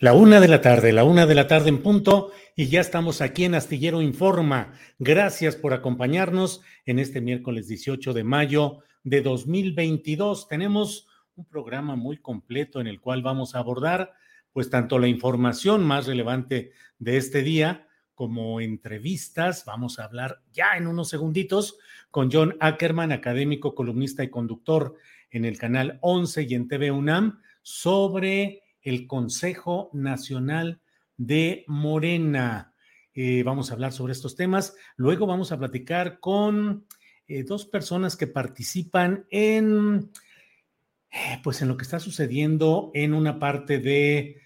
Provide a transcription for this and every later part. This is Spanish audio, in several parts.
La una de la tarde, la una de la tarde en punto, y ya estamos aquí en Astillero Informa. Gracias por acompañarnos en este miércoles 18 de mayo de 2022. Tenemos un programa muy completo en el cual vamos a abordar, pues, tanto la información más relevante de este día como entrevistas. Vamos a hablar ya en unos segunditos con John Ackerman, académico, columnista y conductor en el canal 11 y en TV UNAM, sobre el Consejo Nacional de Morena. Eh, vamos a hablar sobre estos temas. Luego vamos a platicar con eh, dos personas que participan en, eh, pues en lo que está sucediendo en una parte de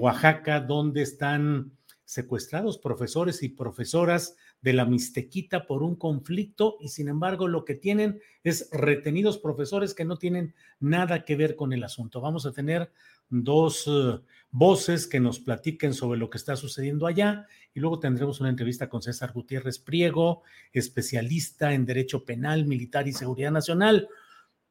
Oaxaca, donde están secuestrados profesores y profesoras de la Mixtequita por un conflicto y sin embargo lo que tienen es retenidos profesores que no tienen nada que ver con el asunto. Vamos a tener dos eh, voces que nos platiquen sobre lo que está sucediendo allá y luego tendremos una entrevista con César Gutiérrez Priego, especialista en derecho penal, militar y seguridad nacional.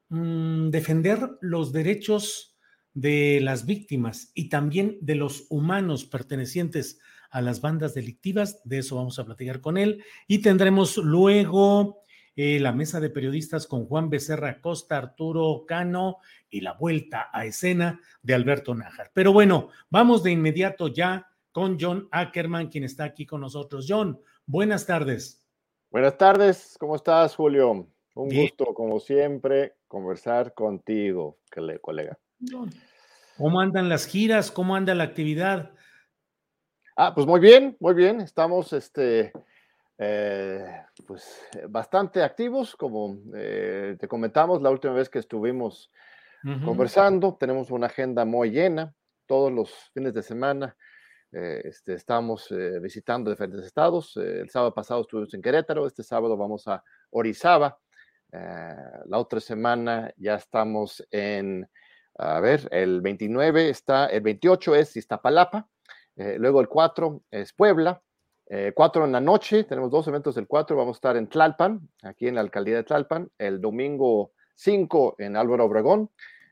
Mm, defender los derechos de las víctimas y también de los humanos pertenecientes a las bandas delictivas, de eso vamos a platicar con él y tendremos luego eh, la mesa de periodistas con Juan Becerra Costa, Arturo Cano y la vuelta a escena de Alberto Nájar. Pero bueno, vamos de inmediato ya con John Ackerman, quien está aquí con nosotros. John, buenas tardes. Buenas tardes, ¿cómo estás, Julio? Un gusto, como siempre, conversar contigo, colega. ¿Cómo andan las giras? ¿Cómo anda la actividad? Ah, pues muy bien, muy bien. Estamos este, eh, pues eh, bastante activos, como eh, te comentamos la última vez que estuvimos conversando. Tenemos una agenda muy llena, todos los fines de semana. este, estamos visitando diferentes estados. el sábado pasado estuvimos en Querétaro, este sábado vamos a Orizaba. la otra semana ya estamos en, a ver, el 29 está, el 28 es Iztapalapa, luego el 4 es Puebla, eh, cuatro en la noche, tenemos dos eventos del 4, vamos a estar en Tlalpan, aquí en la alcaldía de Tlalpan, el domingo 5 en Álvaro Obregón,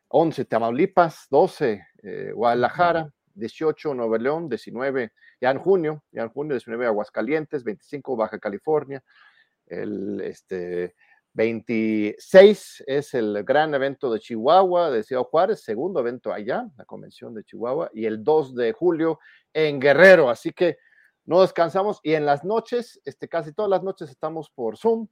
11 Tamaulipas, 12 eh, Guadalajara, 18 Nuevo León, 19 ya en junio, ya en junio 19 Aguascalientes, 25 Baja California, el este, 26 es el gran evento de Chihuahua, de Ciudad Juárez, segundo evento allá, la convención de Chihuahua, y el 2 de julio en Guerrero. Así que no descansamos y en las noches, este, casi todas las noches estamos por Zoom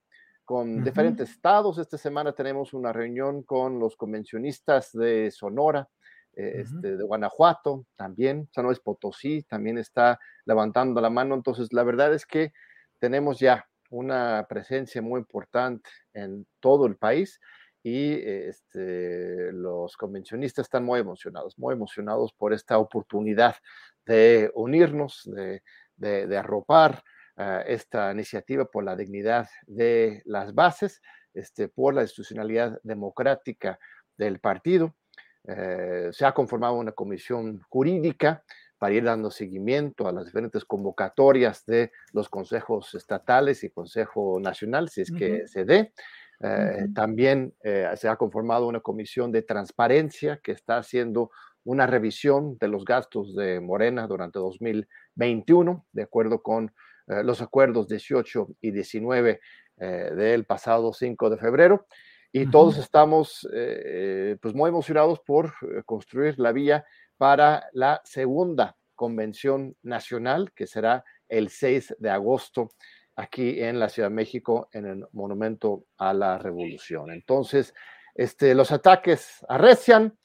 con diferentes estados. Esta semana tenemos una reunión con los convencionistas de Sonora, eh, este, de Guanajuato también, San Luis Potosí también está levantando la mano. Entonces, la verdad es que tenemos ya una presencia muy importante en todo el país y este, los convencionistas están muy emocionados, muy emocionados por esta oportunidad de unirnos, de, arropar ah, esta iniciativa por la dignidad de las bases, este, por la institucionalidad democrática del partido. Eh, se ha conformado una comisión jurídica para ir dando seguimiento a las diferentes convocatorias de los consejos estatales y Consejo Nacional, si es que se dé. Eh, también eh, se ha conformado una comisión de transparencia que está haciendo una revisión de los gastos de Morena durante 2021, de acuerdo con eh, los acuerdos 18 y 19 del pasado 5 de febrero. Y todos estamos pues muy emocionados por construir la vía para la segunda convención nacional, que será el 6 de agosto aquí en la Ciudad de México, en el Monumento a la Revolución. Entonces, este, los ataques arrecian,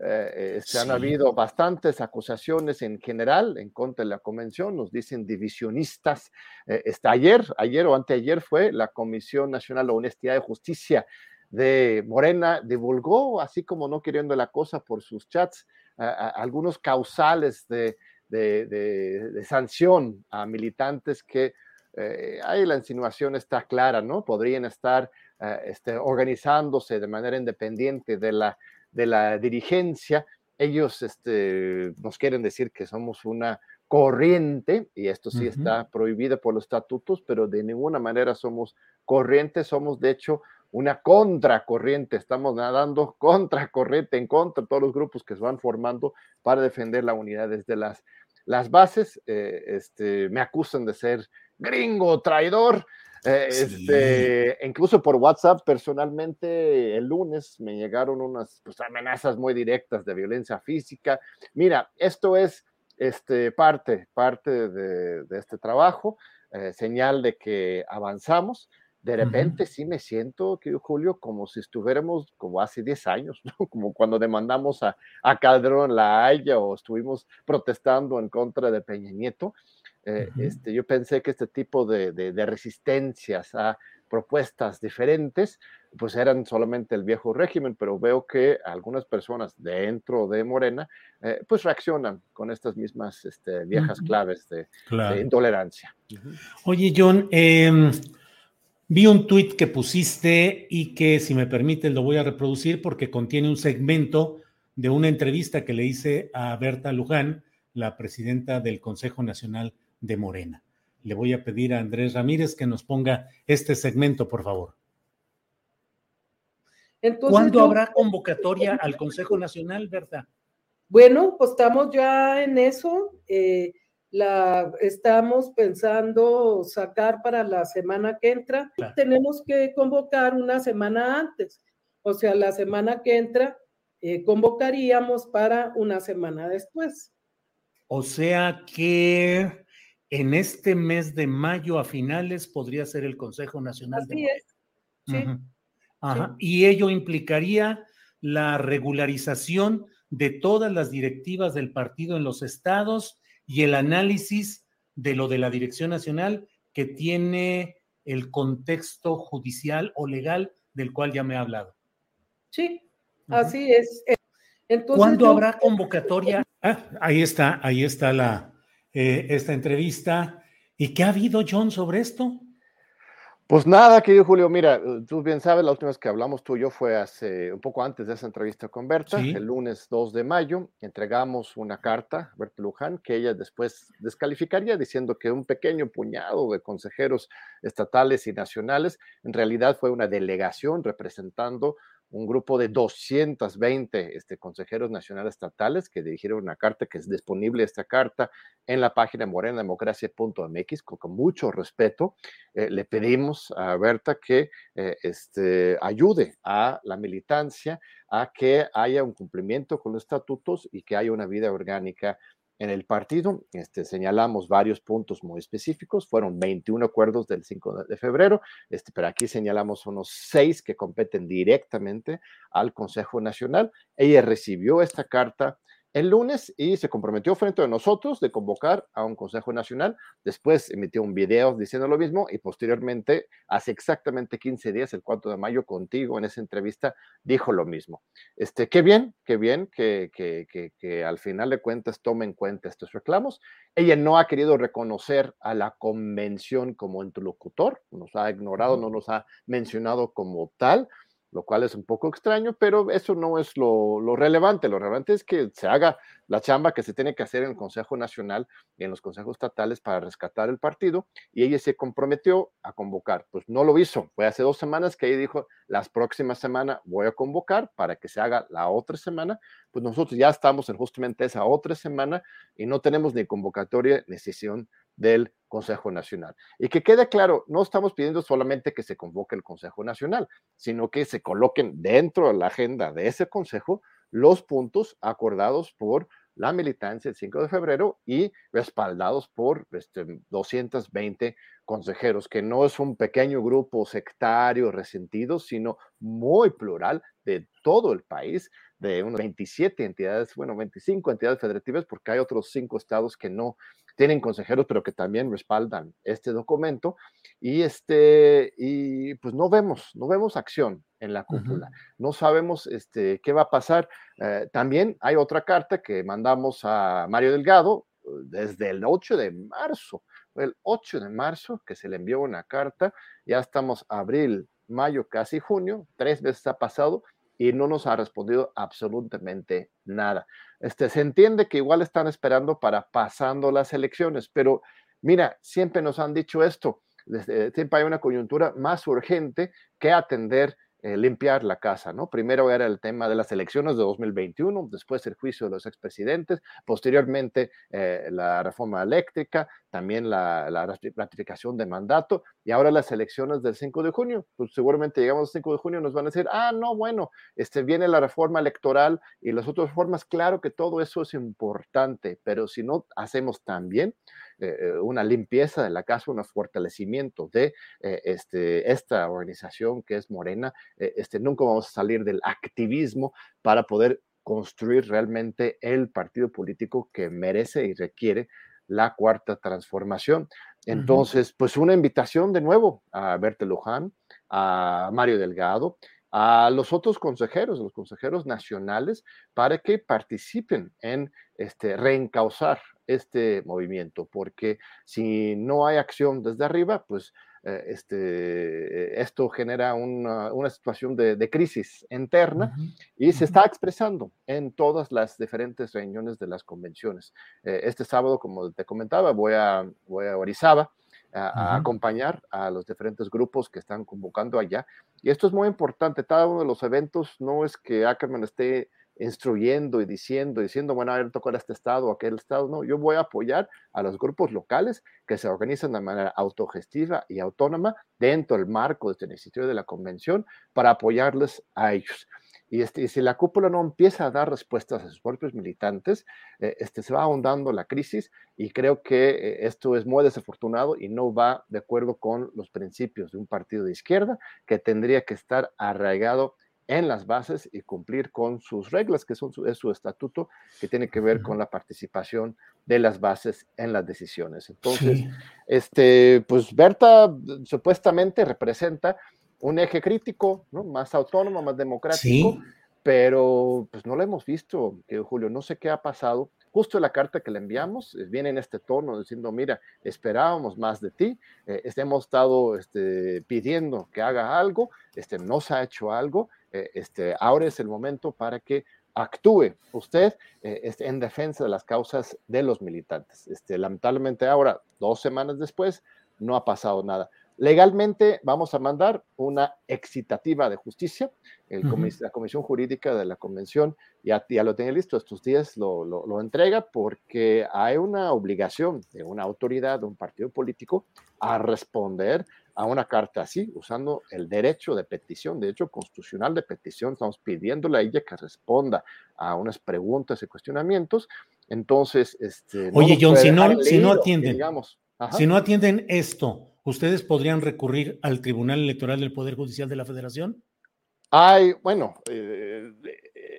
eh, se han habido bastantes acusaciones en general en contra de la convención, nos dicen divisionistas. Eh, está ayer, ayer o anteayer fue la Comisión Nacional de Honestidad y Justicia de Morena, divulgó, así como no queriendo la cosa por sus chats, algunos causales de, de, sanción a militantes que eh, ahí la insinuación está clara, ¿no? Podrían estar eh, este, organizándose de manera independiente de la, de la dirigencia. Ellos este, nos quieren decir que somos una corriente, y esto sí está prohibido por los estatutos, pero de ninguna manera somos corrientes, somos de hecho una contracorriente, estamos nadando contracorriente en contra de todos los grupos que se van formando para defender la unidad desde las, las bases. Eh, este, me acusan de ser gringo, traidor. Eh, este, incluso por WhatsApp, personalmente, el lunes me llegaron unas pues, amenazas muy directas de violencia física. Mira, esto es este, parte, parte de, este trabajo, eh, señal de que avanzamos. De repente sí me siento, Julio, como si estuviéramos como hace 10 años, como cuando demandamos a, a Calderón La Haya o estuvimos protestando en contra de Peña Nieto. Eh, este, yo pensé que este tipo de, de, resistencias a propuestas diferentes, pues eran solamente el viejo régimen, pero veo que algunas personas dentro de Morena, eh, pues reaccionan con estas mismas este, viejas claves de, intolerancia. Oye, John, em, vi un tuit que pusiste y que, si me permite, lo voy a reproducir porque contiene un segmento de una entrevista que le hice a Berta Luján, la presidenta del Consejo Nacional de Morena. Le voy a pedir a Andrés Ramírez que nos ponga este segmento, por favor. ¿Cuándo habrá convocatoria al Consejo Nacional, verdad? Bueno, pues estamos ya en eso. Eh, la estamos pensando sacar para la semana que entra. Tenemos que convocar una semana antes. O sea, la semana que entra eh, convocaríamos para una semana después. O sea que en este mes de mayo a finales podría ser el Consejo Nacional Así de es. Sí. Ajá. Y ello implicaría la regularización de todas las directivas del partido en los estados y el análisis de lo de la Dirección Nacional que tiene el contexto judicial o legal del cual ya me ha hablado. Sí, así es. Entonces, ¿Cuándo habrá convocatoria? Ah, ahí está, ahí está la, eh, esta entrevista. ¿Y qué ha habido, John, sobre esto? Pues nada, querido Julio, mira, eh, tú bien sabes, la última vez que hablamos tú y yo fue hace un poco antes de esa entrevista con Berta, el lunes 2 de mayo, entregamos una carta a Berta Luján que ella después descalificaría diciendo que un pequeño puñado de consejeros estatales y nacionales en realidad fue una delegación representando un grupo de 220 este, consejeros nacionales estatales que dirigieron una carta que es disponible esta carta en la página morenademocracia.mx con, con mucho respeto. Eh, le pedimos a Berta que eh, este, ayude a la militancia a que haya un cumplimiento con los estatutos y que haya una vida orgánica en el partido este, señalamos varios puntos muy específicos, fueron 21 acuerdos del 5 de febrero, este, pero aquí señalamos unos seis que competen directamente al Consejo Nacional. Ella recibió esta carta el lunes y se comprometió frente a nosotros de convocar a un Consejo Nacional. Después emitió un video diciendo lo mismo y posteriormente, hace exactamente 15 días, el 4 de mayo, contigo en esa entrevista, dijo lo mismo. Este, qué bien, qué bien que, que, que, que al final de cuentas tome en cuenta estos reclamos. Ella no ha querido reconocer a la convención como interlocutor, nos ha ignorado, no nos ha mencionado como tal lo cual es un poco extraño, pero eso no es lo, relevante. Lo relevante es que se haga la chamba que se tiene que hacer en el Consejo Nacional y en los consejos estatales para rescatar el partido, y ella se comprometió a convocar. Pues no lo hizo. Fue hace dos semanas que ella dijo, las próximas semanas voy a convocar para que se haga la otra semana. Pues nosotros ya estamos en justamente esa otra semana y no tenemos ni convocatoria ni sesión del Consejo Nacional. Y que quede claro, no estamos pidiendo solamente que se convoque el Consejo Nacional, sino que se coloquen dentro de la agenda de ese Consejo los puntos acordados por la militancia el 5 de febrero y respaldados por este, 220 consejeros, que no es un pequeño grupo sectario resentido, sino muy plural de todo el país, de unas 27 entidades, bueno, 25 entidades federativas, porque hay otros cinco estados que no tienen consejeros, pero que también respaldan este documento. Y, este, y pues no vemos, no vemos acción en la cúpula. No sabemos este, qué va a pasar. Eh, también hay otra carta que mandamos a Mario Delgado eh, desde el 8 de marzo. El 8 de marzo que se le envió una carta. Ya estamos abril, mayo, casi junio. Tres veces ha pasado y no nos ha respondido absolutamente nada. Este, se entiende que igual están esperando para pasando las elecciones, pero mira, siempre nos han dicho esto, siempre hay una coyuntura más urgente que atender eh, limpiar la casa, ¿no? Primero era el tema de las elecciones de 2021, después el juicio de los expresidentes, posteriormente eh, la reforma eléctrica, también la, ratificación de mandato y ahora las elecciones del 5 de junio. Pues seguramente llegamos al 5 de junio nos van a decir, ah, no, bueno, este, viene la reforma electoral y las otras reformas, claro que todo eso es importante, pero si no hacemos también eh, eh, una limpieza de la casa, un fortalecimiento de eh, este, esta organización que es Morena, este, nunca vamos a salir del activismo para poder construir realmente el partido político que merece y requiere la cuarta transformación. Entonces, pues una invitación de nuevo a Berta Luján, a Mario Delgado, a los otros consejeros, los consejeros nacionales, para que participen en este, reencauzar este movimiento, porque si no hay acción desde arriba, pues eh, este, esto genera una, situación de, crisis interna y se está expresando en todas las diferentes reuniones de las convenciones. Eh, este sábado, como te comentaba, voy a, voy a Orizaba a, acompañar a los diferentes grupos que están convocando allá. Y esto es muy importante. Cada uno de los eventos no es que Ackerman esté instruyendo y diciendo, diciendo, bueno, a ver, tocar este estado o aquel estado. No, yo voy a apoyar a los grupos locales que se organizan de manera autogestiva y autónoma dentro del marco de este Instituto de la Convención para apoyarles a ellos. Y, este, si la cúpula no empieza a dar respuestas a sus propios militantes, eh, este, se va ahondando la crisis y creo que eh, esto es muy desafortunado y no va de acuerdo con los principios de un partido de izquierda que tendría que estar arraigado en las bases y cumplir con sus reglas, que son su, es su estatuto, que tiene que ver con la participación de las bases en las decisiones. Entonces, este, pues Berta supuestamente representa un eje crítico, ¿no? más autónomo, más democrático, pero pues no lo hemos visto, Julio, no sé qué ha pasado. Justo la carta que le enviamos eh, viene en este tono diciendo, mira, esperábamos más de ti, eh, este, hemos estado este, pidiendo que haga algo, este, no se ha hecho algo, eh, este, ahora es el momento para que actúe usted este, en defensa de las causas de los militantes. Este, lamentablemente ahora, dos semanas después, no ha pasado nada. Legalmente vamos a mandar una excitativa de justicia. La Comisión Jurídica de la Convención ya, ya lo tiene listo, estos días lo, lo, entrega porque hay una obligación de una autoridad, de un partido político, a responder a una carta así, usando el derecho de petición, derecho constitucional de petición. Estamos pidiéndole a ella que responda a unas preguntas y cuestionamientos. Entonces, este, Oye, John, si no, si no atienden, digamos, si no atienden esto, ¿ustedes podrían recurrir al Tribunal Electoral del Poder Judicial de la Federación? Ay, bueno, eh,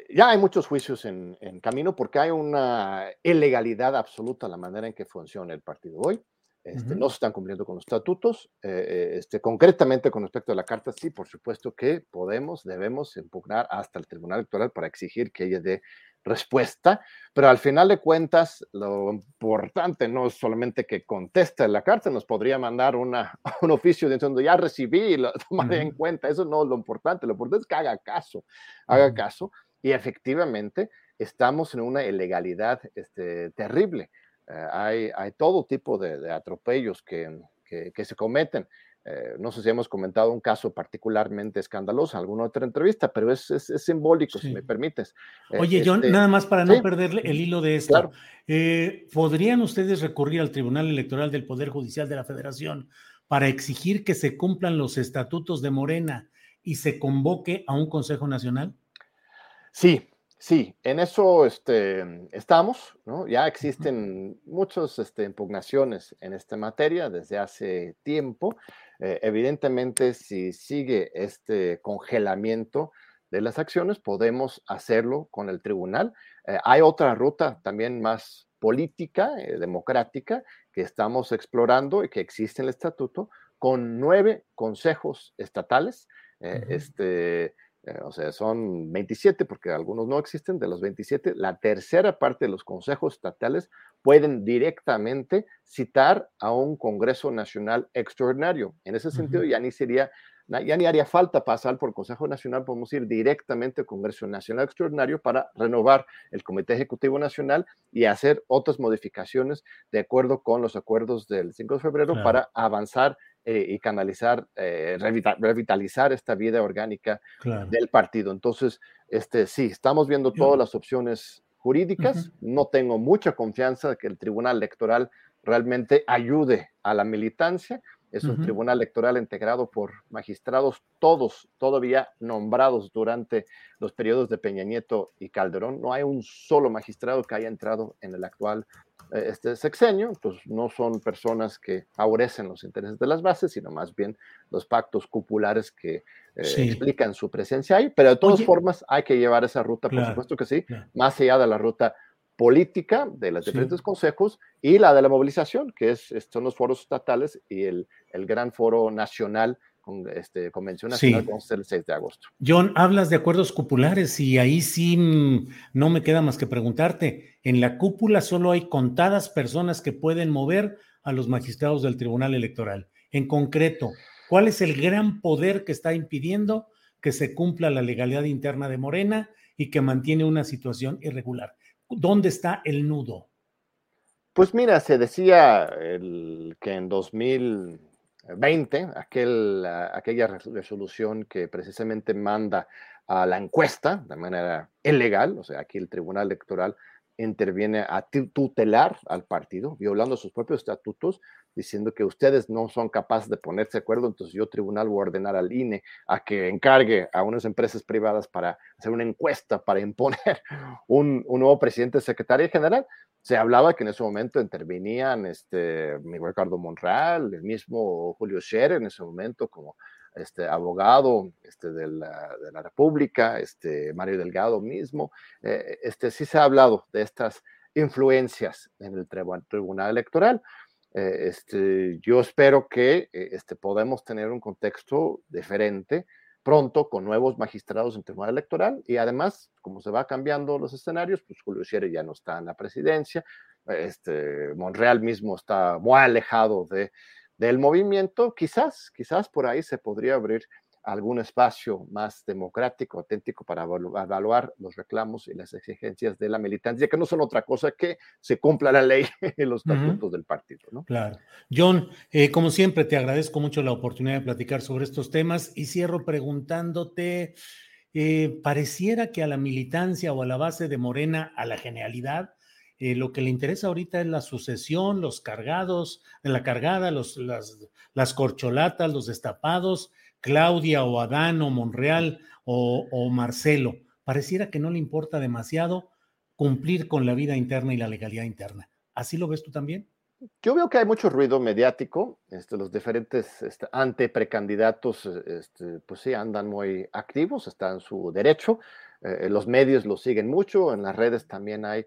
ya hay muchos juicios en, en, camino porque hay una ilegalidad absoluta en la manera en que funciona el partido hoy. Este, no se están cumpliendo con los estatutos. Eh, eh, este, concretamente con respecto a la carta, sí, por supuesto que podemos, debemos impugnar hasta el Tribunal Electoral para exigir que ella dé respuesta, pero al final de cuentas lo importante no es solamente que conteste la carta, nos podría mandar una, un oficio diciendo ya recibí y lo tomaré en cuenta, eso no es lo importante, lo importante es que haga caso, haga caso y efectivamente estamos en una ilegalidad este, terrible. Eh, hay, hay, todo tipo de, atropellos que, que, se cometen. Eh, no sé si hemos comentado un caso particularmente escandaloso en alguna otra entrevista, pero es, es, simbólico, si me permites. Eh, Oye, John, este, nada más para no perderle el hilo de esto. ¿Podrían ustedes recurrir al Tribunal Electoral del Poder Judicial de la Federación para exigir que se cumplan los estatutos de Morena y se convoque a un Consejo Nacional? Sí, Sí, en eso este, estamos, ¿no? Ya existen muchas este, impugnaciones en esta materia desde hace tiempo. Eh, evidentemente, si sigue este congelamiento de las acciones, podemos hacerlo con el tribunal. Eh, hay otra ruta también más política, eh, democrática, que estamos explorando y que existe en el estatuto, con nueve consejos estatales. este, eh, o sea, son 27 porque algunos no existen, de los 27, la tercera parte de los consejos estatales pueden directamente citar a un Congreso Nacional extraordinario. En ese sentido, ya ni sería, ya ni haría falta pasar por Consejo Nacional, podemos ir directamente al Congreso Nacional Extraordinario para renovar el Comité Ejecutivo Nacional y hacer otras modificaciones de acuerdo con los acuerdos del 5 de febrero para avanzar eh, y canalizar, eh, revitalizar esta vida orgánica del partido. Entonces, este, sí, estamos viendo todas las opciones jurídicas. No tengo mucha confianza de que el Tribunal Electoral realmente ayude a la militancia. Es un tribunal electoral integrado por magistrados, todos todavía nombrados durante los periodos de Peña Nieto y Calderón. No hay un solo magistrado que haya entrado en el actual este sexenio, pues no son personas que favorecen los intereses de las bases, sino más bien los pactos cupulares que eh, explican su presencia ahí, pero de todas formas hay que llevar esa ruta, por supuesto que sí, más allá de la ruta política de los diferentes consejos y la de la movilización, que es, son los foros estatales y el, el gran foro nacional este, Convención Nacional el 6 de agosto. John, hablas de acuerdos cupulares y ahí sí no me queda más que preguntarte. En la cúpula solo hay contadas personas que pueden mover a los magistrados del Tribunal Electoral. En concreto, ¿cuál es el gran poder que está impidiendo que se cumpla la legalidad interna de Morena y que mantiene una situación irregular? ¿Dónde está el nudo? Pues mira, se decía el, que en 2000 20, aquel, aquella resolución que precisamente manda a la encuesta de manera ilegal, o sea, aquí el Tribunal Electoral interviene a tutelar al partido, violando sus propios estatutos, diciendo que ustedes no son capaces de ponerse de acuerdo, entonces yo tribunal voy a ordenar al INE a que encargue a unas empresas privadas para hacer una encuesta para imponer un, un nuevo presidente secretario general. Se hablaba que en ese momento intervenían este, Miguel Ricardo Monreal, el mismo Julio Scherer en ese momento como este, abogado este, de, la, de la República, este, Mario Delgado mismo. Eh, este, sí se ha hablado de estas influencias en el Tribunal Electoral. Eh, este, yo espero que eh, este, podamos tener un contexto diferente pronto con nuevos magistrados en tribunal electoral y además, como se va cambiando los escenarios, pues Julio Scherer ya no está en la presidencia, este, Monreal mismo está muy alejado de, del movimiento, quizás, quizás por ahí se podría abrir algún espacio más democrático, auténtico para evaluar los reclamos y las exigencias de la militancia, que no son otra cosa que se cumpla la ley y los estatutos del partido. ¿no? Claro. John, eh, como siempre, te agradezco mucho la oportunidad de platicar sobre estos temas y cierro preguntándote, eh, pareciera que a la militancia o a la base de Morena, a la genialidad, eh, lo que le interesa ahorita es la sucesión, los cargados, la cargada, los, las, corcholatas, los destapados, Claudia o Adán o Monreal o, Marcelo. Pareciera que no le importa demasiado cumplir con la vida interna y la legalidad interna. ¿Así lo ves tú también? Yo veo que hay mucho ruido mediático, este, los diferentes este, ante precandidatos, este, pues sí, andan muy activos, está en su derecho. los medios lo siguen mucho, en las redes también hay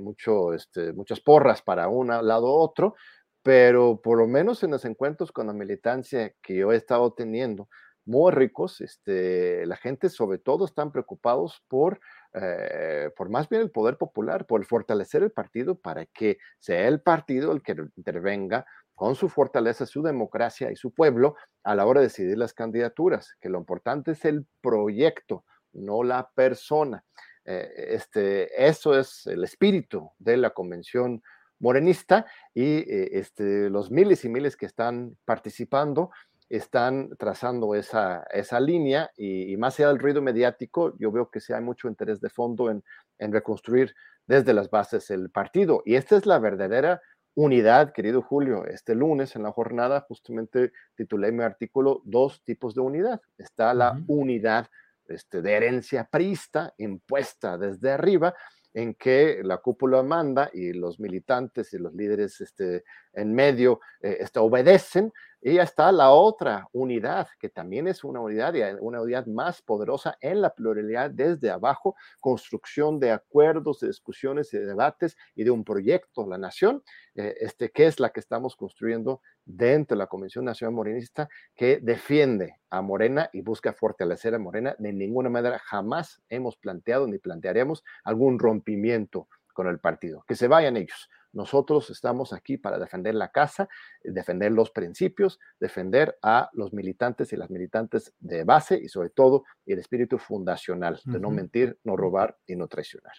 mucho, este, muchas porras para un lado u otro, pero por lo menos en los encuentros con la militancia que yo he estado teniendo, muy ricos, este, la gente sobre todo están preocupados por, eh, por más bien el poder popular, por fortalecer el partido para que sea el partido el que intervenga con su fortaleza, su democracia y su pueblo a la hora de decidir las candidaturas, que lo importante es el proyecto, no la persona. Eh, este, eso es el espíritu de la convención morenista y eh, este, los miles y miles que están participando están trazando esa, esa línea y, más allá del ruido mediático, yo veo que sí hay mucho interés de fondo en, en reconstruir desde las bases el partido. Y esta es la verdadera unidad, querido Julio. Este lunes en la jornada justamente titulé mi artículo Dos tipos de unidad. Está la unidad este, de herencia prista impuesta desde arriba en que la cúpula manda y los militantes y los líderes este, en medio este, obedecen, y está la otra unidad, que también es una unidad, y una unidad más poderosa en la pluralidad desde abajo, construcción de acuerdos, de discusiones de debates y de un proyecto, la nación, eh, este, que es la que estamos construyendo dentro de la Convención Nacional Morenista, que defiende a Morena y busca fortalecer a Morena. De ninguna manera jamás hemos planteado ni plantearemos algún rompimiento con el partido. Que se vayan ellos nosotros estamos aquí para defender la casa, defender los principios, defender a los militantes y las militantes de base y sobre todo el espíritu fundacional de no mentir, no robar y no traicionar.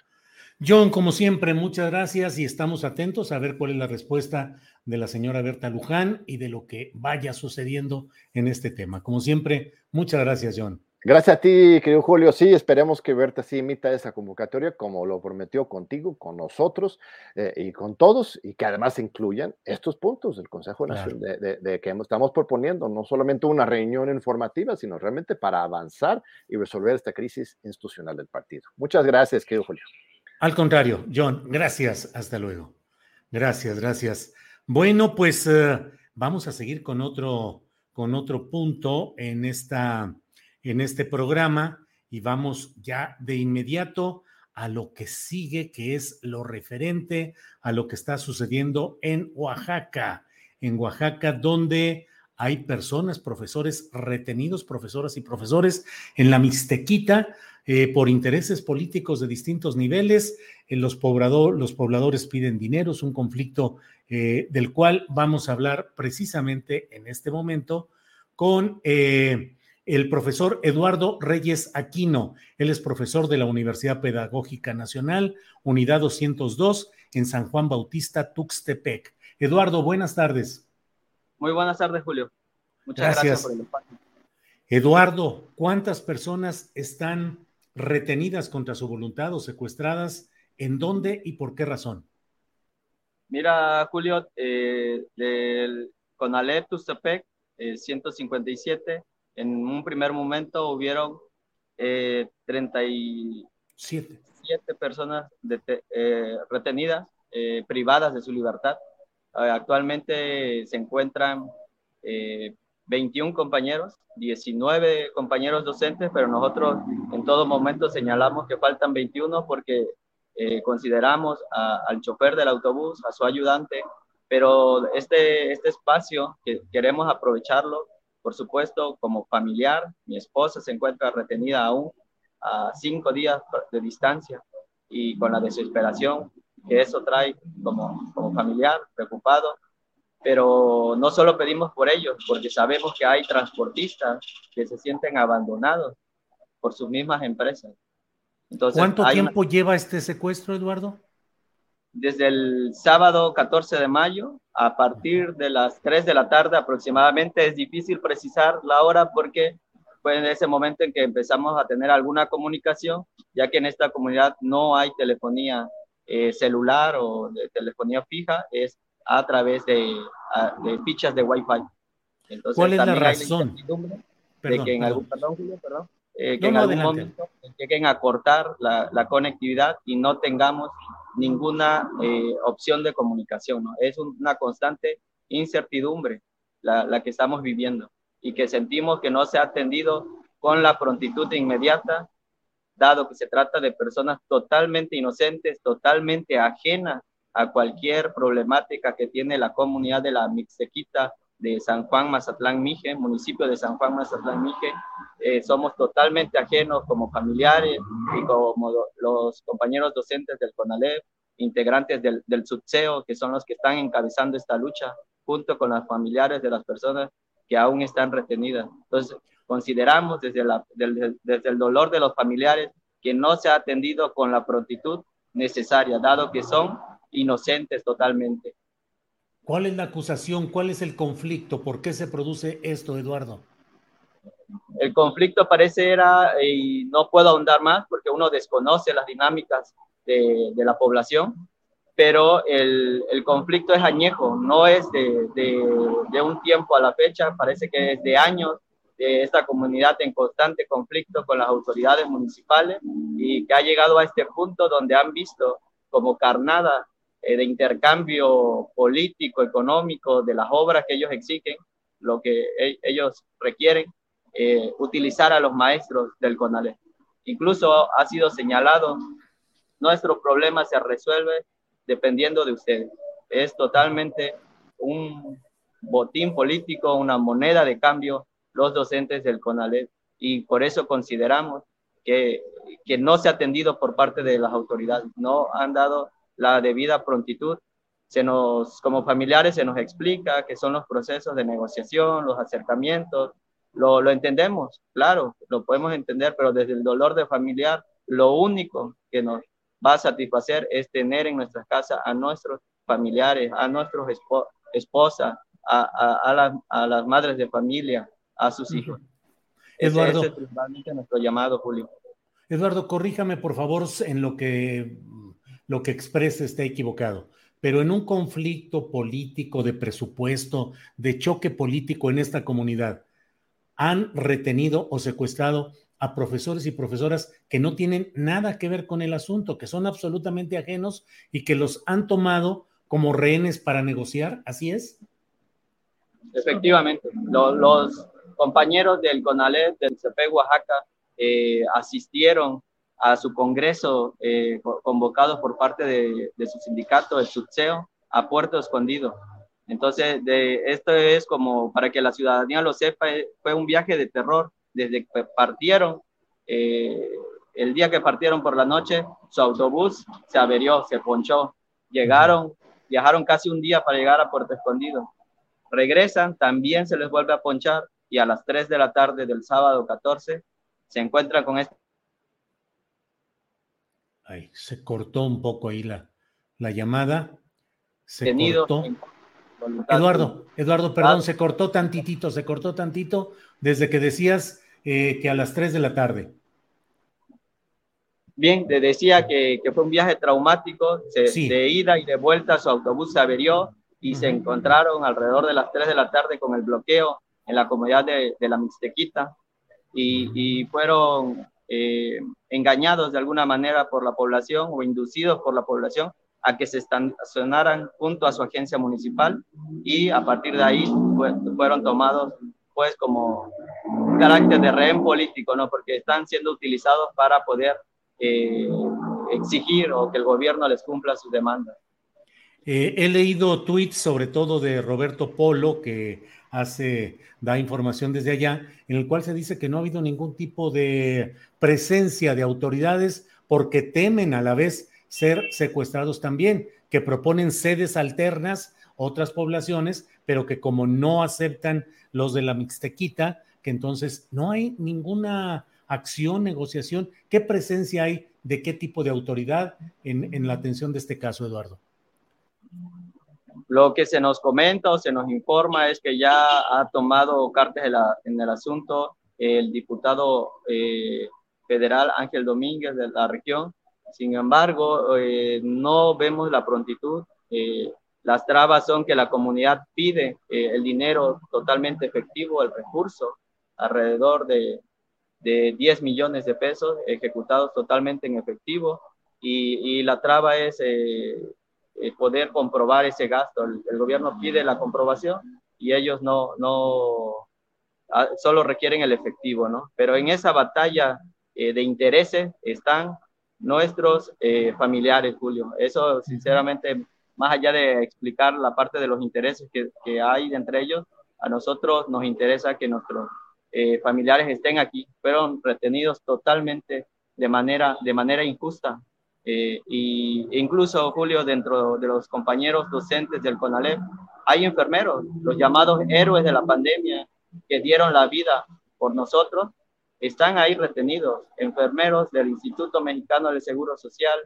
John, como siempre, muchas gracias y estamos atentos a ver cuál es la respuesta de la señora Berta Luján y de lo que vaya sucediendo en este tema. Como siempre, muchas gracias, John. Gracias a ti, querido Julio. Sí, esperemos que Berta sí imita esa convocatoria como lo prometió contigo, con nosotros eh, y con todos, y que además incluyan estos puntos del Consejo Nacional de, que estamos proponiendo, no solamente una reunión informativa, sino realmente para avanzar y resolver esta crisis institucional del partido. Muchas gracias, querido Julio. Al contrario, John, gracias. Hasta luego. Gracias, gracias. Bueno, pues eh, vamos a seguir con otro, con otro punto en esta en este programa y vamos ya de inmediato a lo que sigue, que es lo referente a lo que está sucediendo en Oaxaca, en Oaxaca, donde hay personas, profesores retenidos, profesoras y profesores en la Mixtequita eh, por intereses políticos de distintos niveles. Eh, los, los, pobladores piden dinero, es un conflicto eh, del cual vamos a hablar precisamente en este momento con el profesor Eduardo Reyes Aquino. Él es profesor de la Universidad Pedagógica Nacional, Unidad 202, en San Juan Bautista, Tuxtepec. Eduardo, buenas tardes. Muy buenas tardes, Julio. Muchas gracias, por el espacio. Eduardo, ¿cuántas personas están retenidas contra su voluntad o secuestradas? ¿En dónde y por qué razón? Mira, Julio, eh, del Conalep Tuxtepec, 157 eh, en un primer momento hubieron eh, 37 personas eh, retenidas, eh, privadas de su libertad. Eh, actualmente se encuentran 21 compañeros, 19 compañeros docentes, pero nosotros en todo momento señalamos que faltan 21 porque consideramos al chofer del autobús, a su ayudante, pero este, este espacio que queremos aprovecharlo por supuesto, como familiar, mi esposa se encuentra retenida aún a cinco días de distancia y con la desesperación que eso trae como, como familiar, preocupado. Pero no solo pedimos por ellos, porque sabemos que hay transportistas que se sienten abandonados por sus mismas empresas. Entonces, ¿Cuánto tiempo lleva este secuestro, Eduardo? Desde el sábado 14 de mayo a partir de las 3 de la tarde aproximadamente. Es difícil precisar la hora porque fue en ese momento en que empezamos a tener alguna comunicación, ya que en esta comunidad no hay telefonía eh, celular o de telefonía fija, es a través de, de fichas de Wi-Fi. Entonces, ¿Cuál es la razón? de que en algún, perdón, perdón, eh, que en algún momento lleguen a cortar la, la, conectividad y no tengamos ninguna eh, opción de comunicación. ¿no? Es una constante incertidumbre la, la, que estamos viviendo y que sentimos que no se ha atendido con la prontitud inmediata dado que se trata de personas totalmente inocentes, totalmente ajenas a cualquier problemática que tiene la comunidad de la Mixtequita de San Juan Mazatlán Mije, municipio de San Juan Mazatlán Mije. Eh, somos totalmente ajenos como familiares y como los compañeros docentes del CONALEP, integrantes del, del SUTSEO, que son los que están encabezando esta lucha, junto con las familiares de las personas que aún están retenidas. Entonces, consideramos desde el dolor de los familiares que no se ha atendido con la prontitud necesaria, dado que son inocentes totalmente. ¿Cuál es la acusación? ¿Cuál es el conflicto? ¿Por qué se produce esto, Eduardo? El conflicto parece era, y no puedo ahondar más porque uno desconoce las dinámicas de, de la población, pero el, el, conflicto es añejo, no es de, de, de, un tiempo a la fecha, parece que es de años de esta comunidad en constante conflicto con las autoridades municipales y que ha llegado a este punto donde han visto como carnada eh, de intercambio político, económico, de las obras que ellos exigen, lo que e ellos requieren, eh, utilizar a los maestros del CONALE. Incluso ha sido señalado, nuestro problema se resuelve dependiendo de ustedes. Es totalmente un botín político, una moneda de cambio los docentes del CONALEP y por eso consideramos que, que no se ha atendido por parte de las autoridades, no han dado la debida prontitud. Se nos, como familiares, se nos explica que son los procesos de negociación, los acercamientos. Lo, lo entendemos, claro, lo podemos entender, pero desde el dolor de familiar, lo único que nos va a satisfacer es tener en nuestra casa a nuestros familiares, a nuestros esposas, a, a, a, las madres de familia, a sus hijos. Eduardo, ese es principalmente nuestro llamado, Julio. Eduardo, corríjame por favor en lo que lo que expresa está equivocado. Pero en un conflicto político de presupuesto, de choque político en esta comunidad, han retenido o secuestrado a profesores y profesoras que no tienen nada que ver con el asunto, que son absolutamente ajenos y que los han tomado como rehenes para negociar, ¿así es? Efectivamente, los, compañeros del CONALEP del CP Oaxaca eh, asistieron a su congreso eh, convocado por parte de, su sindicato, el SUTSEO, a Puerto Escondido. Entonces, de, esto es como para que la ciudadanía lo sepa, eh, fue un viaje de terror. Desde que partieron, eh, el día que partieron por la noche, su autobús se averió, se ponchó. Llegaron, viajaron casi un día para llegar a Puerto Escondido. Regresan, también se les vuelve a ponchar y a las 3 de la tarde del sábado 14 se encuentran con este Se cortó un poco ahí la, la llamada. Se cortó. Eduardo, Eduardo, perdón, ah. se cortó tantitito, se cortó tantito desde que decías eh, que a las 3 de la tarde. Bien, te decía que, que fue un viaje traumático, se, sí. de ida y de vuelta su autobús se averió y uh -huh. se encontraron alrededor de las 3 de la tarde con el bloqueo en la comunidad de, de la Mixtequita y, y fueron eh, engañados de alguna manera por la población o inducidos por la población a que se estacionaran junto a su agencia municipal y a partir de ahí fueron tomados pues como un carácter de rehén político, ¿no? Porque están siendo utilizados para poder eh, exigir o que el gobierno les cumpla sus demandas. Eh, he leído tweets sobre todo de Roberto Polo que hace, da información desde allá, en el cual se dice que no ha habido ningún tipo de presencia de autoridades porque temen a la vez ser secuestrados también, que proponen sedes alternas, otras poblaciones, pero que como no aceptan los de la Mixtequita, que entonces no hay ninguna acción, negociación. ¿Qué presencia hay de qué tipo de autoridad en, en la atención de este caso, Eduardo? Lo que se nos comenta o se nos informa es que ya ha tomado cartas en, la, en el asunto el diputado eh, federal Ángel Domínguez de la región. Sin embargo, eh, no vemos la prontitud. Eh, las trabas son que la comunidad pide eh, el dinero totalmente efectivo, el recurso, alrededor de, de 10 millones de pesos ejecutados totalmente en efectivo. Y, y la traba es eh, eh, poder comprobar ese gasto. El, el, gobierno pide la comprobación y ellos no, no, solo requieren el efectivo, ¿no? Pero en esa batalla eh, de intereses están nuestros eh, familiares, Julio. Eso, sinceramente, más allá de explicar la parte de los intereses que, que hay entre ellos, a nosotros nos interesa que nuestros familiares estén aquí. Fueron retenidos totalmente de manera, de manera injusta. Eh, y incluso, Julio, dentro de los compañeros docentes del CONALEP, hay enfermeros, los llamados héroes de la pandemia, que dieron la vida por nosotros, están ahí retenidos, enfermeros del Instituto Mexicano del Seguro Social.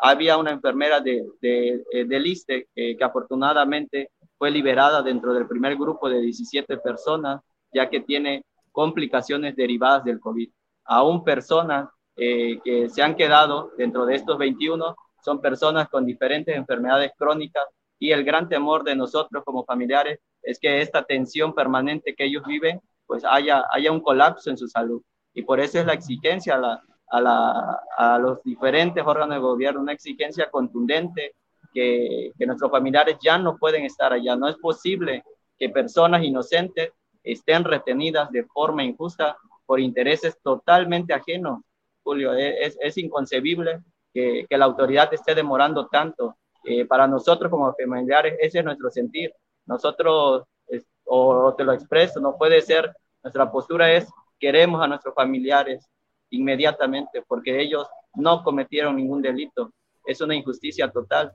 Había una enfermera de, de, eh, del ISTE que afortunadamente fue liberada dentro del primer grupo de 17 personas, ya que tiene complicaciones derivadas del COVID. Aún personas eh, que se han quedado dentro de estos 21 son personas con diferentes enfermedades crónicas y el gran temor de nosotros como familiares es que esta tensión permanente que ellos viven, pues haya, haya un colapso en su salud. Y por eso es la exigencia a, la, a, la, a los diferentes órganos de gobierno, una exigencia contundente que, que nuestros familiares ya no pueden estar allá. No es posible que personas inocentes estén retenidas de forma injusta por intereses totalmente ajenos. Julio, es, es inconcebible que, que, la autoridad esté demorando tanto. Eh, para nosotros como familiares, ese es nuestro sentir. Nosotros, es, o te lo expreso, no puede ser, nuestra postura es queremos a nuestros familiares inmediatamente porque ellos no cometieron ningún delito. Es una injusticia total.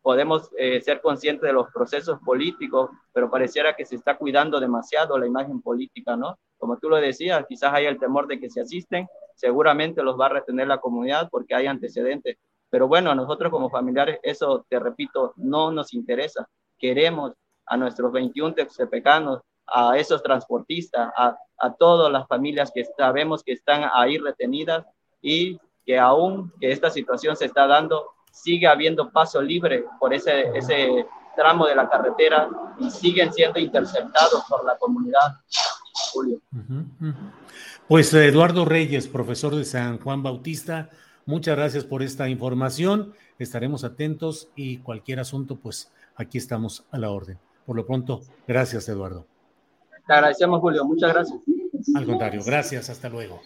Podemos eh, ser conscientes de los procesos políticos, pero pareciera que se está cuidando demasiado la imagen política, ¿no? Como tú lo decías, quizás hay el temor de que se asisten, seguramente los va a retener la comunidad porque hay antecedentes. Pero bueno, a nosotros como familiares, eso, te repito, no nos interesa. Queremos a nuestros 21 texepecanos a esos transportistas, a, a todas las familias que sabemos que están ahí retenidas y que aún que esta situación se está dando, sigue habiendo paso libre por ese, ese tramo de la carretera y siguen siendo interceptados por la comunidad. Julio. Pues Eduardo Reyes, profesor de San Juan Bautista, muchas gracias por esta información. Estaremos atentos y cualquier asunto, pues aquí estamos a la orden. Por lo pronto, gracias Eduardo. Te agradecemos, Julio. Muchas gracias. Al contrario, gracias. Hasta luego.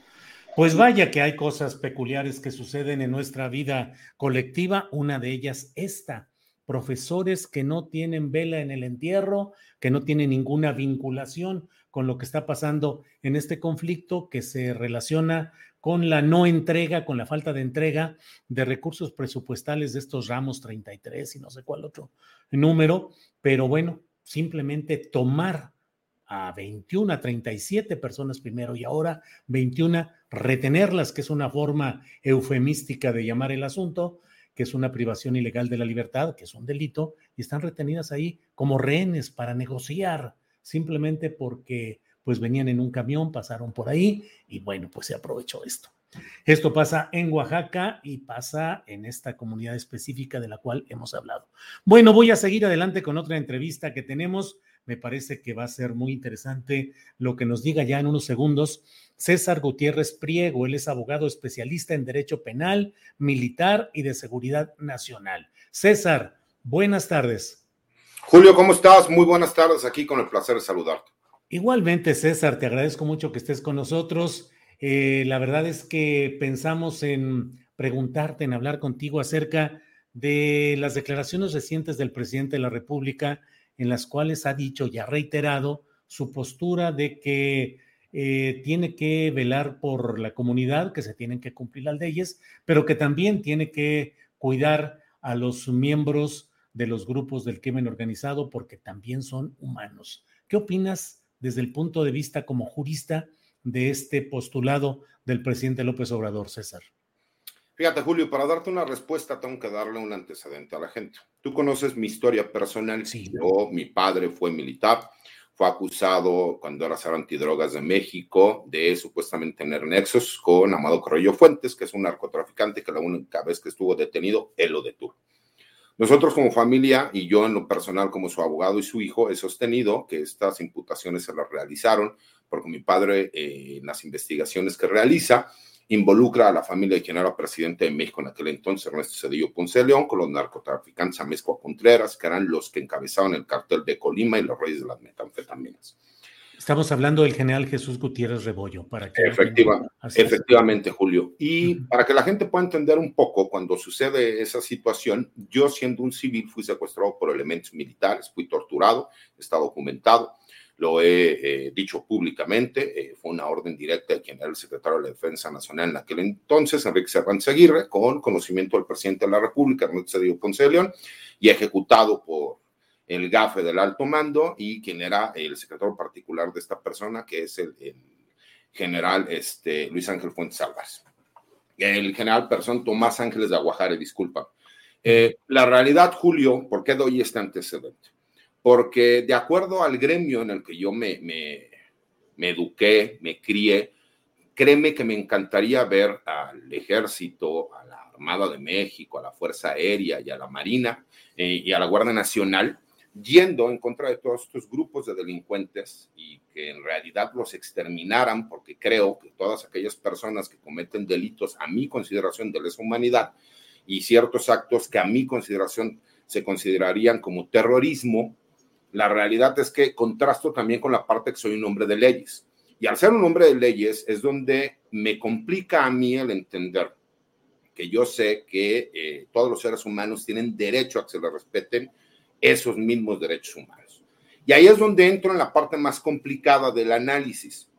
Pues vaya que hay cosas peculiares que suceden en nuestra vida colectiva. Una de ellas esta. Profesores que no tienen vela en el entierro, que no tienen ninguna vinculación con lo que está pasando en este conflicto que se relaciona con la no entrega, con la falta de entrega de recursos presupuestales de estos ramos 33 y no sé cuál otro número, pero bueno, simplemente tomar a 21, a 37 personas primero y ahora 21, retenerlas, que es una forma eufemística de llamar el asunto, que es una privación ilegal de la libertad, que es un delito, y están retenidas ahí como rehenes para negociar, simplemente porque pues venían en un camión, pasaron por ahí y bueno, pues se aprovechó esto. Esto pasa en Oaxaca y pasa en esta comunidad específica de la cual hemos hablado. Bueno, voy a seguir adelante con otra entrevista que tenemos me parece que va a ser muy interesante lo que nos diga ya en unos segundos César Gutiérrez Priego. Él es abogado especialista en Derecho Penal, Militar y de Seguridad Nacional. César, buenas tardes. Julio, ¿cómo estás? Muy buenas tardes aquí con el placer de saludarte. Igualmente, César, te agradezco mucho que estés con nosotros. Eh, la verdad es que pensamos en preguntarte, en hablar contigo acerca de las declaraciones recientes del presidente de la República en las cuales ha dicho y ha reiterado su postura de que eh, tiene que velar por la comunidad, que se tienen que cumplir las leyes, pero que también tiene que cuidar a los miembros de los grupos del crimen organizado porque también son humanos. ¿Qué opinas desde el punto de vista como jurista de este postulado del presidente López Obrador, César? Fíjate, Julio, para darte una respuesta tengo que darle un antecedente a la gente. Tú conoces mi historia personal. Sí. Yo, mi padre fue militar, fue acusado cuando era ser antidrogas de México de supuestamente tener nexos con Amado Carrillo Fuentes, que es un narcotraficante que la única vez que estuvo detenido, él lo detuvo. Nosotros como familia y yo en lo personal como su abogado y su hijo he sostenido que estas imputaciones se las realizaron porque mi padre eh, en las investigaciones que realiza involucra a la familia de quien era presidente de México en aquel entonces, Ernesto Cedillo Ponce de León, con los narcotraficantes Amezcua Contreras, que eran los que encabezaban el cartel de Colima y los reyes de las metanfetaminas. Estamos hablando del general Jesús Gutiérrez Rebollo, para que efectivamente, Julio. Y para que la gente pueda entender un poco, cuando sucede esa situación, yo siendo un civil fui secuestrado por elementos militares, fui torturado, está documentado, lo he eh, dicho públicamente, eh, fue una orden directa de quien era el secretario de la Defensa Nacional en aquel entonces, Enrique Serrán Seguirre, con conocimiento del presidente de la República, Ernesto Cedillo Ponce de León, y ejecutado por el gafe del alto mando y quien era el secretario particular de esta persona, que es el, general este, Luis Ángel Fuentes Álvarez. El general persona Tomás Ángeles de Aguajare, disculpa. Eh, la realidad, Julio, ¿por qué doy este antecedente? Porque de acuerdo al gremio en el que yo me, eduqué, me crié, créeme que me encantaría ver al ejército, a la Armada de México, a la Fuerza Aérea y a la Marina eh, y a la Guardia Nacional yendo en contra de todos estos grupos de delincuentes y que en realidad los exterminaran, porque creo que todas aquellas personas que cometen delitos a mi consideración de lesa humanidad y ciertos actos que a mi consideración se considerarían como terrorismo, la realidad es que contrasto también con la parte que soy un hombre de leyes. Y al ser un hombre de leyes es donde me complica a mí el entender que yo sé que eh, todos los seres humanos tienen derecho a que se les respeten esos mismos derechos humanos. Y ahí es donde entro en la parte más complicada del análisis.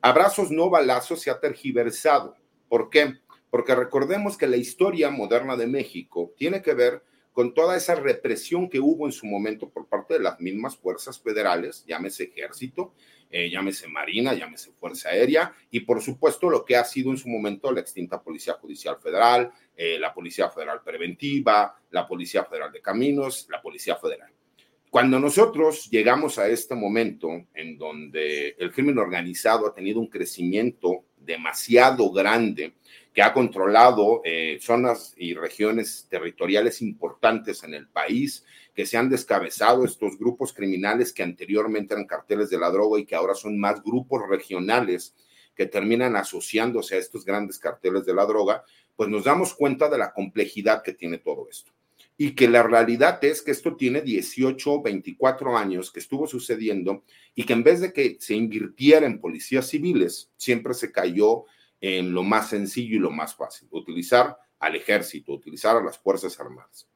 Abrazos no balazos se ha tergiversado. ¿Por qué? Porque recordemos que la historia moderna de México tiene que ver con toda esa represión que hubo en su momento por parte de las mismas fuerzas federales, llámese ejército, eh, llámese marina, llámese fuerza aérea, y por supuesto lo que ha sido en su momento la extinta Policía Judicial Federal, eh, la Policía Federal Preventiva, la Policía Federal de Caminos, la Policía Federal. Cuando nosotros llegamos a este momento en donde el crimen organizado ha tenido un crecimiento demasiado grande, que ha controlado eh, zonas y regiones territoriales importantes en el país, que se han descabezado estos grupos criminales que anteriormente eran carteles de la droga y que ahora son más grupos regionales que terminan asociándose a estos grandes carteles de la droga, pues nos damos cuenta de la complejidad que tiene todo esto. Y que la realidad es que esto tiene 18, 24 años que estuvo sucediendo y que en vez de que se invirtiera en policías civiles, siempre se cayó en lo más sencillo y lo más fácil, utilizar al ejército, utilizar a las Fuerzas Armadas.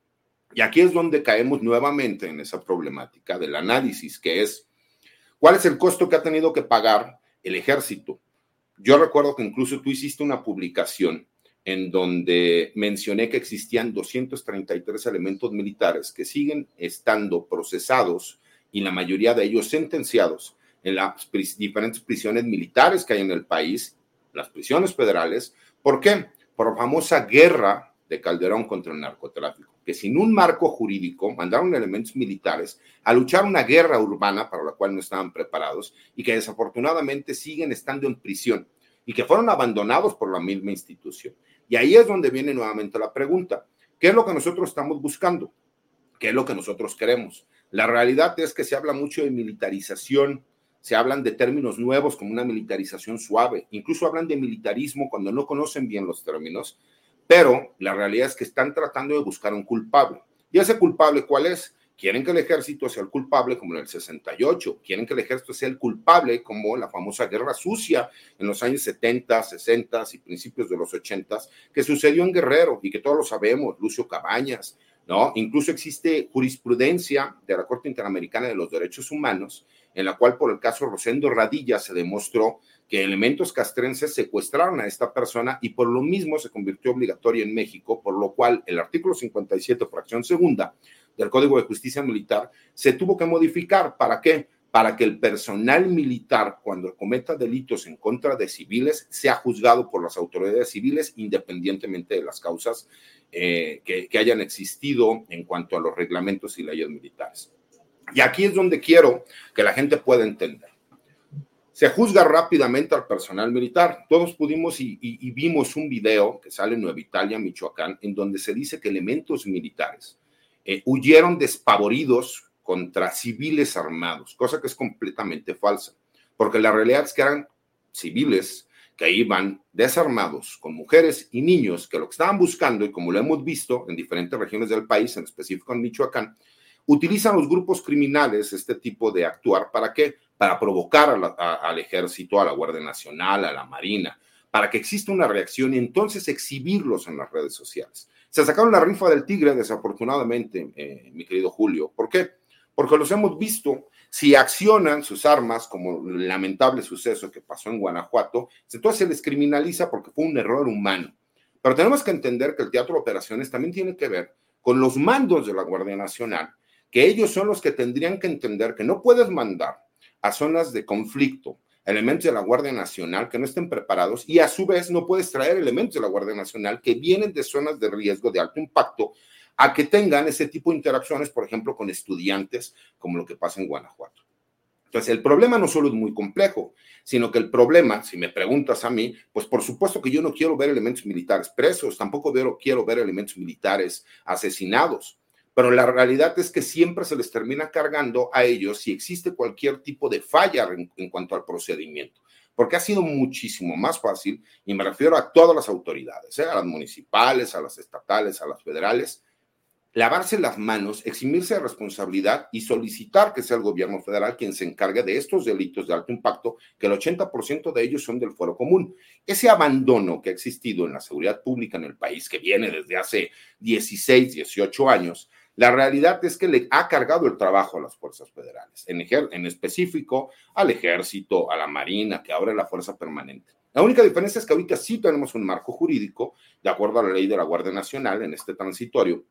Y aquí es donde caemos nuevamente en esa problemática del análisis, que es, ¿cuál es el costo que ha tenido que pagar el ejército? Yo recuerdo que incluso tú hiciste una publicación en donde mencioné que existían 233 elementos militares que siguen estando procesados y la mayoría de ellos sentenciados en las diferentes prisiones militares que hay en el país, las prisiones federales. ¿Por qué? Por la famosa guerra de Calderón contra el narcotráfico, que sin un marco jurídico mandaron elementos militares a luchar una guerra urbana para la cual no estaban preparados y que desafortunadamente siguen estando en prisión y que fueron abandonados por la misma institución. Y ahí es donde viene nuevamente la pregunta, ¿qué es lo que nosotros estamos buscando? ¿Qué es lo que nosotros queremos? La realidad es que se habla mucho de militarización, se hablan de términos nuevos como una militarización suave, incluso hablan de militarismo cuando no conocen bien los términos, pero la realidad es que están tratando de buscar un culpable. ¿Y ese culpable cuál es? Quieren que el ejército sea el culpable como en el 68, quieren que el ejército sea el culpable como la famosa guerra sucia en los años 70, 60 y principios de los 80 que sucedió en Guerrero y que todos lo sabemos, Lucio Cabañas, ¿no? Incluso existe jurisprudencia de la Corte Interamericana de los Derechos Humanos en la cual por el caso Rosendo Radilla se demostró que elementos castrenses secuestraron a esta persona y por lo mismo se convirtió obligatoria en México, por lo cual el artículo 57, fracción segunda, del Código de Justicia Militar se tuvo que modificar. ¿Para qué? Para que el personal militar, cuando cometa delitos en contra de civiles, sea juzgado por las autoridades civiles independientemente de las causas eh, que hayan existido en cuanto a los reglamentos y leyes militares. Y aquí es donde quiero que la gente pueda entender. Se juzga rápidamente al personal militar. Todos pudimos y, vimos un video que sale en Nueva Italia, Michoacán, en donde se dice que elementos militares eh, huyeron despavoridos contra civiles armados, cosa que es completamente falsa, porque la realidad es que eran civiles que iban desarmados con mujeres y niños que lo que estaban buscando, y como lo hemos visto en diferentes regiones del país, en específico en Michoacán, utilizan los grupos criminales este tipo de actuar. ¿Para qué? para provocar al ejército, a la Guardia Nacional, a la Marina, para que exista una reacción y entonces exhibirlos en las redes sociales. Se sacaron la rifa del tigre, desafortunadamente, eh, mi querido Julio. ¿Por qué? Porque los hemos visto. Si accionan sus armas, como el lamentable suceso que pasó en Guanajuato, entonces se les criminaliza porque fue un error humano. Pero tenemos que entender que el teatro de operaciones también tiene que ver con los mandos de la Guardia Nacional, que ellos son los que tendrían que entender que no puedes mandar a zonas de conflicto elementos de la Guardia Nacional que no estén preparados y a su vez no puedes traer elementos de la Guardia Nacional que vienen de zonas de riesgo de alto impacto a que tengan ese tipo de interacciones, por ejemplo, con estudiantes, como lo que pasa en Guanajuato. Entonces, el problema no solo es muy complejo, sino que el problema, si me preguntas a mí, pues por supuesto que yo no quiero ver elementos militares presos, tampoco quiero ver elementos militares asesinados pero la realidad es que siempre se les termina cargando a ellos si existe cualquier tipo de falla en, cuanto al procedimiento, porque ha sido muchísimo más fácil, y me refiero a todas las autoridades, ¿eh? a las municipales, a las estatales, a las federales, lavarse las manos, eximirse de responsabilidad y solicitar que sea el gobierno federal quien se encargue de estos delitos de alto impacto, que el 80% de ellos son del fuero común. Ese abandono que ha existido en la seguridad pública en el país, que viene desde hace 16, 18 años, la realidad es que le ha cargado el trabajo a las fuerzas federales, en, en específico al ejército, a la marina, que ahora es la fuerza permanente. La única diferencia es que ahorita sí tenemos un marco jurídico, de acuerdo a la ley de la Guardia Nacional, en este transitorio,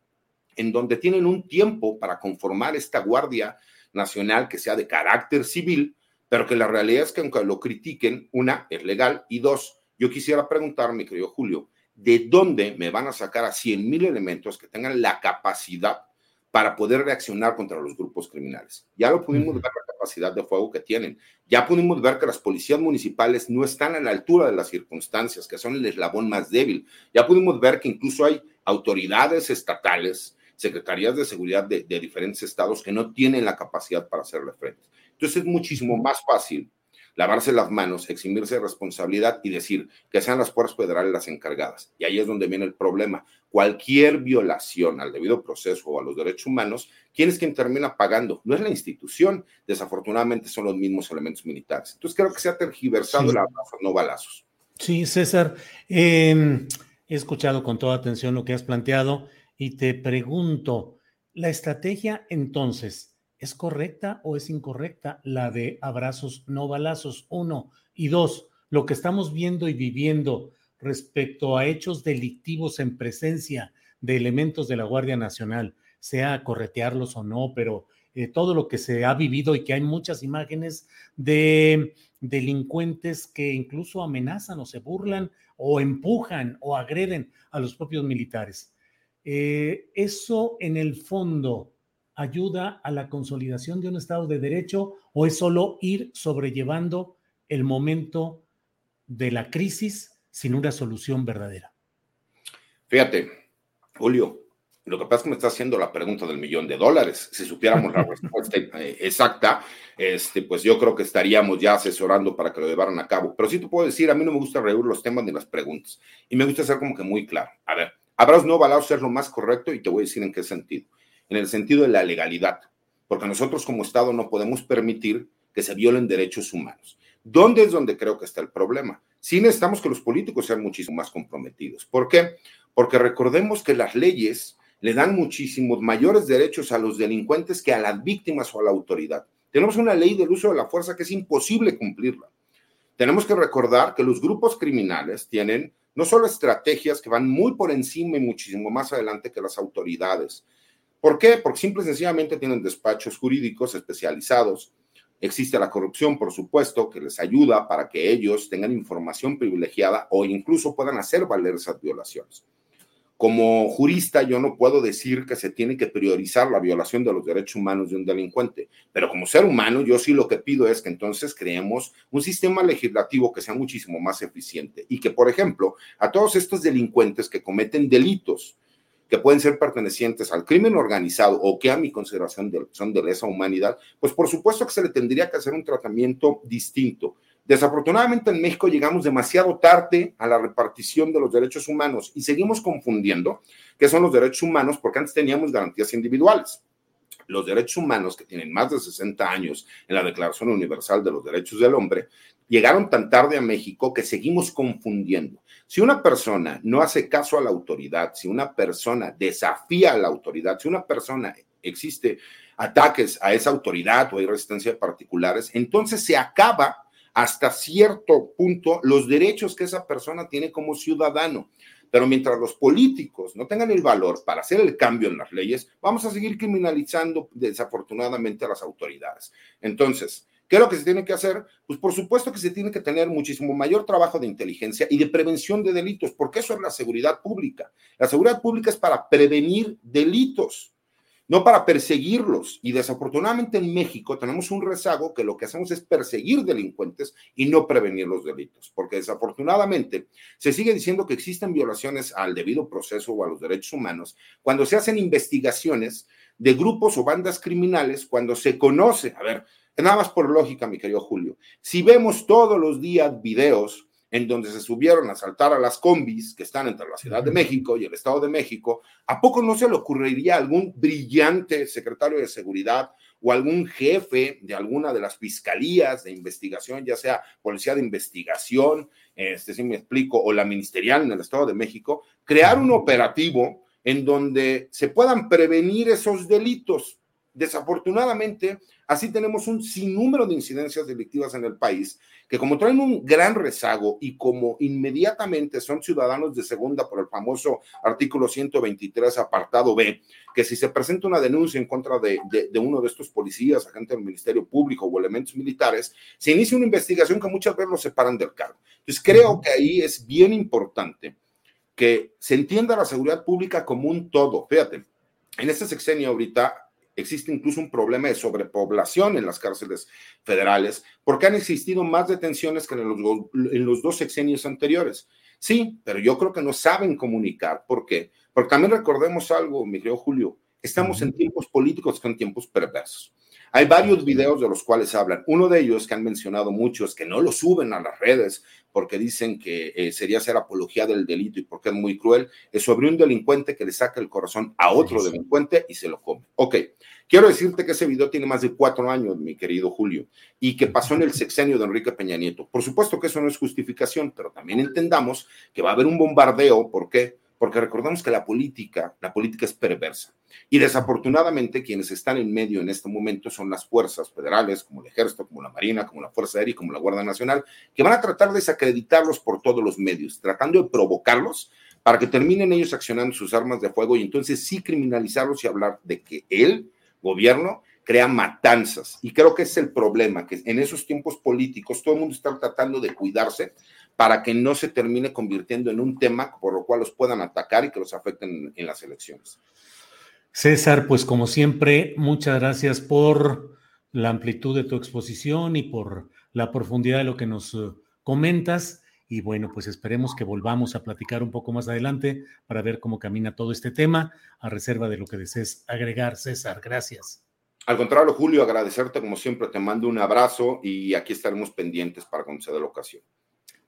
en donde tienen un tiempo para conformar esta Guardia Nacional que sea de carácter civil, pero que la realidad es que aunque lo critiquen, una, es legal, y dos, yo quisiera preguntar, mi querido Julio, ¿de dónde me van a sacar a 100 mil elementos que tengan la capacidad para poder reaccionar contra los grupos criminales. Ya lo pudimos ver la capacidad de fuego que tienen. Ya pudimos ver que las policías municipales no están a la altura de las circunstancias, que son el eslabón más débil. Ya pudimos ver que incluso hay autoridades estatales, secretarías de seguridad de, de diferentes estados que no tienen la capacidad para hacerle frente. Entonces es muchísimo más fácil lavarse las manos, eximirse de responsabilidad y decir que sean las fuerzas federales las encargadas. Y ahí es donde viene el problema. Cualquier violación al debido proceso o a los derechos humanos, ¿quién es quien termina pagando? No es la institución, desafortunadamente son los mismos elementos militares. Entonces creo que se ha tergiversado la no balazos. Sí, César, em, he escuchado con toda atención lo que has planteado y te pregunto, la estrategia entonces, ¿Es correcta o es incorrecta la de abrazos no balazos? Uno. Y dos, lo que estamos viendo y viviendo respecto a hechos delictivos en presencia de elementos de la Guardia Nacional, sea corretearlos o no, pero eh, todo lo que se ha vivido y que hay muchas imágenes de delincuentes que incluso amenazan o se burlan o empujan o agreden a los propios militares. Eh, eso en el fondo ayuda a la consolidación de un Estado de Derecho o es solo ir sobrellevando el momento de la crisis sin una solución verdadera? Fíjate, Julio, lo que pasa es que me está haciendo la pregunta del millón de dólares. Si supiéramos la respuesta eh, exacta, este, pues yo creo que estaríamos ya asesorando para que lo llevaran a cabo. Pero sí te puedo decir, a mí no me gusta reír los temas ni las preguntas. Y me gusta ser como que muy claro. A ver, habrás no balazos ser lo más correcto y te voy a decir en qué sentido en el sentido de la legalidad, porque nosotros como Estado no podemos permitir que se violen derechos humanos. ¿Dónde es donde creo que está el problema? Sí necesitamos que los políticos sean muchísimo más comprometidos. ¿Por qué? Porque recordemos que las leyes le dan muchísimos mayores derechos a los delincuentes que a las víctimas o a la autoridad. Tenemos una ley del uso de la fuerza que es imposible cumplirla. Tenemos que recordar que los grupos criminales tienen no solo estrategias que van muy por encima y muchísimo más adelante que las autoridades, ¿Por qué? Porque simple y sencillamente tienen despachos jurídicos especializados. Existe la corrupción, por supuesto, que les ayuda para que ellos tengan información privilegiada o incluso puedan hacer valer esas violaciones. Como jurista, yo no puedo decir que se tiene que priorizar la violación de los derechos humanos de un delincuente, pero como ser humano, yo sí lo que pido es que entonces creemos un sistema legislativo que sea muchísimo más eficiente y que, por ejemplo, a todos estos delincuentes que cometen delitos, que pueden ser pertenecientes al crimen organizado o que a mi consideración son de lesa humanidad, pues por supuesto que se le tendría que hacer un tratamiento distinto. Desafortunadamente en México llegamos demasiado tarde a la repartición de los derechos humanos y seguimos confundiendo qué son los derechos humanos porque antes teníamos garantías individuales. Los derechos humanos, que tienen más de 60 años en la Declaración Universal de los Derechos del Hombre, llegaron tan tarde a México que seguimos confundiendo. Si una persona no hace caso a la autoridad, si una persona desafía a la autoridad, si una persona existe ataques a esa autoridad o hay resistencia particulares, entonces se acaba hasta cierto punto los derechos que esa persona tiene como ciudadano. Pero mientras los políticos no tengan el valor para hacer el cambio en las leyes, vamos a seguir criminalizando desafortunadamente a las autoridades. Entonces, ¿qué es lo que se tiene que hacer? Pues por supuesto que se tiene que tener muchísimo mayor trabajo de inteligencia y de prevención de delitos, porque eso es la seguridad pública. La seguridad pública es para prevenir delitos no para perseguirlos. Y desafortunadamente en México tenemos un rezago que lo que hacemos es perseguir delincuentes y no prevenir los delitos, porque desafortunadamente se sigue diciendo que existen violaciones al debido proceso o a los derechos humanos cuando se hacen investigaciones de grupos o bandas criminales, cuando se conoce, a ver, nada más por lógica, mi querido Julio, si vemos todos los días videos, en donde se subieron a saltar a las combis que están entre la Ciudad de México y el Estado de México, ¿a poco no se le ocurriría a algún brillante secretario de seguridad o algún jefe de alguna de las fiscalías de investigación, ya sea policía de investigación, este si me explico, o la ministerial en el Estado de México, crear un operativo en donde se puedan prevenir esos delitos? Desafortunadamente, así tenemos un sinnúmero de incidencias delictivas en el país que como traen un gran rezago y como inmediatamente son ciudadanos de segunda por el famoso artículo 123, apartado B, que si se presenta una denuncia en contra de, uno de estos policías, agentes del Ministerio Público o elementos militares, se inicia una investigación que muchas veces los separan del cargo. Entonces, creo que ahí es bien importante que se entienda la seguridad pública como un todo. Fíjate, en este sexenio ahorita existe incluso un problema de sobrepoblación en las cárceles federales, porque han existido más detenciones que en los, en los dos sexenios anteriores. Sí, pero yo creo que no saben comunicar. ¿Por qué? Porque también recordemos algo, mi querido Julio, estamos en tiempos políticos que son tiempos perversos. Hay varios videos de los cuales hablan. Uno de ellos que han mencionado muchos, que no lo suben a las redes porque dicen que eh, sería ser apología del delito y porque es muy cruel, es sobre un delincuente que le saca el corazón a otro delincuente y se lo come. Ok, quiero decirte que ese video tiene más de cuatro años, mi querido Julio, y que pasó en el sexenio de Enrique Peña Nieto. Por supuesto que eso no es justificación, pero también entendamos que va a haber un bombardeo. ¿Por qué? porque recordamos que la política, la política es perversa. Y desafortunadamente quienes están en medio en este momento son las fuerzas federales, como el ejército, como la marina, como la Fuerza Aérea y como la Guardia Nacional, que van a tratar de desacreditarlos por todos los medios, tratando de provocarlos para que terminen ellos accionando sus armas de fuego y entonces sí criminalizarlos y hablar de que el gobierno crea matanzas. Y creo que es el problema, que en esos tiempos políticos todo el mundo está tratando de cuidarse para que no se termine convirtiendo en un tema por lo cual los puedan atacar y que los afecten en las elecciones. César, pues como siempre, muchas gracias por la amplitud de tu exposición y por la profundidad de lo que nos eh, comentas. Y bueno, pues esperemos que volvamos a platicar un poco más adelante para ver cómo camina todo este tema, a reserva de lo que desees agregar, César. Gracias. Al contrario, Julio, agradecerte como siempre, te mando un abrazo y aquí estaremos pendientes para cuando se dé la ocasión.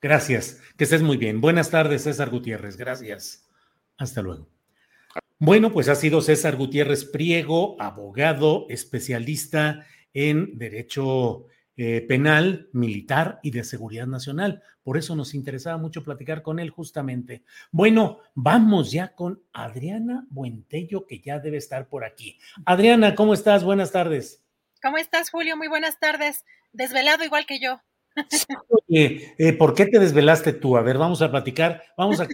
Gracias, que estés muy bien. Buenas tardes, César Gutiérrez. Gracias. Hasta luego. Bueno, pues ha sido César Gutiérrez Priego, abogado, especialista en derecho eh, penal, militar y de seguridad nacional. Por eso nos interesaba mucho platicar con él justamente. Bueno, vamos ya con Adriana Buentello, que ya debe estar por aquí. Adriana, ¿cómo estás? Buenas tardes. ¿Cómo estás, Julio? Muy buenas tardes. Desvelado igual que yo. Oye, eh, ¿por qué te desvelaste tú? A ver, vamos a platicar, vamos a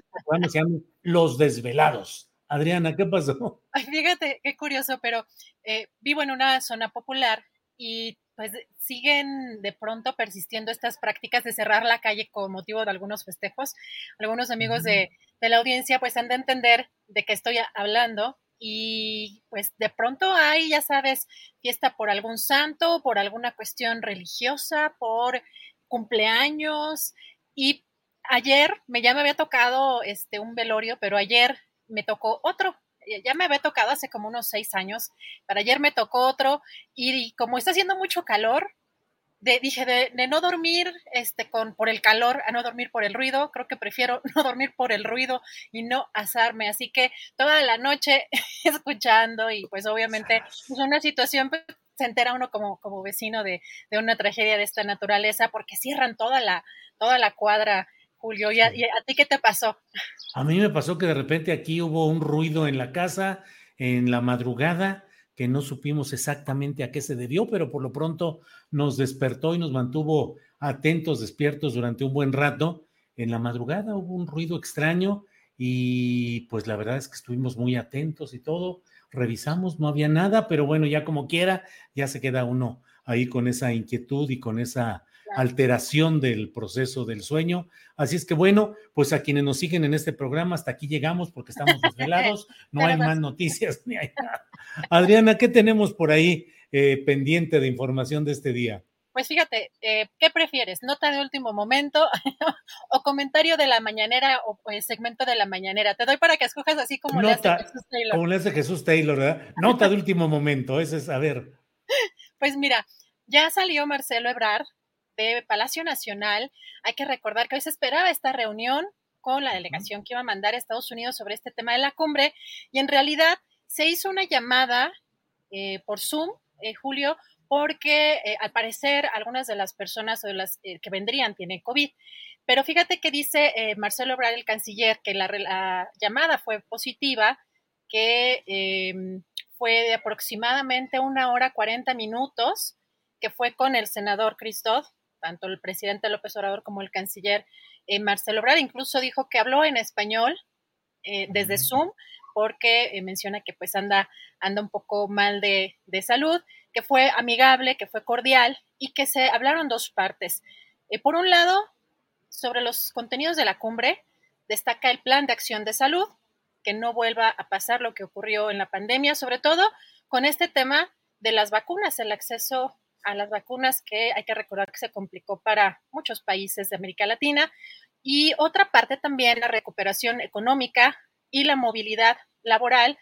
llaman Los Desvelados. Adriana, ¿qué pasó? Ay, fíjate, qué curioso, pero eh, vivo en una zona popular y pues siguen de pronto persistiendo estas prácticas de cerrar la calle con motivo de algunos festejos. Algunos amigos de, de la audiencia pues han de entender de qué estoy hablando y pues de pronto hay, ya sabes, fiesta por algún santo, por alguna cuestión religiosa, por cumpleaños y ayer me ya me había tocado este un velorio, pero ayer me tocó otro. Ya me había tocado hace como unos seis años, pero ayer me tocó otro y, como está haciendo mucho calor, de, dije, de, no dormir este, con, por el calor a no dormir por el ruido, creo que prefiero no dormir por el ruido y no asarme, así que toda la noche escuchando y pues obviamente es pues, una situación, pues, se entera uno como, como vecino de, de, una tragedia de esta naturaleza porque cierran toda la, toda la cuadra. Julio, ¿y a, ¿y a ti qué te pasó? A mí me pasó que de repente aquí hubo un ruido en la casa, en la madrugada, que no supimos exactamente a qué se debió, pero por lo pronto nos despertó y nos mantuvo atentos, despiertos durante un buen rato. En la madrugada hubo un ruido extraño y pues la verdad es que estuvimos muy atentos y todo. Revisamos, no había nada, pero bueno, ya como quiera, ya se queda uno ahí con esa inquietud y con esa alteración del proceso del sueño. Así es que bueno, pues a quienes nos siguen en este programa, hasta aquí llegamos porque estamos desvelados, no hay más noticias ni hay nada. Adriana, ¿qué tenemos por ahí eh, pendiente de información de este día? Pues fíjate, eh, ¿qué prefieres? ¿Nota de último momento o comentario de la mañanera o pues, segmento de la mañanera? Te doy para que escojas así como le hace Jesús Taylor. Como le hace Jesús Taylor, ¿verdad? Nota de último momento, ese es, a ver. Pues mira, ya salió Marcelo Ebrard de Palacio Nacional. Hay que recordar que hoy se esperaba esta reunión con la delegación que iba a mandar a Estados Unidos sobre este tema de la cumbre y en realidad se hizo una llamada eh, por Zoom, eh, Julio, porque eh, al parecer algunas de las personas o de las que vendrían tienen COVID. Pero fíjate que dice Marcelo Ebrard, el canciller, que la, llamada fue positiva, que em, fue de aproximadamente una hora 40 minutos, que fue con el senador Christoph, tanto el presidente López Obrador como el canciller Marcelo Ebrard. Incluso dijo que habló en español desde Zoom porque eh, menciona que pues anda, anda un poco mal de, salud, que fue amigable, que fue cordial y que se hablaron dos partes. Eh, por un lado, sobre los contenidos de la cumbre, destaca el plan de acción de salud, que no vuelva a pasar lo que ocurrió en la pandemia, sobre todo con este tema de las vacunas, el acceso a las vacunas que hay que recordar que se complicó para muchos países de América Latina. Y otra parte también la recuperación económica y la movilidad laboral.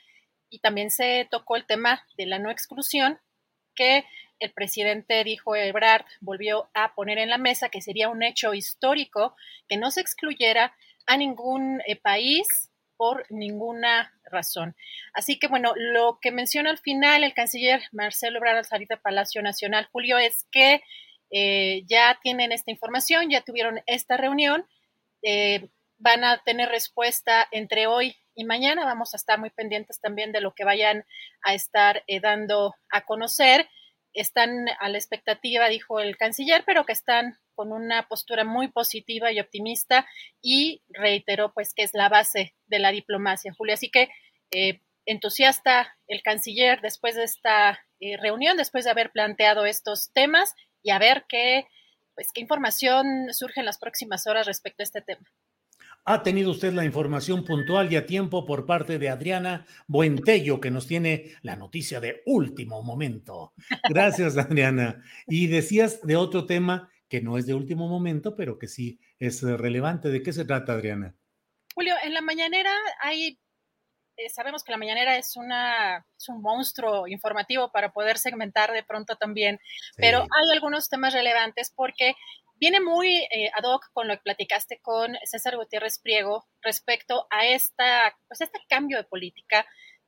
Y también se tocó el tema de la no exclusión, que el presidente dijo Ebrard volvió a poner en la mesa que sería un hecho histórico que no se excluyera a ningún eh, país por ninguna razón. Así que bueno, lo que menciona al final el canciller Marcelo Ebrard al salir de Palacio Nacional, Julio, es que eh, ya tienen esta información, ya tuvieron esta reunión. Eh, van a tener respuesta entre hoy y mañana. Vamos a estar muy pendientes también de lo que vayan a estar eh, dando a conocer. Están a la expectativa, dijo el canciller, pero que están con una postura muy positiva y optimista y reiteró pues que es la base de la diplomacia, Julia. Así que eh, entusiasta el canciller después de esta eh, reunión, después de haber planteado estos temas y a ver qué, pues, qué información surge en las próximas horas respecto a este tema. Ha tenido usted la información puntual y a tiempo por parte de Adriana Buentello, que nos tiene la noticia de último momento. Gracias, Adriana. Y decías de otro tema que no es de último momento, pero que sí es relevante. ¿De qué se trata, Adriana? Julio, en la mañanera hay, eh, sabemos que la mañanera es, una, es un monstruo informativo para poder segmentar de pronto también, pero hay algunos temas relevantes porque viene muy eh, ad hoc con lo que platicaste con César Gutiérrez Priego respecto a esta, pues este cambio de política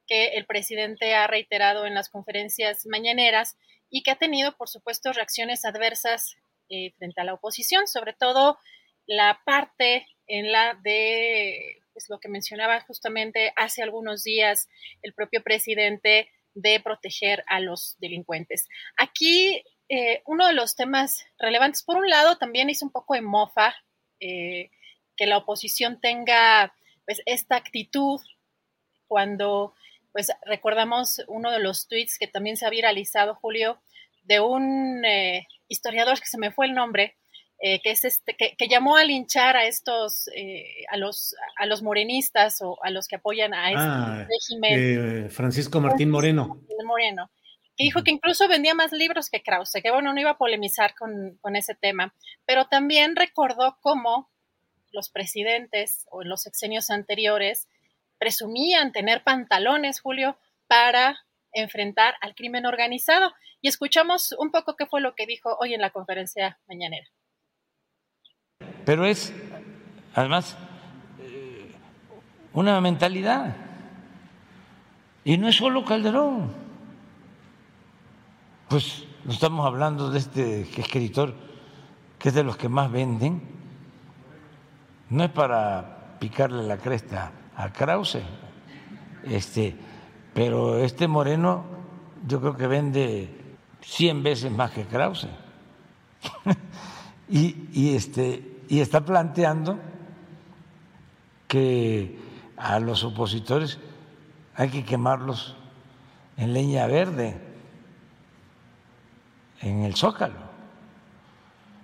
que el presidente ha reiterado en las conferencias mañaneras y que ha tenido, por supuesto, reacciones adversas eh, frente a la oposición, sobre todo la parte en la de pues, lo que mencionaba justamente hace algunos días el propio presidente de proteger a los delincuentes. Aquí eh, uno de los temas relevantes, por un lado, también hizo un poco de mofa eh, que la oposición tenga pues, esta actitud cuando, pues, recordamos uno de los tweets que también se ha viralizado, Julio, de un eh, historiador que se me fue el nombre, que es este, que, llamó a linchar a estos, a los, a los morenistas o a los que apoyan a este ah, régimen. Francisco Martín Moreno. Moreno dijo que incluso vendía más libros que Krause, que bueno, no iba a polemizar con, ese tema, pero también recordó cómo los presidentes o los sexenios anteriores presumían tener pantalones, Julio, para enfrentar al crimen organizado. y escuchamos un poco qué fue lo que dijo hoy en la conferencia mañanera. Pero es, además, eh, una mentalidad. Y no es solo Calderón. Pues no estamos hablando de este escritor que es de los que más venden. No es para picarle la cresta a Krause, este, pero este Moreno yo creo que vende 100 veces más que Krause. y, este, y está planteando que a los opositores hay que quemarlos en leña verde, en el zócalo.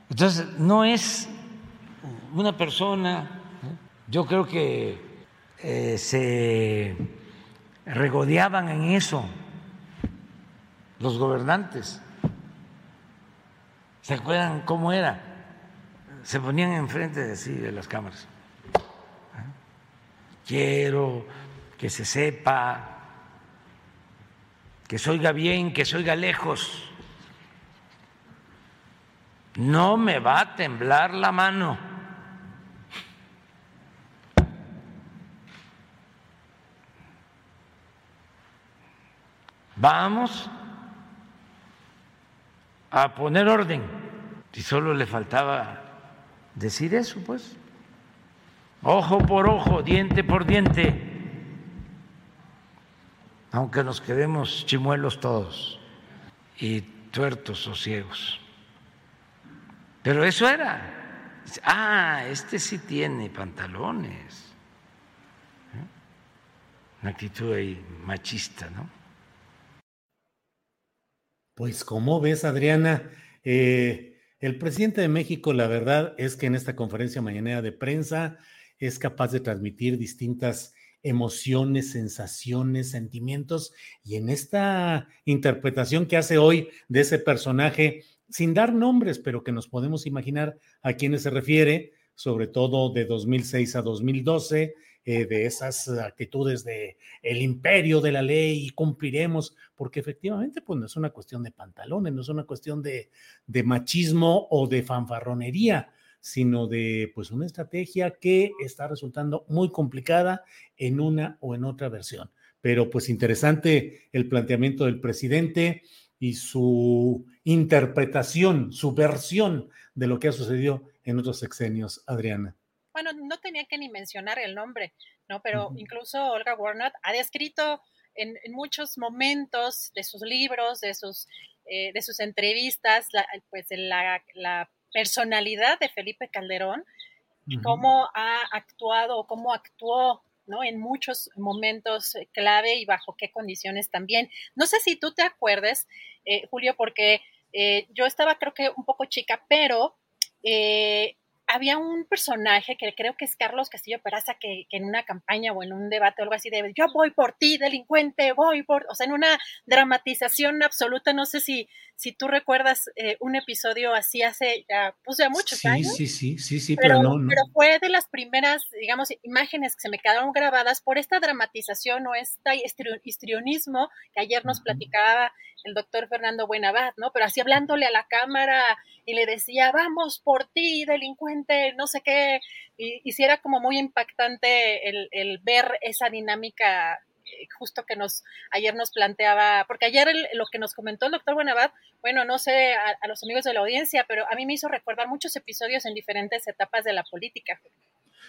Entonces, no es una persona, yo creo que eh, se regodeaban en eso los gobernantes. ¿Se acuerdan cómo era? Se ponían enfrente de, sí, de las cámaras. Quiero que se sepa, que se oiga bien, que se oiga lejos. No me va a temblar la mano. Vamos a poner orden. Y solo le faltaba decir eso, pues. Ojo por ojo, diente por diente. Aunque nos quedemos chimuelos todos y tuertos o ciegos. Pero eso era. Ah, este sí tiene pantalones. ¿Eh? Una actitud ahí machista, ¿no? Pues como ves, Adriana, eh, el presidente de México, la verdad es que en esta conferencia mañanera de prensa es capaz de transmitir distintas emociones, sensaciones, sentimientos, y en esta interpretación que hace hoy de ese personaje, sin dar nombres, pero que nos podemos imaginar a quiénes se refiere, sobre todo de 2006 a 2012, eh, de esas actitudes de el imperio de la ley y cumpliremos, porque efectivamente pues no es una cuestión de pantalones, no es una cuestión de, de machismo o de fanfarronería, sino de pues una estrategia que está resultando muy complicada en una o en otra versión. Pero pues interesante el planteamiento del presidente y su interpretación, su versión de lo que ha sucedido en otros sexenios, Adriana. Bueno, no tenía que ni mencionar el nombre, ¿no? Pero incluso Olga Warnot ha descrito en, muchos momentos de sus libros, de sus, eh, de sus entrevistas, la, pues la, la, personalidad de Felipe Calderón, cómo ha actuado, cómo actuó ¿no? En muchos momentos clave y bajo qué condiciones también. No sé si tú te acuerdes, eh, Julio, porque eh, yo estaba creo que un poco chica, pero había un personaje que creo que es Carlos Castillo Peraza que, en una campaña o en un debate o algo así de yo voy por ti, delincuente, voy por, o sea, en una dramatización absoluta, no sé si, si tú recuerdas eh, un episodio así hace ya, pues ya muchos años. Sí, sí, sí, sí, pero, no, Pero fue de las primeras, digamos, imágenes que se me quedaron grabadas por esta dramatización o este histrionismo que ayer nos platicaba el doctor Fernando Buenabad, ¿no? Pero así hablándole a la cámara y le decía, vamos por ti, delincuente, no sé qué, y, y era como muy impactante el, ver esa dinámica eh, justo que nos ayer nos planteaba, porque ayer lo que nos comentó el doctor Buenabad, bueno, no sé a, los amigos de la audiencia, pero a mí me hizo recordar muchos episodios en diferentes etapas de la política.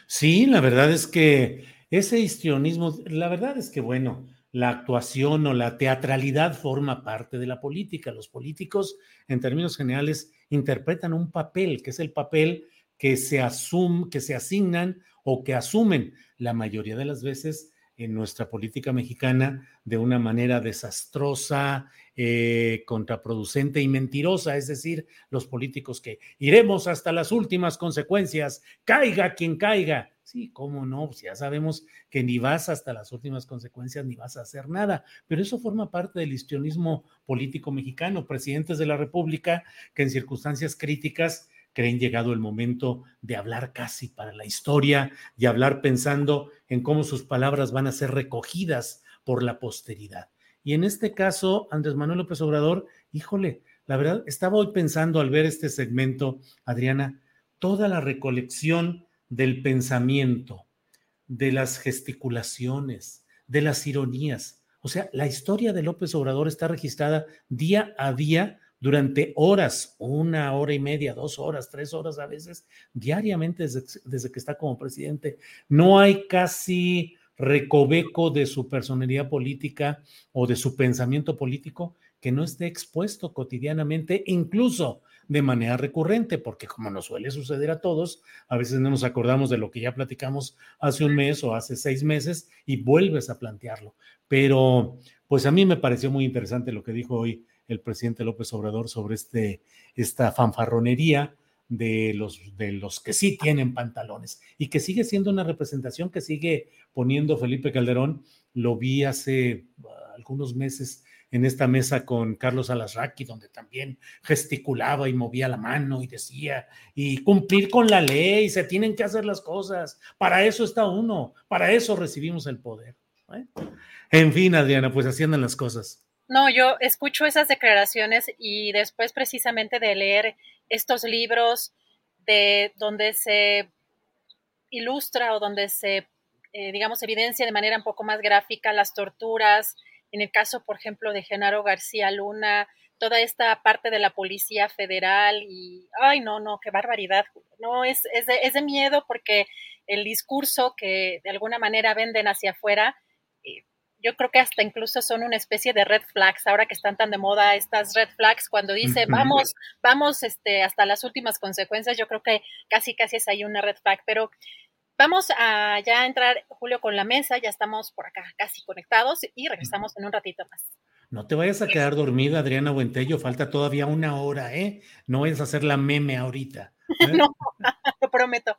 Sí, la verdad es que ese histrionismo, la verdad es que bueno, la actuación o la teatralidad forma parte de la política. Los políticos, en términos generales, interpretan un papel, que es el papel que se, asum, que se asignan o que asumen la mayoría de las veces en nuestra política mexicana de una manera desastrosa, eh, contraproducente y mentirosa, es decir, los políticos que iremos hasta las últimas consecuencias, caiga quien caiga. Sí, cómo no, pues ya sabemos que ni vas hasta las últimas consecuencias ni vas a hacer nada, pero eso forma parte del histrionismo político mexicano, presidentes de la República que en circunstancias críticas creen llegado el momento de hablar casi para la historia y hablar pensando en cómo sus palabras van a ser recogidas por la posteridad. Y en este caso, Andrés Manuel López Obrador, híjole, la verdad, estaba hoy pensando al ver este segmento, Adriana, toda la recolección del pensamiento, de las gesticulaciones, de las ironías. O sea, la historia de López Obrador está registrada día a día durante horas, una hora y media, dos horas, tres horas a veces, diariamente desde, que está como presidente. No hay casi recoveco de su personalidad política o de su pensamiento político que no esté expuesto cotidianamente, incluso de manera recurrente, porque como nos suele suceder a todos, a veces no nos acordamos de lo que ya platicamos hace un mes o hace seis meses y vuelves a plantearlo. Pero pues a mí me pareció muy interesante lo que dijo hoy el presidente López Obrador sobre este, esta fanfarronería de los, de los que sí tienen pantalones y que sigue siendo una representación que sigue poniendo Felipe Calderón. Lo vi hace ah, algunos meses en esta mesa con Carlos Alasraqui, donde también gesticulaba y movía la mano y decía, y cumplir con la ley, se tienen que hacer las cosas, para eso está uno, para eso recibimos el poder. ¿eh? En fin, Adriana, pues así las cosas. No, yo escucho esas declaraciones y después precisamente de leer estos libros de donde se ilustra o donde se, eh, digamos, evidencia de manera un poco más gráfica las torturas, en el caso, por ejemplo, de Genaro García Luna, toda esta parte de la Policía Federal y, ay, no, no, qué barbaridad. No, es, es, de, es de miedo porque el discurso que de alguna manera venden hacia afuera, eh, yo creo que hasta incluso son una especie de red flags, ahora que están tan de moda estas red flags, cuando dice vamos, vamos este, hasta las últimas consecuencias, yo creo que casi, casi es ahí una red flag, pero vamos a ya entrar, Julio, con la mesa, ya estamos por acá casi conectados y regresamos en un ratito más. No te vayas a quedar dormida, Adriana Buentello, falta todavía una hora, ¿eh? No vayas a hacer la meme ahorita. ¿eh? no, lo prometo.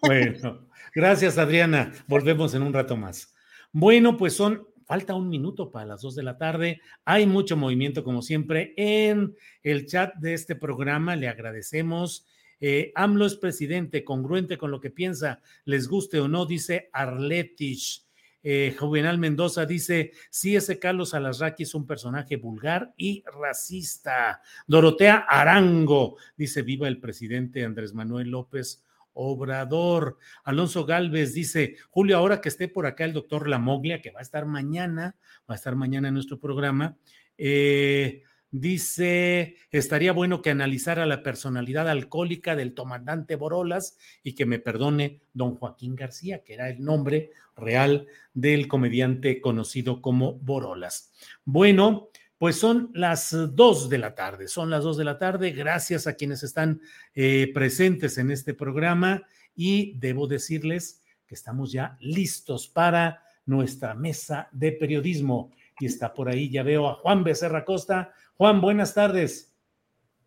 bueno, gracias, Adriana. Volvemos en un rato más. Bueno, pues son Falta un minuto para las dos de la tarde. Hay mucho movimiento, como siempre, en el chat de este programa. Le agradecemos. Eh, AMLO es presidente, congruente con lo que piensa, les guste o no, dice Arletich. Eh, Juvenal Mendoza dice: Sí, ese Carlos Alasraqui es un personaje vulgar y racista. Dorotea Arango dice: Viva el presidente Andrés Manuel López Obrador. Alonso Galvez dice, Julio, ahora que esté por acá el doctor Lamoglia, que va a estar mañana, va a estar mañana en nuestro programa, eh, dice, estaría bueno que analizara la personalidad alcohólica del comandante Borolas y que me perdone don Joaquín García, que era el nombre real del comediante conocido como Borolas. Bueno, pues son las dos de la tarde, son las dos de la tarde. Gracias a quienes están eh, presentes en este programa y debo decirles que estamos ya listos para nuestra mesa de periodismo. Y está por ahí, ya veo a Juan Becerra Costa. Juan, buenas tardes.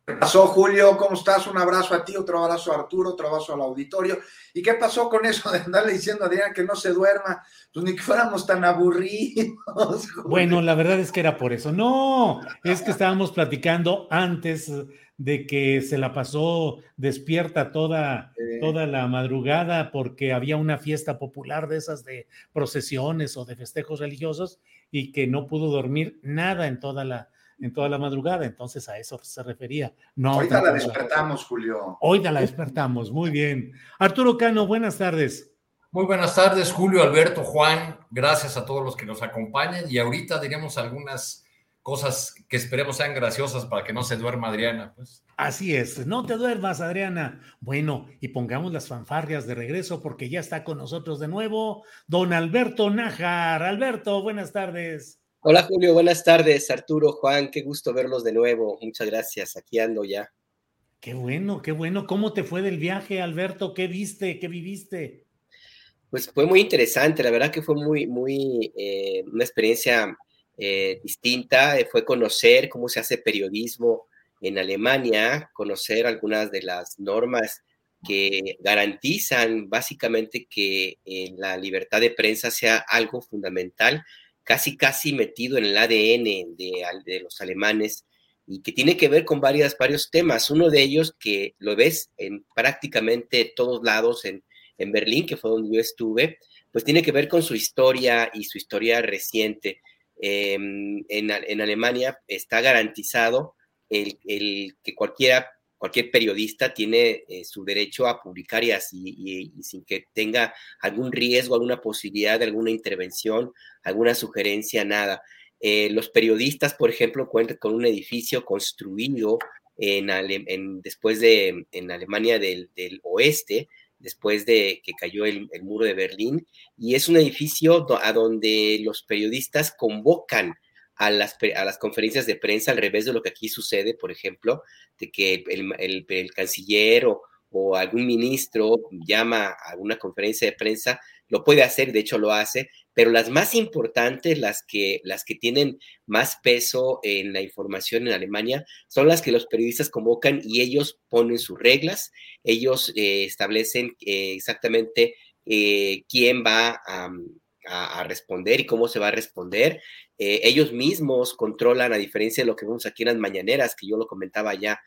¿Qué pasó, Julio? ¿Cómo estás? Un abrazo a ti, otro abrazo a Arturo, otro abrazo al auditorio. ¿Y qué pasó con eso de andarle diciendo a Adrián que no se duerma? Pues ni que fuéramos tan aburridos. Bueno, la verdad es que era por eso. No, es que estábamos platicando antes de que se la pasó despierta toda, toda la madrugada porque había una fiesta popular de esas de procesiones o de festejos religiosos y que no pudo dormir nada en toda la en toda la madrugada, entonces a eso se refería. No Hoy la despertamos, Julio. Hoy la despertamos, muy bien. Arturo Cano, buenas tardes. Muy buenas tardes, Julio, Alberto, Juan. Gracias a todos los que nos acompañan y ahorita diremos algunas cosas que esperemos sean graciosas para que no se duerma Adriana. Pues. Así es, no te duermas, Adriana. Bueno, y pongamos las fanfarrias de regreso porque ya está con nosotros de nuevo don Alberto Nájar. Alberto, buenas tardes. Hola Julio, buenas tardes. Arturo, Juan, qué gusto verlos de nuevo. Muchas gracias. Aquí ando ya. Qué bueno, qué bueno. ¿Cómo te fue del viaje, Alberto? ¿Qué viste? ¿Qué viviste? Pues fue muy interesante. La verdad que fue muy, muy, eh, una experiencia eh, distinta. Fue conocer cómo se hace periodismo en Alemania, conocer algunas de las normas que garantizan básicamente que eh, la libertad de prensa sea algo fundamental casi, casi metido en el ADN de, los alemanes y que tiene que ver con varios temas. Uno de ellos que lo ves en prácticamente todos lados, en, en Berlín, que fue donde yo estuve, pues tiene que ver con su historia y su historia reciente. em, en, Alemania está garantizado el, que cualquiera, cualquier periodista tiene eh, su derecho a publicar y, así, y, sin que tenga algún riesgo, alguna posibilidad de alguna intervención, alguna sugerencia, nada. Eh, los periodistas, por ejemplo, cuentan con un edificio construido en, después de en Alemania del, oeste, después de que cayó el, muro de Berlín, y es un edificio a donde los periodistas convocan a las, a las conferencias de prensa, al revés de lo que aquí sucede, por ejemplo, de que el, el canciller o, o algún ministro llama a una conferencia de prensa, lo puede hacer, de hecho lo hace, pero las más importantes, las que, las que tienen más peso en la información en Alemania, son las que los periodistas convocan y ellos ponen sus reglas, ellos eh, establecen eh, exactamente eh, quién va a, a, responder y cómo se va a responder. ellos mismos controlan, a diferencia de lo que vemos aquí en las mañaneras, que yo lo comentaba ya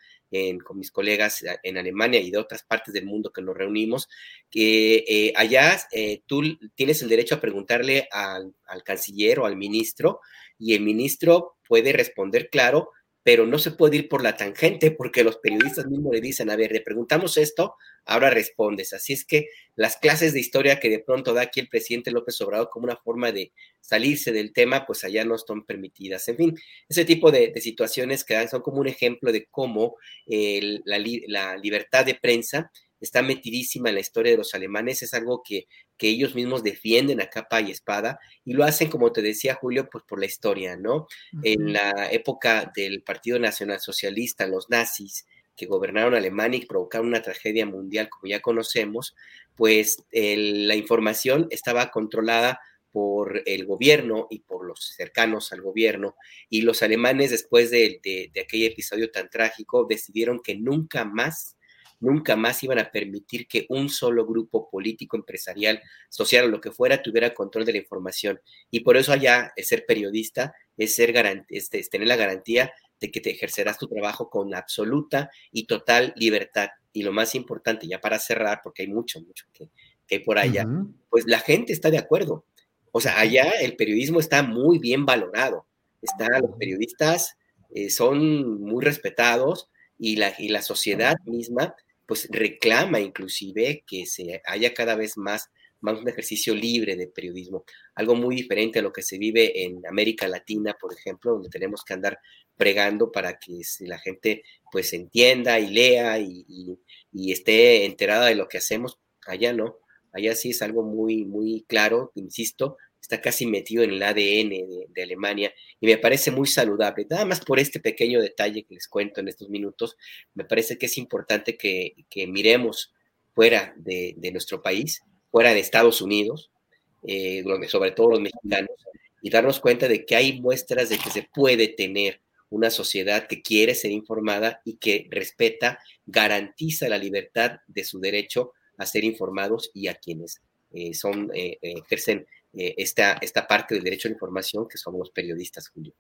con mis colegas en Alemania y de otras partes del mundo que nos reunimos, que eh, allá eh, tú tienes el derecho a preguntarle al canciller o al ministro y el ministro puede responder claro, pero no se puede ir por la tangente porque los periodistas mismos le dicen, a ver, le preguntamos esto, ahora respondes. Así es que las clases de historia que de pronto da aquí el presidente López Obrador como una forma de salirse del tema, pues allá no están permitidas. En fin, ese tipo de, situaciones que dan son como un ejemplo de cómo la, la libertad de prensa está metidísima en la historia de los alemanes, es algo que, que, ellos mismos defienden a capa y espada y lo hacen, como te decía Julio, pues por la historia, ¿no? En la época del Partido Nacional Socialista, los nazis que gobernaron Alemania y provocaron una tragedia mundial como ya conocemos, pues la información estaba controlada por el gobierno y por los cercanos al gobierno. Y los alemanes, después de, de, de aquel episodio tan trágico, decidieron que nunca más nunca más iban a permitir que un solo grupo político, empresarial, social o lo que fuera tuviera control de la información. Y por eso allá es ser periodista, es, ser es, tener la garantía de que te ejercerás tu trabajo con absoluta y total libertad. Y lo más importante, ya para cerrar, porque hay mucho, mucho que, hay por allá, pues la gente está de acuerdo. O sea, allá el periodismo está muy bien valorado. Está, los periodistas eh, son muy respetados y la, y la sociedad misma pues reclama inclusive que se haya cada vez más, más un ejercicio libre de periodismo, algo muy diferente a lo que se vive en América Latina, por ejemplo, donde tenemos que andar pregando para que la gente pues entienda y lea y, y esté enterada de lo que hacemos. Allá no, allá sí es algo muy, muy claro, insisto, está casi metido en el ADN de, Alemania y me parece muy saludable. Nada más por este pequeño detalle que les cuento en estos minutos, me parece que es importante que, miremos fuera de, nuestro país, fuera de Estados Unidos, eh, sobre todo los mexicanos, y darnos cuenta de que hay muestras de que se puede tener una sociedad que quiere ser informada y que respeta, garantiza la libertad de su derecho a ser informados y a quienes eh, son, eh, ejercen eh, esta, esta parte del derecho a la información que somos los periodistas, Julio.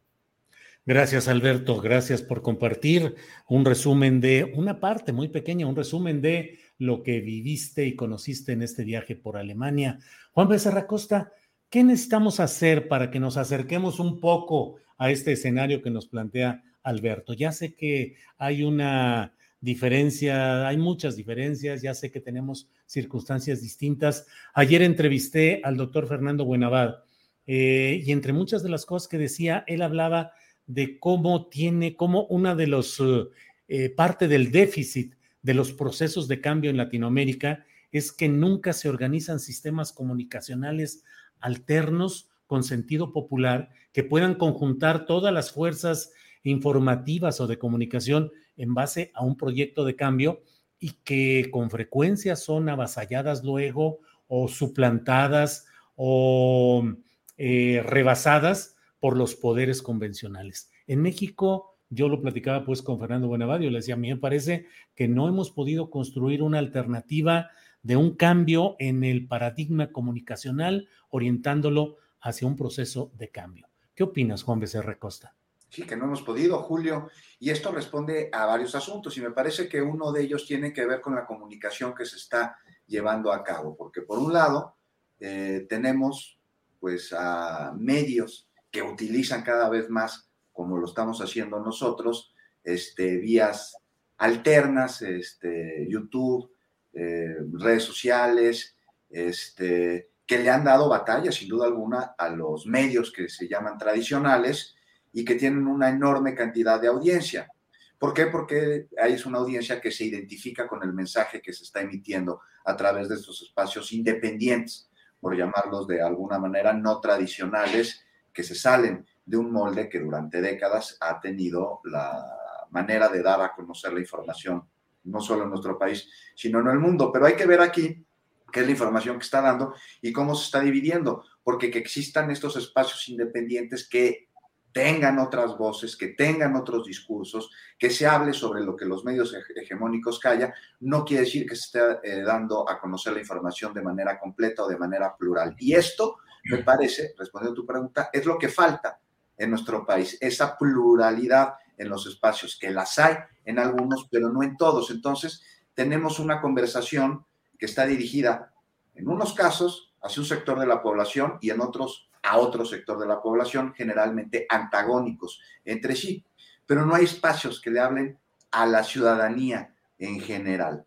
Gracias, Alberto. Gracias por compartir un resumen de una parte muy pequeña, un resumen de lo que viviste y conociste en este viaje por Alemania. Juan Becerra Costa, ¿qué necesitamos hacer para que nos acerquemos un poco a este escenario que nos plantea Alberto? Ya sé que hay una diferencia, hay muchas diferencias, ya sé que tenemos circunstancias distintas. Ayer entrevisté al doctor Fernando Buenavad eh, y entre muchas de las cosas que decía, él hablaba de cómo tiene, cómo una de los, eh, parte del déficit de los procesos de cambio en Latinoamérica es que nunca se organizan sistemas comunicacionales alternos con sentido popular que puedan conjuntar todas las fuerzas informativas o de comunicación en base a un proyecto de cambio y que con frecuencia son avasalladas luego o suplantadas o eh, rebasadas por los poderes convencionales. En México, yo lo platicaba pues con Fernando Buenavadio, le decía, a mí me parece que no hemos podido construir una alternativa de un cambio en el paradigma comunicacional, orientándolo hacia un proceso de cambio. ¿Qué opinas, Juan Becerra Costa? Sí, que no hemos podido, Julio. Y esto responde a varios asuntos y me parece que uno de ellos tiene que ver con la comunicación que se está llevando a cabo, porque por un lado eh, tenemos pues a medios que utilizan cada vez más, como lo estamos haciendo nosotros, este, vías alternas, este, YouTube, eh, redes sociales, este, que le han dado batalla, sin duda alguna, a los medios que se llaman tradicionales y que tienen una enorme cantidad de audiencia. ¿Por qué? Porque ahí es una audiencia que se identifica con el mensaje que se está emitiendo a través de estos espacios independientes, por llamarlos de alguna manera no tradicionales, que se salen de un molde que durante décadas ha tenido la manera de dar a conocer la información, no solo en nuestro país, sino en el mundo. Pero hay que ver aquí qué es la información que está dando y cómo se está dividiendo, porque que existan estos espacios independientes que tengan otras voces, que tengan otros discursos, que se hable sobre lo que los medios hegemónicos callan, no quiere decir que se esté eh, dando a conocer la información de manera completa o de manera plural. Y esto, me parece, respondiendo a tu pregunta, es lo que falta en nuestro país, esa pluralidad en los espacios, que las hay en algunos, pero no en todos. Entonces, tenemos una conversación que está dirigida, en unos casos, hacia un sector de la población y en otros a otro sector de la población, generalmente antagónicos entre sí. Pero no hay espacios que le hablen a la ciudadanía en general.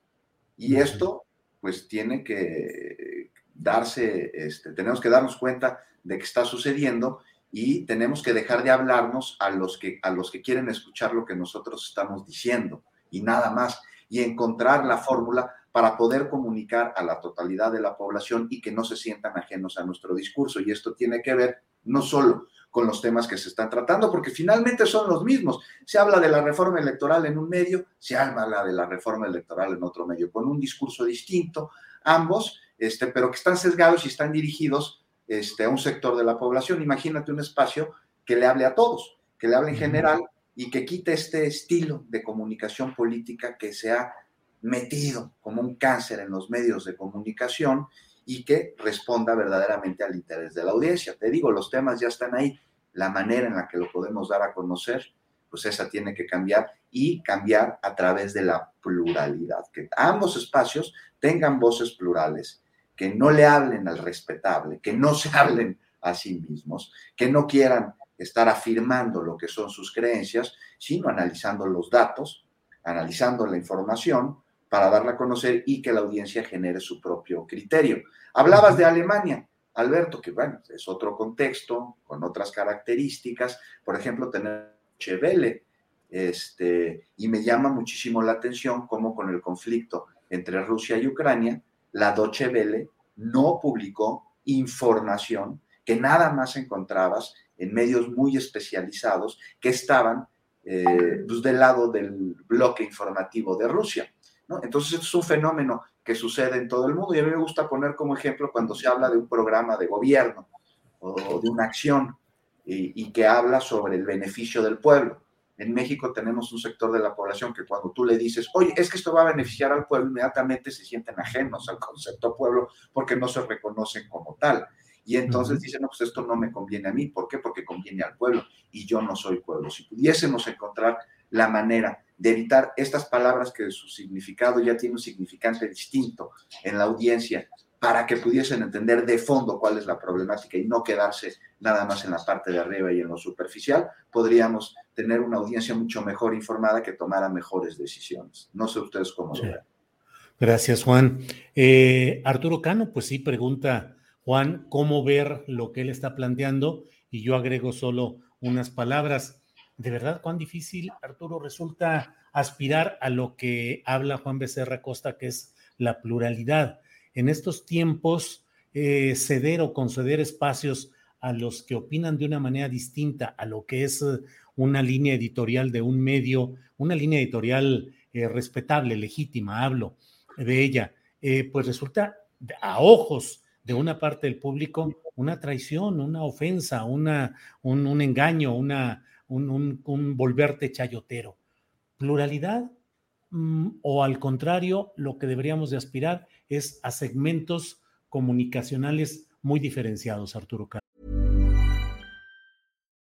Y esto, pues, tiene que darse, este, tenemos que darnos cuenta de que está sucediendo y tenemos que dejar de hablarnos a los que, a los que quieren escuchar lo que nosotros estamos diciendo y nada más, y encontrar la fórmula para poder comunicar a la totalidad de la población y que no se sientan ajenos a nuestro discurso. Y esto tiene que ver no solo con los temas que se están tratando, porque finalmente son los mismos. Se habla de la reforma electoral en un medio, se habla de la reforma electoral en otro medio, con un discurso distinto, ambos, este, pero que están sesgados y están dirigidos este, a un sector de la población. Imagínate un espacio que le hable a todos, que le hable en general y que quite este estilo de comunicación política que se ha metido como un cáncer en los medios de comunicación y que responda verdaderamente al interés de la audiencia. Te digo, los temas ya están ahí, la manera en la que lo podemos dar a conocer, pues esa tiene que cambiar y cambiar a través de la pluralidad, que ambos espacios tengan voces plurales, que no le hablen al respetable, que no se hablen a sí mismos, que no quieran estar afirmando lo que son sus creencias, sino analizando los datos, analizando la información para darla a conocer y que la audiencia genere su propio criterio. Hablabas de Alemania, Alberto, que bueno, es otro contexto, con otras características, por ejemplo, tener Chevele, este, y me llama muchísimo la atención cómo con el conflicto entre Rusia y Ucrania, la Deutsche Welle no publicó información que nada más encontrabas en medios muy especializados que estaban eh, pues del lado del bloque informativo de Rusia. Entonces, esto es un fenómeno que sucede en todo el mundo y a mí me gusta poner como ejemplo cuando se habla de un programa de gobierno o de una acción y, y que habla sobre el beneficio del pueblo. En México tenemos un sector de la población que cuando tú le dices, oye, es que esto va a beneficiar al pueblo, inmediatamente se sienten ajenos al concepto pueblo porque no se reconocen como tal. Y entonces dicen, no, pues esto no me conviene a mí. ¿Por qué? Porque conviene al pueblo y yo no soy pueblo. Si pudiésemos encontrar la manera de evitar estas palabras que su significado ya tiene un significante distinto en la audiencia para que pudiesen entender de fondo cuál es la problemática y no quedarse nada más en la parte de arriba y en lo superficial, podríamos tener una audiencia mucho mejor informada que tomara mejores decisiones. No sé ustedes cómo lo ven. Gracias, Juan. Eh, Arturo Cano, pues sí, pregunta Juan cómo ver lo que él está planteando y yo agrego solo unas palabras de verdad cuán difícil, Arturo, resulta aspirar a lo que habla Juan Becerra Costa, que es la pluralidad. En estos tiempos, eh, ceder o conceder espacios a los que opinan de una manera distinta a lo que es eh, una línea editorial de un medio, una línea editorial eh, respetable, legítima, hablo de ella, pues resulta a ojos de una parte del público una traición, una ofensa, una, un engaño, una, un, volverte chayotero. Pluralidad mm, o al contrario, lo que deberíamos de aspirar es a segmentos comunicacionales muy diferenciados, Arturo Carlos.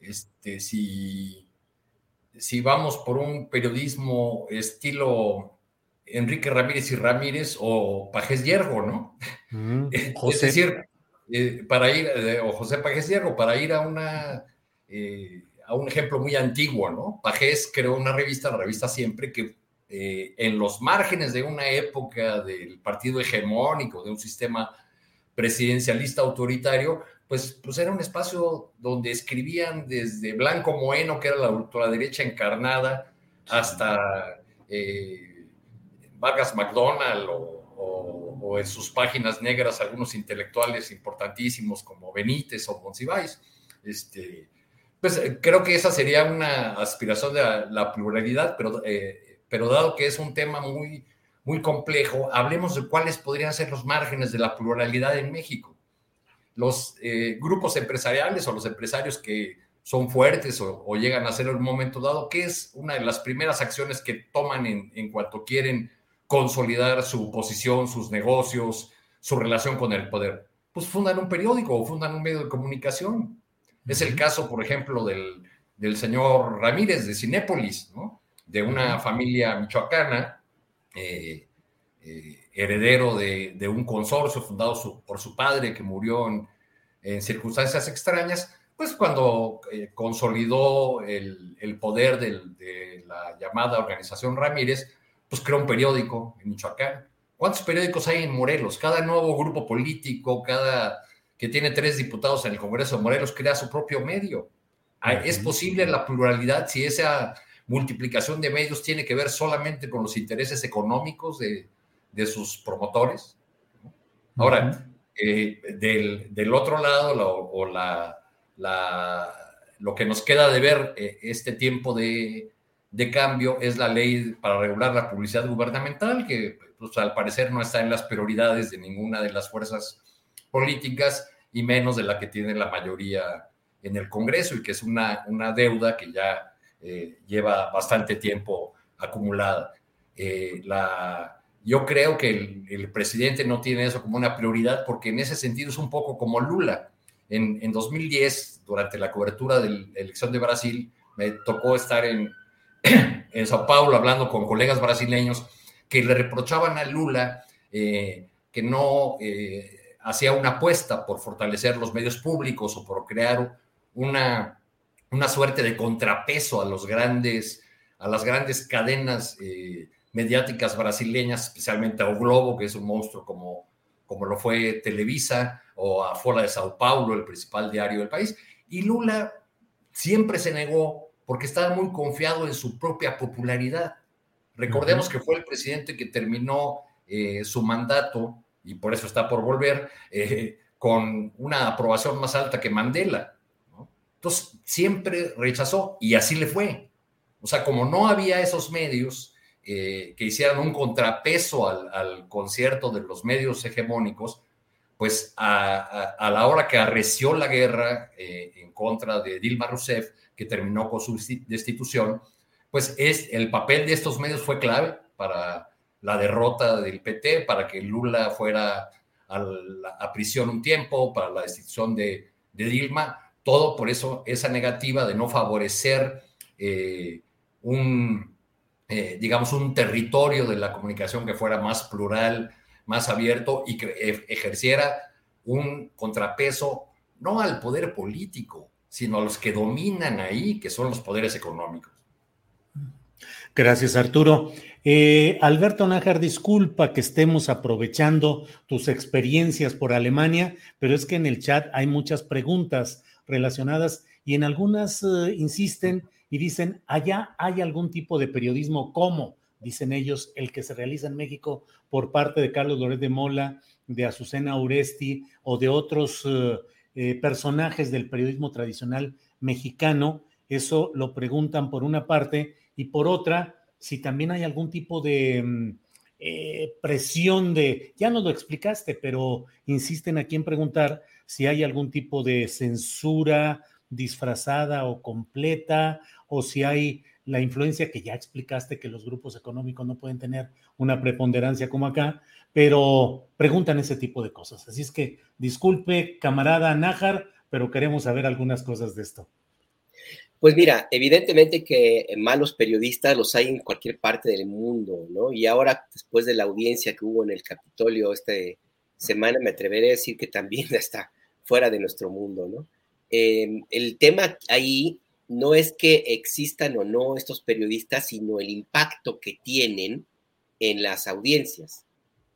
este, si, si vamos por un periodismo estilo Enrique Ramírez y Ramírez o Pajés Yergo, ¿no? Mm, es decir, eh, para ir, eh, o José Pajés Yergo, para ir a una... Eh, a un ejemplo muy antiguo, ¿no? Pajés creó una revista, la revista Siempre, que en los márgenes de una época del partido hegemónico, de un sistema presidencialista autoritario, pues, pues era un espacio donde escribían desde Blanco Moeno, que era la ultraderecha encarnada, hasta eh, Vargas McDonald o, en sus páginas negras algunos intelectuales importantísimos como Benítez o Monsiváis. Este, pues eh, creo que esa sería una aspiración de la, pluralidad, pero, eh, pero dado que es un tema muy, muy complejo, hablemos de cuáles podrían ser los márgenes de la pluralidad en México los eh, grupos empresariales o los empresarios que son fuertes o, llegan a ser en un momento dado, ¿qué es una de las primeras acciones que toman en, cuanto quieren consolidar su posición, sus negocios, su relación con el poder? Pues fundan un periódico o fundan un medio de comunicación. Es el caso, por ejemplo, del, señor Ramírez de Cinépolis, de una familia michoacana, eh, eh, heredero de, un consorcio fundado por su padre que murió en, circunstancias extrañas, pues cuando eh, consolidó el, poder de la llamada organización Ramírez, pues creó un periódico en Michoacán. ¿Cuántos periódicos hay en Morelos? Cada nuevo grupo político, cada que tiene tres diputados en el Congreso de Morelos, crea su propio medio. Ah, ¿Es posible la pluralidad si esa multiplicación de medios tiene que ver solamente con los intereses económicos de, de sus promotores. Ahora, eh, del, otro lado, o la, lo que nos queda de ver eh, este tiempo de, cambio es la ley para regular la publicidad gubernamental, que pues, al parecer no está en las prioridades de ninguna de las fuerzas políticas y menos de la que tiene la mayoría en el Congreso y que es una, una deuda que ya eh, lleva bastante tiempo acumulada. la, yo creo que el, presidente no tiene eso como una prioridad porque en ese sentido es un poco como Lula. En, en 2010, durante la cobertura de la elección de Brasil, me tocó estar en, en Sao Paulo hablando con colegas brasileños que le reprochaban a Lula eh, que no eh, hacía una apuesta por fortalecer los medios públicos o por crear una, una suerte de contrapeso a los grandes, a las grandes cadenas eh, mediáticas brasileñas, especialmente a O Globo, que es un monstruo como, como lo fue Televisa, o a Fola de Sao Paulo, el principal diario del país. Y Lula siempre se negó porque estaba muy confiado en su propia popularidad. Recordemos que fue el presidente que terminó eh, su mandato, y por eso está por volver, eh, con una aprobación más alta que Mandela. Entonces, siempre rechazó y así le fue. O sea, como no había esos medios, eh, que hicieran un contrapeso al, concierto de los medios hegemónicos, pues a, la hora que arreció la guerra eh, en contra de Dilma Rousseff, que terminó con su destitución, pues es, el papel de estos medios fue clave para la derrota del PT, para que Lula fuera a, prisión un tiempo, para la destitución de, Dilma, todo por eso esa negativa de no favorecer eh, un, eh, digamos, un territorio de la comunicación que fuera más plural, más abierto y que e, ejerciera un contrapeso no al poder político, sino a los que dominan ahí, que son los poderes económicos. Gracias, Arturo. Eh, Alberto Nájar, disculpa que estemos aprovechando tus experiencias por Alemania, pero es que en el chat hay muchas preguntas relacionadas y en algunas eh, insisten y dicen, allá hay algún tipo de periodismo, ¿cómo? Dicen ellos, el que se realiza en México por parte de Carlos Loret de Mola, de Azucena Uresti o de otros eh, personajes del periodismo tradicional mexicano. Eso lo preguntan por una parte y por otra, si también hay algún tipo de mm, eh, presión de, ya nos lo explicaste, pero insisten aquí en preguntar si hay algún tipo de censura disfrazada o completa, o si hay la influencia que ya explicaste que los grupos económicos no pueden tener una preponderancia como acá, pero preguntan ese tipo de cosas. Así es que disculpe, camarada Nájar, pero queremos saber algunas cosas de esto. Pues mira, evidentemente que malos periodistas los hay en cualquier parte del mundo, ¿no? Y ahora, después de la audiencia que hubo en el Capitolio esta semana, me atreveré a decir que también está fuera de nuestro mundo, ¿no? Em, el tema ahí no es que existan o no estos periodistas, sino el impacto que tienen en las audiencias.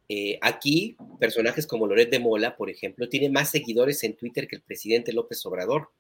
Eh, aquí, personajes como Loret de Mola, por ejemplo, tiene más seguidores en Twitter que el presidente López Obrador.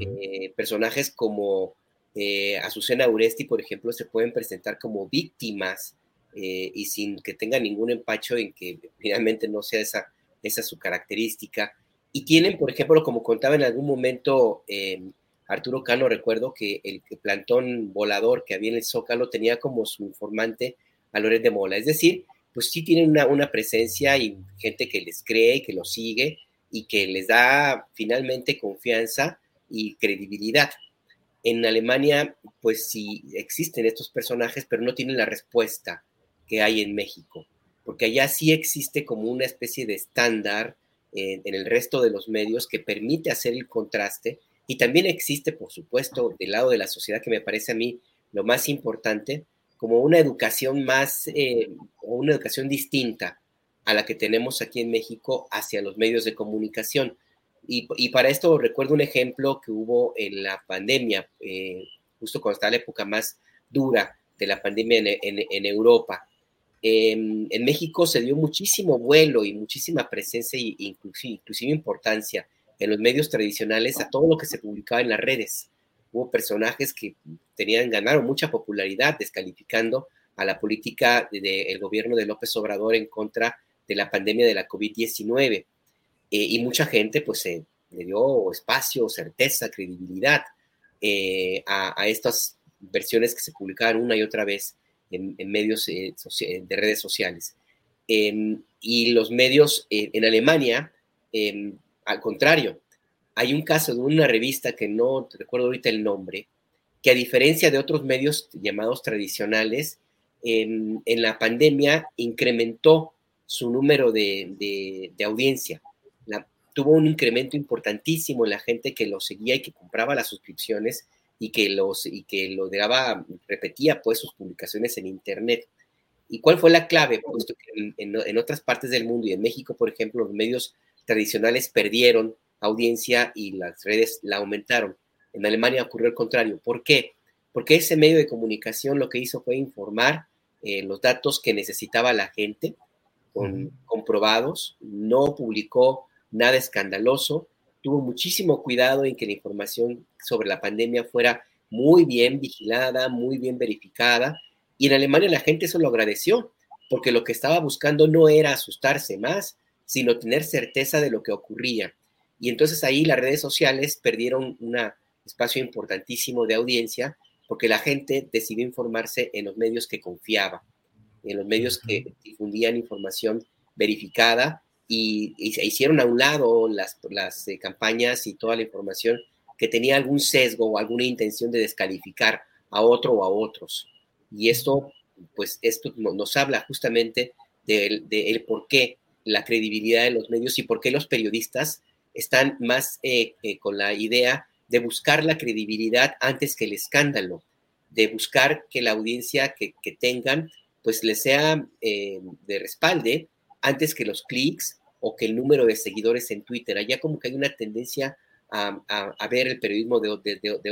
Eh, personajes como eh, Azucena Uresti, por ejemplo, se pueden presentar como víctimas y sin que tengan ningún empacho en que finalmente no sea esa, esa su característica. Y tienen, por ejemplo, como contaba en algún momento em, Arturo Cano, recuerdo que el, plantón volador que había en el Zócalo tenía como su informante a Loret de Mola. Es decir, pues sí tienen una, una presencia y gente que les cree, que los sigue y que les da finalmente confianza y credibilidad. En Alemania, pues sí existen estos personajes, pero no tienen la respuesta que hay en México, porque allá sí existe como una especie de estándar en, el resto de los medios que permite hacer el contraste y también existe, por supuesto, del lado de la sociedad que me parece a mí lo más importante, como una educación más eh, o una educación distinta a la que tenemos aquí en México hacia los medios de comunicación. Y, para esto recuerdo un ejemplo que hubo en la pandemia, eh, justo cuando estaba la época más dura de la pandemia en, Europa. En México se dio muchísimo vuelo y muchísima presencia e inclusive, inclusive importancia en los medios tradicionales a todo lo que se publicaba en las redes. Hubo personajes que tenían, ganaron mucha popularidad descalificando a la política del gobierno de López Obrador en contra de la pandemia de la COVID-19. Eh, y mucha gente pues le dio espacio, certeza, credibilidad eh, a, estas versiones que se publicaban una y otra vez en, medios eh, de redes sociales. Em, y los medios en Alemania, em, al contrario, hay un caso de una revista que no recuerdo ahorita el nombre, que a diferencia de otros medios llamados tradicionales, en, la pandemia incrementó su número de audiencia tuvo un incremento importantísimo en la gente que lo seguía y que compraba las suscripciones y que, los, y que lo daba, repetía pues sus publicaciones en Internet. ¿Y cuál fue la clave? Puesto que en, otras partes del mundo y en México, por ejemplo, los medios tradicionales perdieron audiencia y las redes la aumentaron. En Alemania ocurrió el contrario. ¿Por qué? Porque ese medio de comunicación lo que hizo fue informar eh, los datos que necesitaba la gente, con, comprobados, no publicó nada escandaloso, tuvo muchísimo cuidado en que la información sobre la pandemia fuera muy bien vigilada, muy bien verificada, y en Alemania la gente eso lo agradeció, porque lo que estaba buscando no era asustarse más, sino tener certeza de lo que ocurría. Y entonces ahí las redes sociales perdieron un espacio importantísimo de audiencia, porque la gente decidió informarse en los medios que confiaba, en los medios que difundían información verificada y, se hicieron a un lado las, las eh, campañas y toda la información que tenía algún sesgo o alguna intención de descalificar a otro o a otros. Y esto, pues, esto nos habla justamente del de, por qué la credibilidad de los medios y por qué los periodistas están más eh, eh, con la idea de buscar la credibilidad antes que el escándalo. de buscar que la audiencia que, tengan pues les sea de respalde antes que los clics o que el número de seguidores en Twitter. Allá como que hay una tendencia a, ver el periodismo de,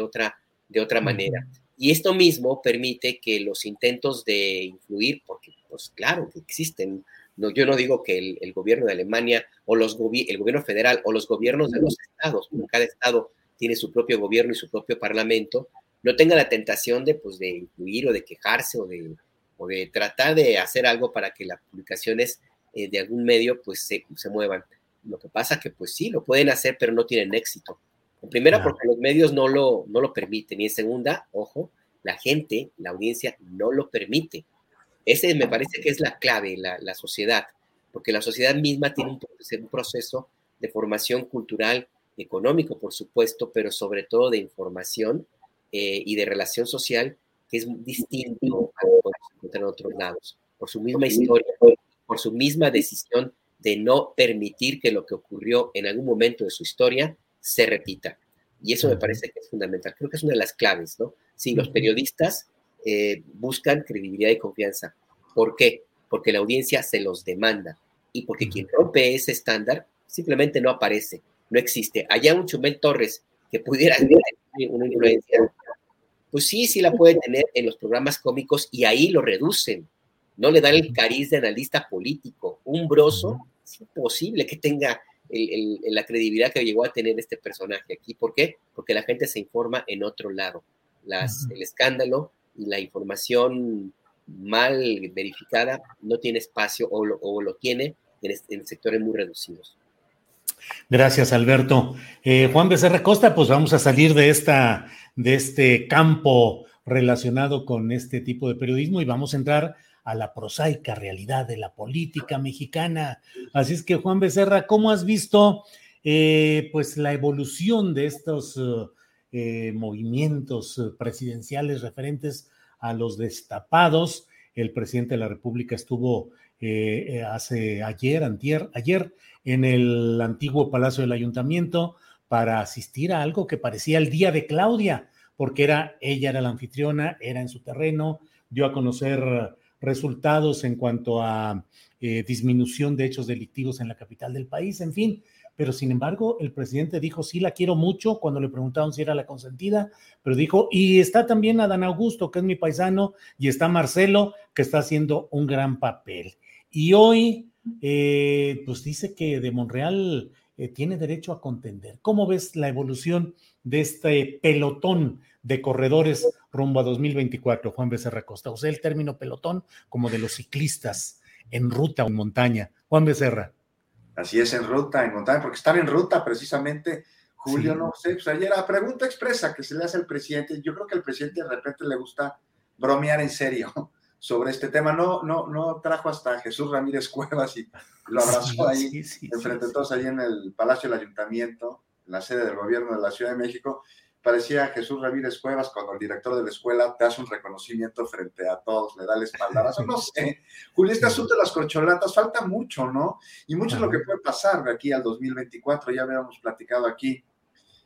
otra, de otra manera. Y esto mismo permite que los intentos de influir, porque pues claro que existen, no, yo no digo que el, gobierno de Alemania o los el gobierno federal o los gobiernos de los estados, cada estado tiene su propio gobierno y su propio parlamento, no tenga la tentación de, pues, de influir o de quejarse o de, o de tratar de hacer algo para que las publicaciones eh, de algún medio pues se, se, muevan. Lo que pasa que pues sí, lo pueden hacer, pero no tienen éxito. En primera, porque los medios no lo, no lo permiten. Y en segunda, ojo, la gente, la audiencia no lo permite. Ese me parece que es la clave, la, la sociedad, porque la sociedad misma tiene un, un proceso de formación cultural, económico, por supuesto, pero sobre todo de información eh, y de relación social que es distinto a lo que encontrar en otros lados, por su misma historia, por su misma decisión de no permitir que lo que ocurrió en algún momento de su historia se repita. Y eso me parece que es fundamental. Creo que es una de las claves, ¿no? Si los periodistas eh, buscan credibilidad y confianza. ¿Por qué? Porque la audiencia se los demanda y porque quien rompe ese estándar simplemente no aparece, no existe. Allá un Chumel Torres que pudiera tener una influencia, pues sí, sí la puede tener en los programas cómicos y ahí lo reducen. No le dan el cariz de analista político. Un broso, es imposible que tenga la credibilidad que llegó a tener este personaje aquí. ¿Por qué? Porque la gente se informa en otro lado. Las, El escándalo y la información mal verificada no tiene espacio o lo, tiene en sectores muy reducidos. Gracias, Alberto. Eh, Juan Becerra Costa, pues vamos a salir de, esta, de este campo relacionado con este tipo de periodismo y vamos a entrar a la prosaica realidad de la política mexicana. Así es que, Juan Becerra, ¿cómo has visto eh, pues la evolución de estos eh, movimientos presidenciales referentes a los destapados? El presidente de la República estuvo hace ayer, antier, ayer en el antiguo Palacio del Ayuntamiento para asistir a algo que parecía el día de Claudia, porque era ella era la anfitriona, era en su terreno, dio a conocer resultados en cuanto a eh, disminución de hechos delictivos en la capital del país, en fin. Pero sin embargo, el presidente dijo, sí, la quiero mucho, cuando le preguntaron si era la consentida, pero dijo, y está también Adán Augusto, que es mi paisano, y está Marcelo, que está haciendo un gran papel. Y hoy eh, pues dice que de Monreal eh, tiene derecho a contender. ¿Cómo ves la evolución de este pelotón de corredores rumbo a 2024, Juan Becerra Costa? Usé el término pelotón como de los ciclistas en ruta o en montaña. Juan Becerra. Así es, en ruta, en montaña, porque están en ruta precisamente. Julio, no sé, pues ayer la pregunta expresa que se le hace al presidente, yo creo que al presidente de repente le gusta bromear en serio sobre este tema. No, no, no trajo hasta Jesús Ramírez Cuevas y lo abrazó ahí, enfrente de todos, ahí en el Palacio del Ayuntamiento, en la sede del gobierno de la Ciudad de México. Parecía Jesús Ramírez Cuevas cuando el director de la escuela te hace un reconocimiento frente a todos, le da el espaldarazo. No sé, Julio, este asunto de las corcholatas falta mucho, ¿no? Y mucho es lo que puede pasar de aquí al 2024. Ya habíamos platicado aquí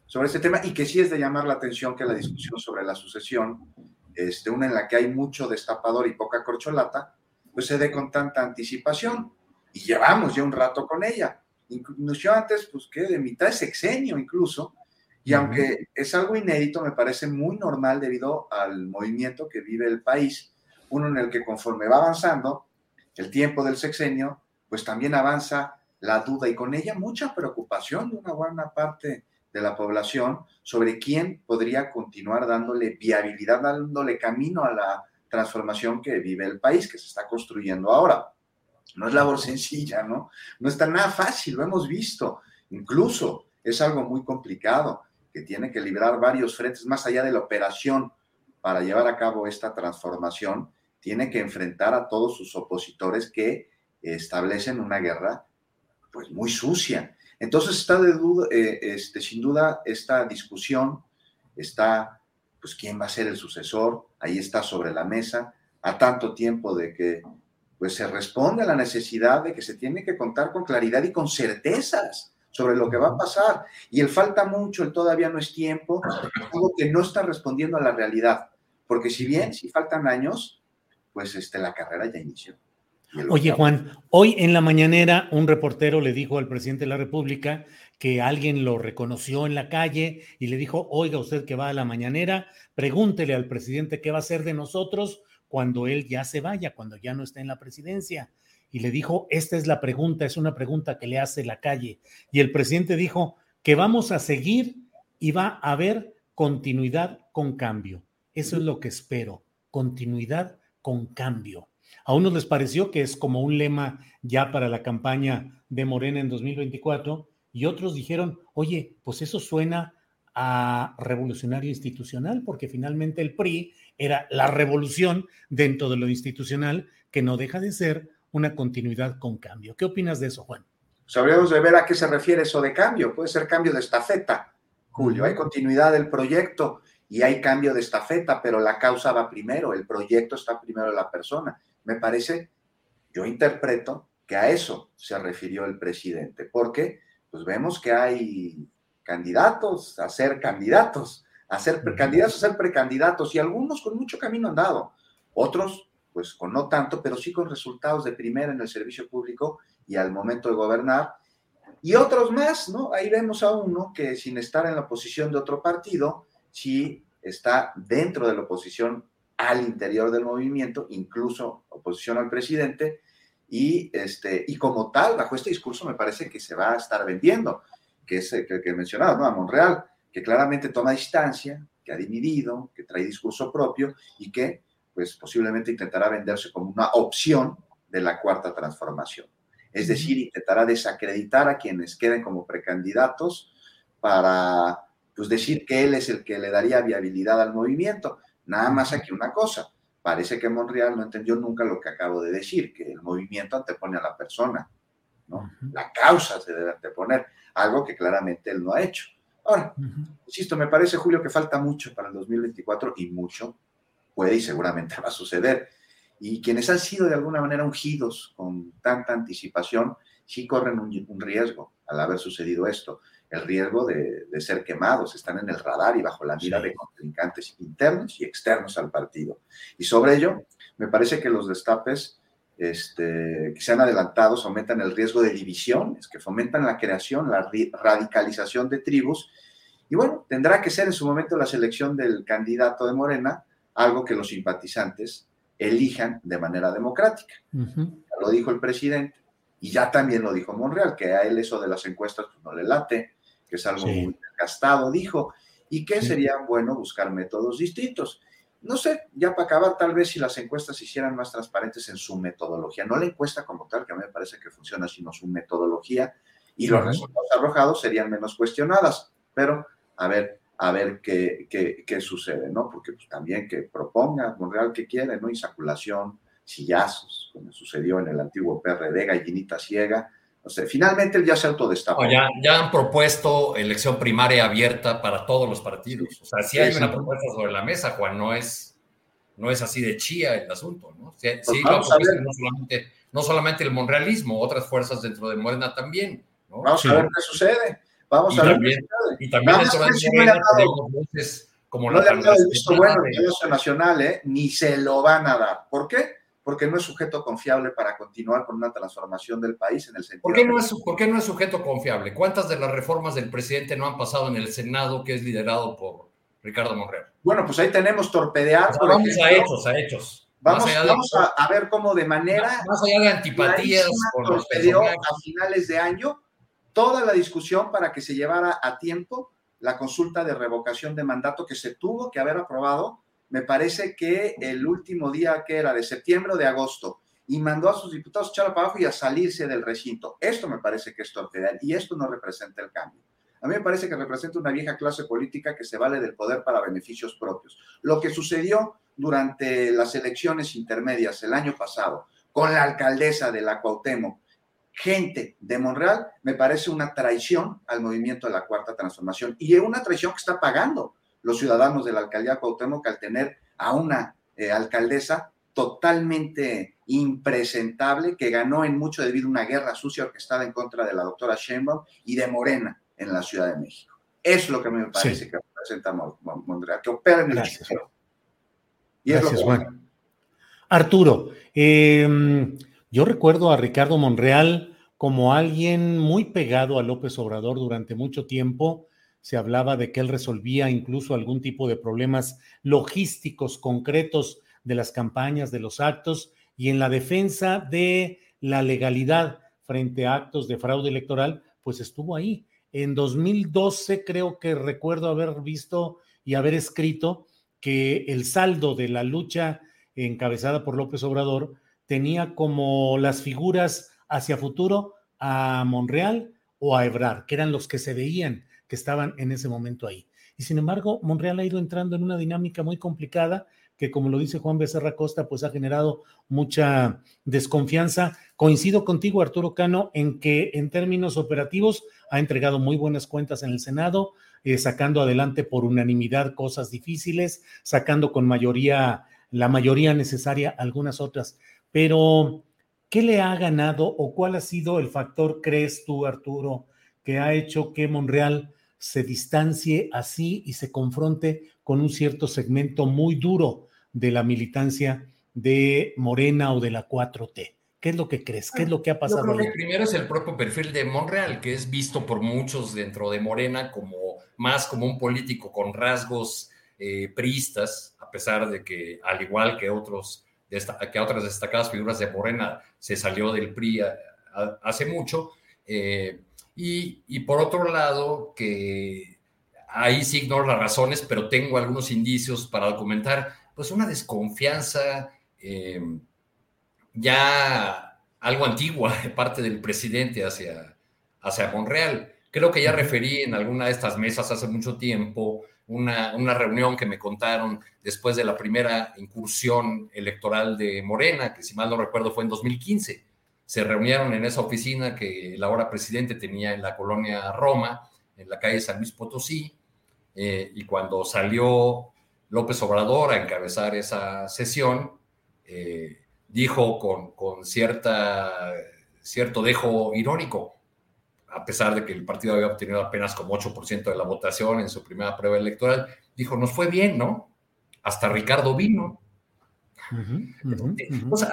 sobre este tema y que sí es de llamar la atención que la discusión sobre la sucesión este, una en la que hay mucho destapador y poca corcholata, pues se dé con tanta anticipación. Y llevamos ya un rato con ella. Incluso antes, pues que de mitad de sexenio incluso, y aunque es algo inédito, me parece muy normal debido al movimiento que vive el país, uno en el que conforme va avanzando el tiempo del sexenio, pues también avanza la duda y con ella mucha preocupación de una buena parte de la población sobre quién podría continuar dándole viabilidad, dándole camino a la transformación que vive el país, que se está construyendo ahora. No es labor sencilla, ¿no? No está nada fácil, lo hemos visto. Incluso es algo muy complicado, que tiene que librar varios frentes más allá de la operación para llevar a cabo esta transformación. Tiene que enfrentar a todos sus opositores que establecen una guerra pues muy sucia entonces está de duda, eh, este, sin duda esta discusión está, pues, quién va a ser el sucesor, ahí está sobre la mesa, a tanto tiempo de que pues se responde a la necesidad de que se tiene que contar con claridad y con certezas sobre lo que va a pasar. Y el falta mucho, el todavía no es tiempo, algo que no está respondiendo a la realidad. porque si bien, si faltan años, pues este, la carrera ya inició. Oye, Juan, hoy en la mañanera un reportero le dijo al presidente de la República que alguien lo reconoció en la calle y le dijo, oiga usted que va a la mañanera, pregúntele al presidente qué va a hacer de nosotros cuando él ya se vaya, cuando ya no esté en la presidencia. Y le dijo, esta es la pregunta, es una pregunta que le hace la calle. Y el presidente dijo que vamos a seguir y va a haber continuidad con cambio. Eso es lo que espero, continuidad con cambio. A unos les pareció que es como un lema ya para la campaña de Morena en 2024 y otros dijeron, oye, pues eso suena a revolucionario institucional, porque finalmente el PRI era la revolución dentro de lo institucional, que no deja de ser una continuidad con cambio. ¿Qué opinas de eso, Juan? Sabríamos de ver a qué se refiere eso de cambio. Puede ser cambio de estafeta, Julio. Hay continuidad del proyecto y hay cambio de estafeta, pero la causa va primero, el proyecto está primero la persona. Me parece, yo interpreto que a eso se refirió el presidente, porque pues vemos que hay candidatos a ser candidatos, a ser candidatos a ser precandidatos y algunos con mucho camino andado, otros pues con no tanto, pero sí con resultados de primera en el servicio público y al momento de gobernar. Y otros más, ¿no? Ahí vemos a uno que sin estar en la posición de otro partido, sí está dentro de la oposición al interior del movimiento, incluso oposición al presidente, y, este, y como tal, bajo este discurso me parece que se va a estar vendiendo, que es el que, que mencionaba, ¿no? A Monreal, que claramente toma distancia, que ha dividido, que trae discurso propio y que pues posiblemente intentará venderse como una opción de la cuarta transformación. Es decir, intentará desacreditar a quienes queden como precandidatos para pues decir que él es el que le daría viabilidad al movimiento. Nada más aquí una cosa, parece que Monreal no entendió nunca lo que acabo de decir, que el movimiento antepone a la persona, ¿no? La causa se debe anteponer, algo que claramente él no ha hecho. Ahora, insisto, me parece, Julio, que falta mucho para el 2024 y mucho puede y seguramente va a suceder. Y quienes han sido de alguna manera ungidos con tanta anticipación, sí corren un, riesgo al haber sucedido esto, el riesgo de, ser quemados, están en el radar y bajo la mira de contrincantes internos y externos al partido. Y sobre ello, me parece que los destapes este, que se han adelantado aumentan el riesgo de divisiones, que fomentan la creación, la radicalización de tribus. Y bueno, tendrá que ser en su momento la selección del candidato de Morena, algo que los simpatizantes elijan de manera democrática. Ya lo dijo el presidente y ya también lo dijo Monreal, que a él eso de las encuestas pues, no le late, que es algo muy gastado, dijo, y que sería bueno buscar métodos distintos. No sé, ya para acabar, tal vez si las encuestas se hicieran más transparentes en su metodología, no la encuesta como tal, que a mí me parece que funciona, sino su metodología, y los resultados arrojados serían menos cuestionadas. Pero, a ver, a ver qué, qué, sucede, ¿no? Porque pues, también que proponga Monreal que quiere, ¿no? Insaculación, sillazos, como sucedió en el antiguo PRD, gallinita ciega. O sea, finalmente él ya se autodestapó. ya, ya han propuesto elección primaria abierta para todos los partidos. O sea, sí hay una propuesta sobre la mesa, Juan, no es, no es así de chía el asunto, ¿no? Sí, pues no, solamente, no solamente el monrealismo, otras fuerzas dentro de Morena también. ¿no? Vamos a ver qué sucede. Vamos a ver. y también no, no le han como no le han dado el visto bueno de... Nacional, ¿eh? ni se lo van a dar. ¿Por qué? Porque no es sujeto confiable para continuar con una transformación del país en el sentido. ¿Por qué, no es, ¿Por qué no es sujeto confiable? ¿Cuántas de las reformas del presidente no han pasado en el Senado que es liderado por Ricardo Monreal? Bueno, pues ahí tenemos torpedear. vamos a hechos, a hechos. Vamos, vamos a, ver cómo de manera. Más allá de antipatías por los a finales de año toda la discusión para que se llevara a tiempo la consulta de revocación de mandato que se tuvo que haber aprobado, me parece que el último día que era de septiembre o de agosto, y mandó a sus diputados a para abajo y a salirse del recinto. Esto me parece que es torpedear y esto no representa el cambio. A mí me parece que representa una vieja clase política que se vale del poder para beneficios propios. Lo que sucedió durante las elecciones intermedias el año pasado con la alcaldesa de la Cuauhtémoc, gente de Monreal, me parece una traición al movimiento de la Cuarta Transformación y es una traición que está pagando los ciudadanos de la alcaldía Cuauhtémoc al tener a una eh, alcaldesa totalmente impresentable que ganó en mucho debido a una guerra sucia orquestada en contra de la doctora Sheinbaum y de Morena en la Ciudad de México. Es lo que me parece que representa Monreal, que opera en el Gracias, Juan. Arturo, em, yo recuerdo a Ricardo Monreal como alguien muy pegado a López Obrador durante mucho tiempo. Se hablaba de que él resolvía incluso algún tipo de problemas logísticos concretos de las campañas, de los actos, y en la defensa de la legalidad frente a actos de fraude electoral, pues estuvo ahí. En 2012 creo que recuerdo haber visto y haber escrito que el saldo de la lucha encabezada por López Obrador tenía como las figuras hacia futuro a Monreal o a Ebrar, que eran los que se veían que estaban en ese momento ahí. Y sin embargo, Monreal ha ido entrando en una dinámica muy complicada que como lo dice Juan Becerra Costa, pues ha generado mucha desconfianza. Coincido contigo, Arturo Cano, en que en términos operativos ha entregado muy buenas cuentas en el Senado, eh, sacando adelante por unanimidad cosas difíciles, sacando con mayoría, la mayoría necesaria algunas otras. Pero, ¿qué le ha ganado o cuál ha sido el factor, crees tú, Arturo, que ha hecho que Monreal se distancie así y se confronte con un cierto segmento muy duro de la militancia de Morena o de la 4T. ¿Qué es lo que crees? ¿Qué es lo que ha pasado? Lo primero es el propio perfil de Monreal, que es visto por muchos dentro de Morena como más como un político con rasgos eh, priistas, a pesar de que, al igual que, otros, que otras destacadas figuras de Morena, se salió del PRI hace mucho. Eh, y, y, por otro lado, que ahí sí ignoro las razones, pero tengo algunos indicios para documentar pues una desconfianza eh, ya algo antigua de parte del presidente hacia, hacia Monreal. Creo que ya referí en alguna de estas mesas hace mucho tiempo una, una, reunión que me contaron después de la primera incursión electoral de Morena, que si mal no recuerdo fue en 2015. Se reunieron en esa oficina que el ahora presidente tenía en la colonia Roma, en la calle San Luis Potosí, eh, y cuando salió López Obrador a encabezar esa sesión, eh, dijo con, cierta, cierto dejo irónico, a pesar de que el partido había obtenido apenas como 8% de la votación en su primera prueba electoral, dijo, nos fue bien, ¿no? Hasta Ricardo vino.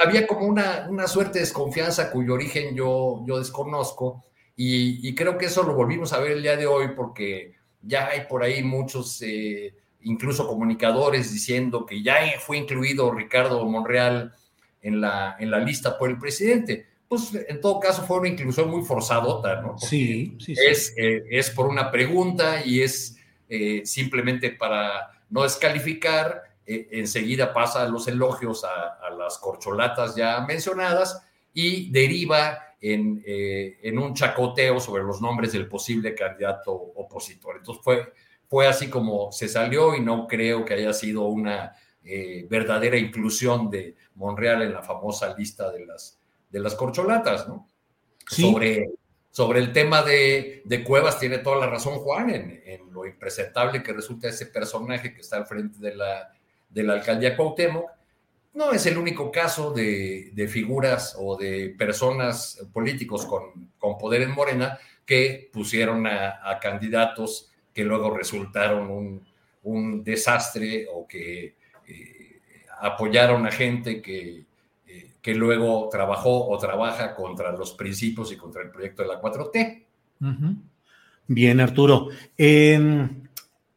había como una, una, suerte de desconfianza cuyo origen yo, yo desconozco y, creo que eso lo volvimos a ver el día de hoy porque ya hay por ahí muchos... Eh, incluso comunicadores diciendo que ya fue incluido Ricardo Monreal en la, en la lista por el presidente. Pues en todo caso fue una inclusión muy forzadota, ¿no? sí, sí, Es, eh, es por una pregunta y es eh, simplemente para no descalificar, eh, enseguida pasa los elogios a, a, las corcholatas ya mencionadas y deriva en, en un chacoteo sobre los nombres del posible candidato opositor. Entonces fue, fue así como se salió y no creo que haya sido una verdadera inclusión de Monreal en la famosa lista de las, de las corcholatas, ¿no? Sobre, sobre el tema de, Cuevas tiene toda la razón Juan en, lo impresentable que resulta ese personaje que está al frente de la, de la alcaldía Cuauhtémoc. No es el único caso de, figuras o de personas políticos con, con poder en Morena que pusieron a, a candidatos que luego resultaron un, desastre o que eh, apoyaron a gente que, que luego trabajó o trabaja contra los principios y contra el proyecto de la 4T. Bien, Arturo.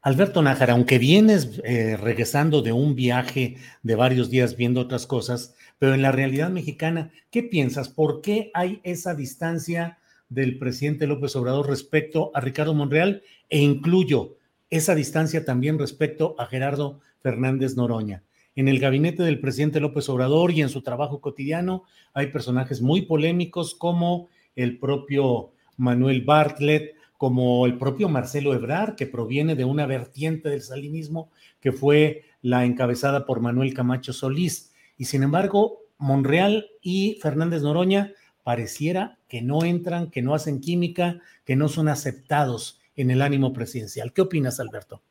Alberto Nájara, aunque vienes eh, regresando de un viaje de varios días viendo otras cosas, pero en la realidad mexicana, ¿qué piensas? ¿Por qué hay esa distancia del presidente López Obrador respecto a Ricardo Monreal e incluyo esa distancia también respecto a Gerardo Fernández Noroña. En el gabinete del presidente López Obrador y en su trabajo cotidiano hay personajes muy polémicos como el propio Manuel Bartlett, como el propio Marcelo Ebrard, que proviene de una vertiente del salinismo que fue la encabezada por Manuel Camacho Solís. Y sin embargo, Monreal y Fernández Noroña pareciera que no entran, que no hacen química, que no son aceptados en el ánimo presidencial. ¿Qué opinas, Alberto?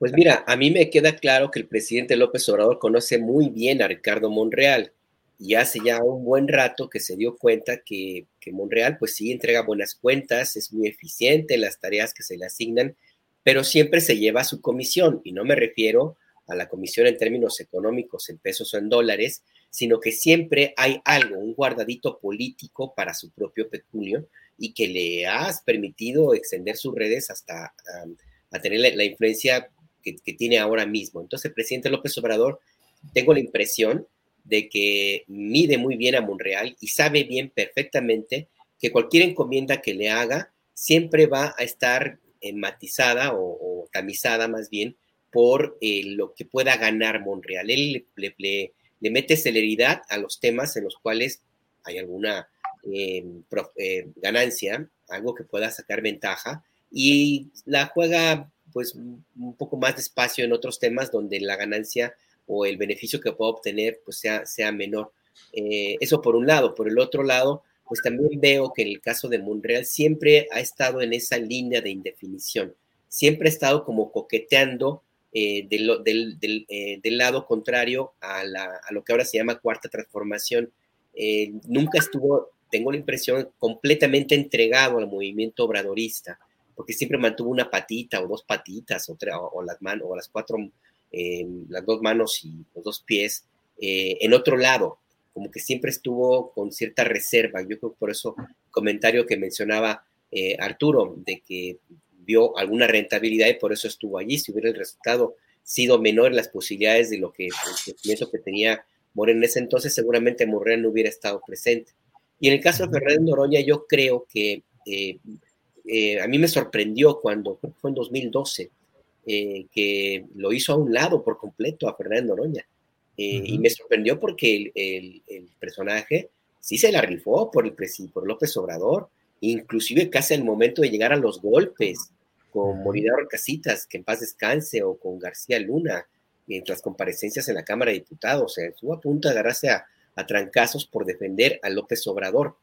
Pues mira, a mí me queda claro que el presidente López Obrador conoce muy bien a Ricardo Monreal y hace ya un buen rato que se dio cuenta que, que Monreal pues sí entrega buenas cuentas, es muy eficiente en las tareas que se le asignan, pero siempre se lleva a su comisión y no me refiero a la comisión en términos económicos, en pesos o en dólares, sino que siempre hay algo, un guardadito político para su propio peculio y que le has permitido extender sus redes hasta a tener la, influencia que, tiene ahora mismo. Entonces, el presidente López Obrador, tengo la impresión de que mide muy bien a Monreal y sabe bien perfectamente que cualquier encomienda que le haga siempre va a estar matizada o, tamizada más bien por eh, lo que pueda ganar Monreal. Él le, le, mete celeridad a los temas en los cuales hay alguna eh, eh, ganancia, algo que pueda sacar ventaja, y la juega pues un poco más despacio en otros temas donde la ganancia o el beneficio que pueda obtener pues sea, sea menor. eso por un lado. Por el otro lado, pues también veo que en el caso de Monreal siempre ha estado en esa línea de indefinición, siempre ha estado como coqueteando eh, eh, del, lado contrario a, lo que ahora se llama cuarta transformación. Eh, nunca estuvo, tengo la impresión, completamente entregado al movimiento obradorista, porque siempre mantuvo una patita o dos patitas, o, las manos, o las cuatro, las dos manos y los dos pies en otro lado, como que siempre estuvo con cierta reserva. Yo creo por eso comentario que mencionaba Arturo, de que vio alguna rentabilidad y por eso estuvo allí. Si hubiera el resultado sido menor, las posibilidades de lo que el crecimiento que tenía Moreno en ese entonces, seguramente Moreno no hubiera estado presente. Y en el caso de Fernández Noroña, yo creo que eh, eh, a mí me sorprendió cuando, fue en 2012, eh, que lo hizo a un lado por completo a Fernández Noroña. Y me sorprendió porque el, personaje sí se la rifó por, el, por López Obrador, inclusive casi al momento de llegar a los golpes con Moridad Casitas, que en paz descanse, o con García Luna, en las comparecencias en la Cámara de Diputados. O sea, estuvo a punto de agarrarse a, trancazos por defender a López Obrador.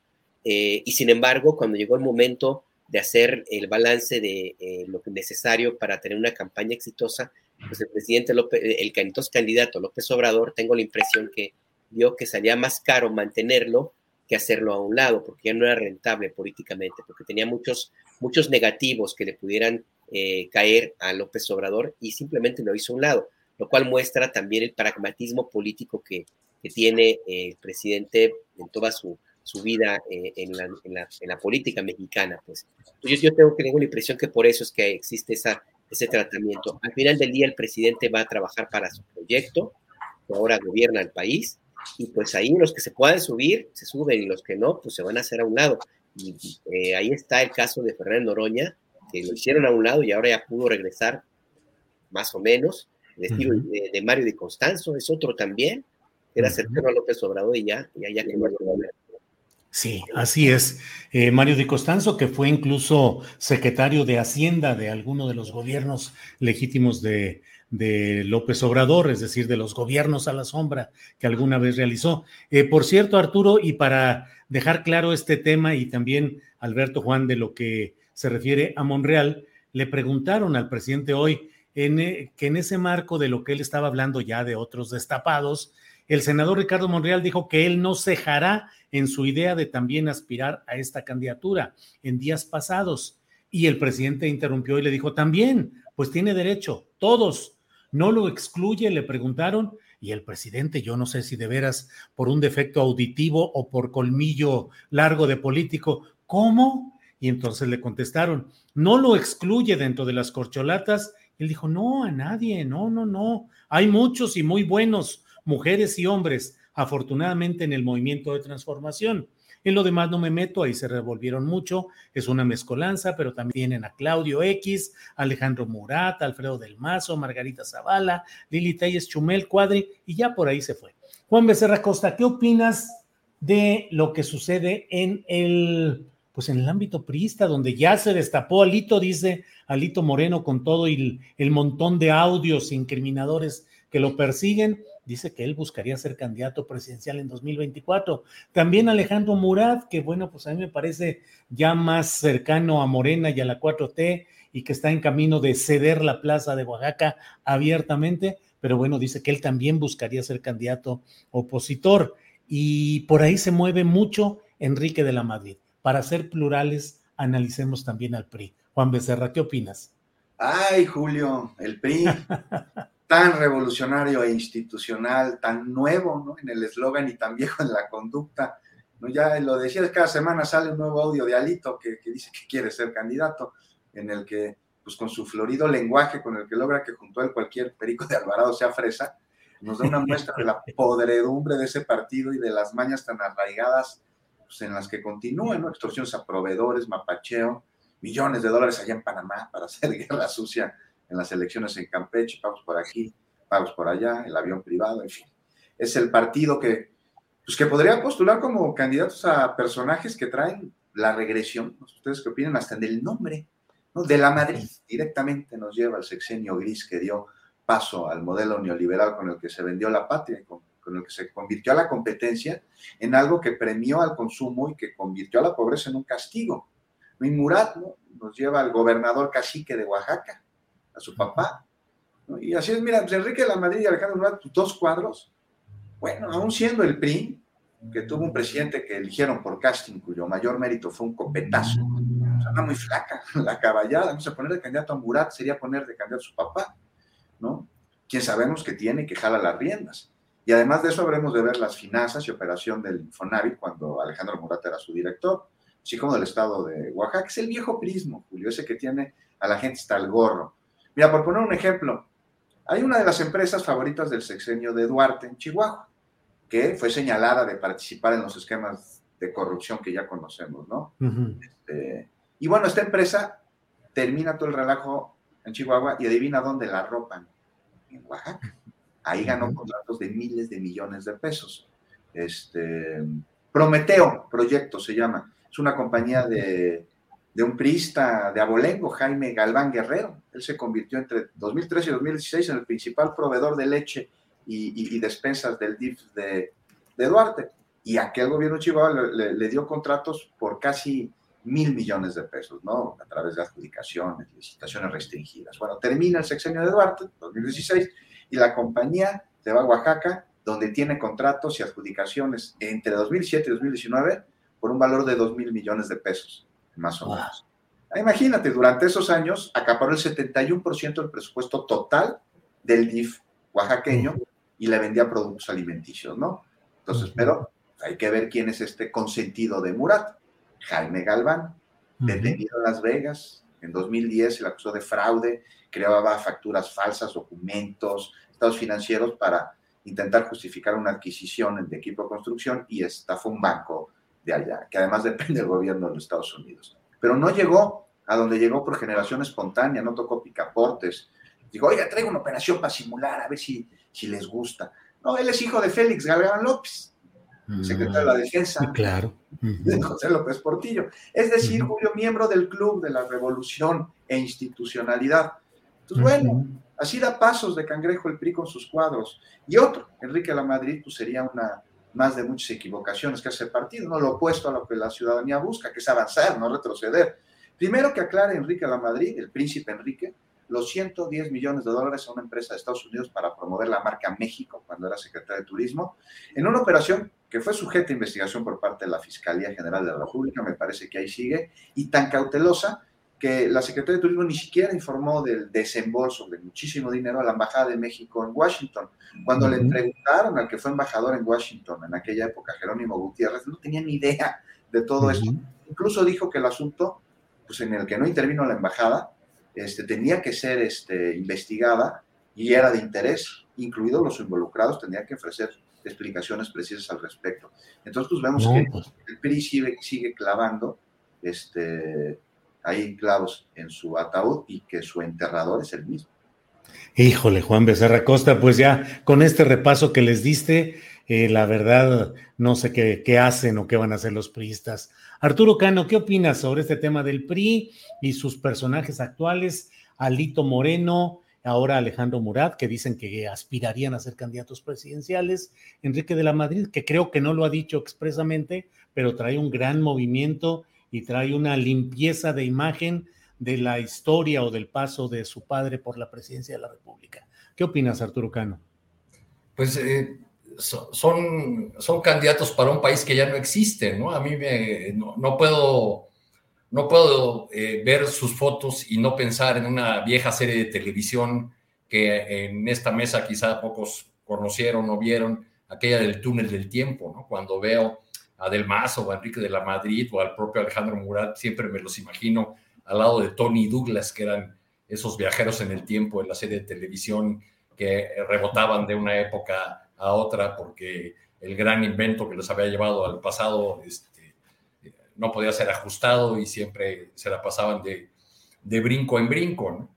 Eh, y sin embargo, cuando llegó el momento de hacer el balance de eh, lo necesario para tener una campaña exitosa, pues el presidente López, el entonces candidato López Obrador, tengo la impresión que vio que salía más caro mantenerlo que hacerlo a un lado, porque ya no era rentable políticamente, porque tenía muchos, muchos negativos que le pudieran eh, caer a López Obrador y simplemente lo hizo a un lado, lo cual muestra también el pragmatismo político que, tiene eh, el presidente en toda su, su vida eh, en, la, en, la, política mexicana. Pues. Entonces yo tengo, tengo la impresión que por eso es que existe esa, ese tratamiento. Al final del día el presidente va a trabajar para su proyecto, que ahora gobierna el país, y pues ahí los que se puedan subir, se suben y los que no, pues se van a hacer a un lado. Y eh, ahí está el caso de Fernando Noroña, que lo hicieron a un lado y ahora ya pudo regresar más o menos. El estilo de, Mario de Constanzo es otro también, que era cercano a López Obrador y ya, ya, ya que Sí, así es. Eh, Mario de Costanzo, que fue incluso secretario de Hacienda de alguno de los gobiernos legítimos de, de López Obrador, es decir, de los gobiernos a la sombra que alguna vez realizó. Eh, por cierto, Arturo, y para dejar claro este tema y también Alberto Juan de lo que se refiere a Monreal, le preguntaron al presidente hoy en, eh, que en ese marco de lo que él estaba hablando ya de otros destapados, el senador Ricardo Monreal dijo que él no cejará en su idea de también aspirar a esta candidatura en días pasados. Y el presidente interrumpió y le dijo, también, pues tiene derecho, todos, no lo excluye, le preguntaron, y el presidente, yo no sé si de veras por un defecto auditivo o por colmillo largo de político, ¿cómo? Y entonces le contestaron, no lo excluye dentro de las corcholatas. Él dijo, no, a nadie, no, no, no. Hay muchos y muy buenos, mujeres y hombres, afortunadamente en el movimiento de transformación. En lo demás no me meto, ahí se revolvieron mucho, es una mezcolanza, pero también tienen a Claudio X, Alejandro Murat, Alfredo del Mazo, Margarita Zavala, Lili Telles, Chumel, Cuadri, y ya por ahí se fue. Juan Becerra Costa, ¿qué opinas de lo que sucede en el, pues en el ámbito priista, donde ya se destapó Alito, dice Alito Moreno, con todo el, el montón de audios incriminadores que lo persiguen, dice que él buscaría ser candidato presidencial en 2024. También Alejandro Murat, que bueno, pues a mí me parece ya más cercano a Morena y a la 4T y que está en camino de ceder la plaza de Oaxaca abiertamente, pero bueno, dice que él también buscaría ser candidato opositor. Y por ahí se mueve mucho Enrique de la Madrid. Para ser plurales, analicemos también al PRI. Juan Becerra, ¿qué opinas? Ay, Julio, el PRI. tan revolucionario e institucional, tan nuevo ¿no? en el eslogan y tan viejo en la conducta. ¿no? Ya lo decías, cada semana sale un nuevo audio de Alito que, que, dice que quiere ser candidato, en el que, pues con su florido lenguaje, con el que logra que junto a él cualquier perico de Alvarado sea fresa, nos da una muestra de la podredumbre de ese partido y de las mañas tan arraigadas pues, en las que continúan, ¿no? Extorsiones a proveedores, mapacheo, millones de dólares allá en Panamá para hacer guerra sucia en las elecciones en Campeche, pagos por aquí, pagos por allá, el avión privado, en fin. Es el partido que, pues que podría postular como candidatos a personajes que traen la regresión, ustedes qué opinan, hasta en el nombre, ¿no? De la Madrid directamente nos lleva al sexenio gris que dio paso al modelo neoliberal con el que se vendió la patria, con, el que se convirtió a la competencia en algo que premió al consumo y que convirtió a la pobreza en un castigo. Murat ¿no? nos lleva al gobernador cacique de Oaxaca, a su papá. Y así es, mira, pues Enrique de la Madrid y Alejandro Murat, pues, dos cuadros. Bueno, aún siendo el PRI, que tuvo un presidente que eligieron por casting, cuyo mayor mérito fue un copetazo, o muy flaca, la caballada, vamos a poner de candidato a Murat, sería poner de candidato a su papá, ¿no? Quien sabemos que tiene que jala las riendas. Y además de eso habremos de ver las finanzas y operación del Infonavit cuando Alejandro Murat era su director, así como del estado de Oaxaca. Es el viejo prismo, Julio, ese que tiene a la gente hasta el gorro. Mira, por poner un ejemplo, hay una de las empresas favoritas del sexenio de Duarte en Chihuahua, que fue señalada de participar en los esquemas de corrupción que ya conocemos, ¿no? Uh -huh. este, y bueno, esta empresa termina todo el relajo en Chihuahua y adivina dónde la ropan, en Oaxaca. Ahí ganó contratos de miles de millones de pesos. Este, Prometeo Proyecto se llama. Es una compañía de, de un priista de abolengo, Jaime Galván Guerrero. Él se convirtió entre 2013 y 2016 en el principal proveedor de leche y, y, despensas del DIF de, de, Duarte. Y aquel gobierno Chihuahua le, dio contratos por casi mil millones de pesos, ¿no? A través de adjudicaciones, licitaciones restringidas. Bueno, termina el sexenio de Duarte, 2016, y la compañía se va a Oaxaca, donde tiene contratos y adjudicaciones entre 2007 y 2019 por un valor de 2 mil millones de pesos, más o menos. Wow. Imagínate, durante esos años acaparó el 71% del presupuesto total del DIF oaxaqueño y le vendía productos alimenticios, ¿no? Entonces, pero hay que ver quién es este consentido de Murat. Jaime Galván, detenido en Las Vegas, en 2010 se le acusó de fraude, creaba facturas falsas, documentos, estados financieros para intentar justificar una adquisición de equipo de construcción y estafó un banco de allá, que además depende del gobierno de los Estados Unidos. Pero no llegó a donde llegó por generación espontánea, no tocó picaportes. Dijo, oiga, traigo una operación para simular, a ver si, si les gusta. No, él es hijo de Félix Galván López, secretario de la Defensa, claro. de José López Portillo. Es decir, Julio, miembro del Club de la Revolución e Institucionalidad. Entonces, bueno, así da pasos de cangrejo el PRI con sus cuadros. Y otro, Enrique La Madrid, pues sería una más de muchas equivocaciones que hace el partido, no lo opuesto a lo que la ciudadanía busca, que es avanzar, no retroceder. Primero que aclare Enrique La Madrid, el príncipe Enrique, los 110 millones de dólares a una empresa de Estados Unidos para promover la marca México cuando era secretario de Turismo, en una operación que fue sujeta a investigación por parte de la Fiscalía General de la República, me parece que ahí sigue, y tan cautelosa que la Secretaría de Turismo ni siquiera informó del desembolso de muchísimo dinero a la Embajada de México en Washington. Cuando uh -huh. le preguntaron al que fue embajador en Washington en aquella época, Jerónimo Gutiérrez, no tenía ni idea de todo uh -huh. esto. Incluso dijo que el asunto, pues en el que no intervino la embajada, este, tenía que ser este, investigada y era de interés, incluidos los involucrados, tendrían que ofrecer explicaciones precisas al respecto. Entonces, pues vemos no, que pues. el PRI sigue, sigue clavando este, ahí clavos en su ataúd y que su enterrador es el mismo. Híjole, Juan Becerra Costa, pues ya con este repaso que les diste, eh, la verdad no sé qué, qué, hacen o qué van a hacer los priistas. Arturo Cano, ¿qué opinas sobre este tema del PRI y sus personajes actuales? Alito Moreno, ahora Alejandro Murat, que dicen que aspirarían a ser candidatos presidenciales, Enrique de la Madrid, que creo que no lo ha dicho expresamente, pero trae un gran movimiento y trae una limpieza de imagen de la historia o del paso de su padre por la presidencia de la República. ¿Qué opinas, Arturo Cano? Pues eh, son, son candidatos para un país que ya no existe, ¿no? A mí me, no, no puedo, no puedo eh, ver sus fotos y no pensar en una vieja serie de televisión que en esta mesa quizá pocos conocieron o vieron, aquella del túnel del tiempo, ¿no? Cuando veo a Del Mazo o a Enrique de la Madrid o al propio Alejandro Murat, siempre me los imagino al lado de Tony Douglas, que eran esos viajeros en el tiempo en la serie de televisión que rebotaban de una época a otra porque el gran invento que los había llevado al pasado este, no podía ser ajustado y siempre se la pasaban de, de brinco en brinco. ¿no?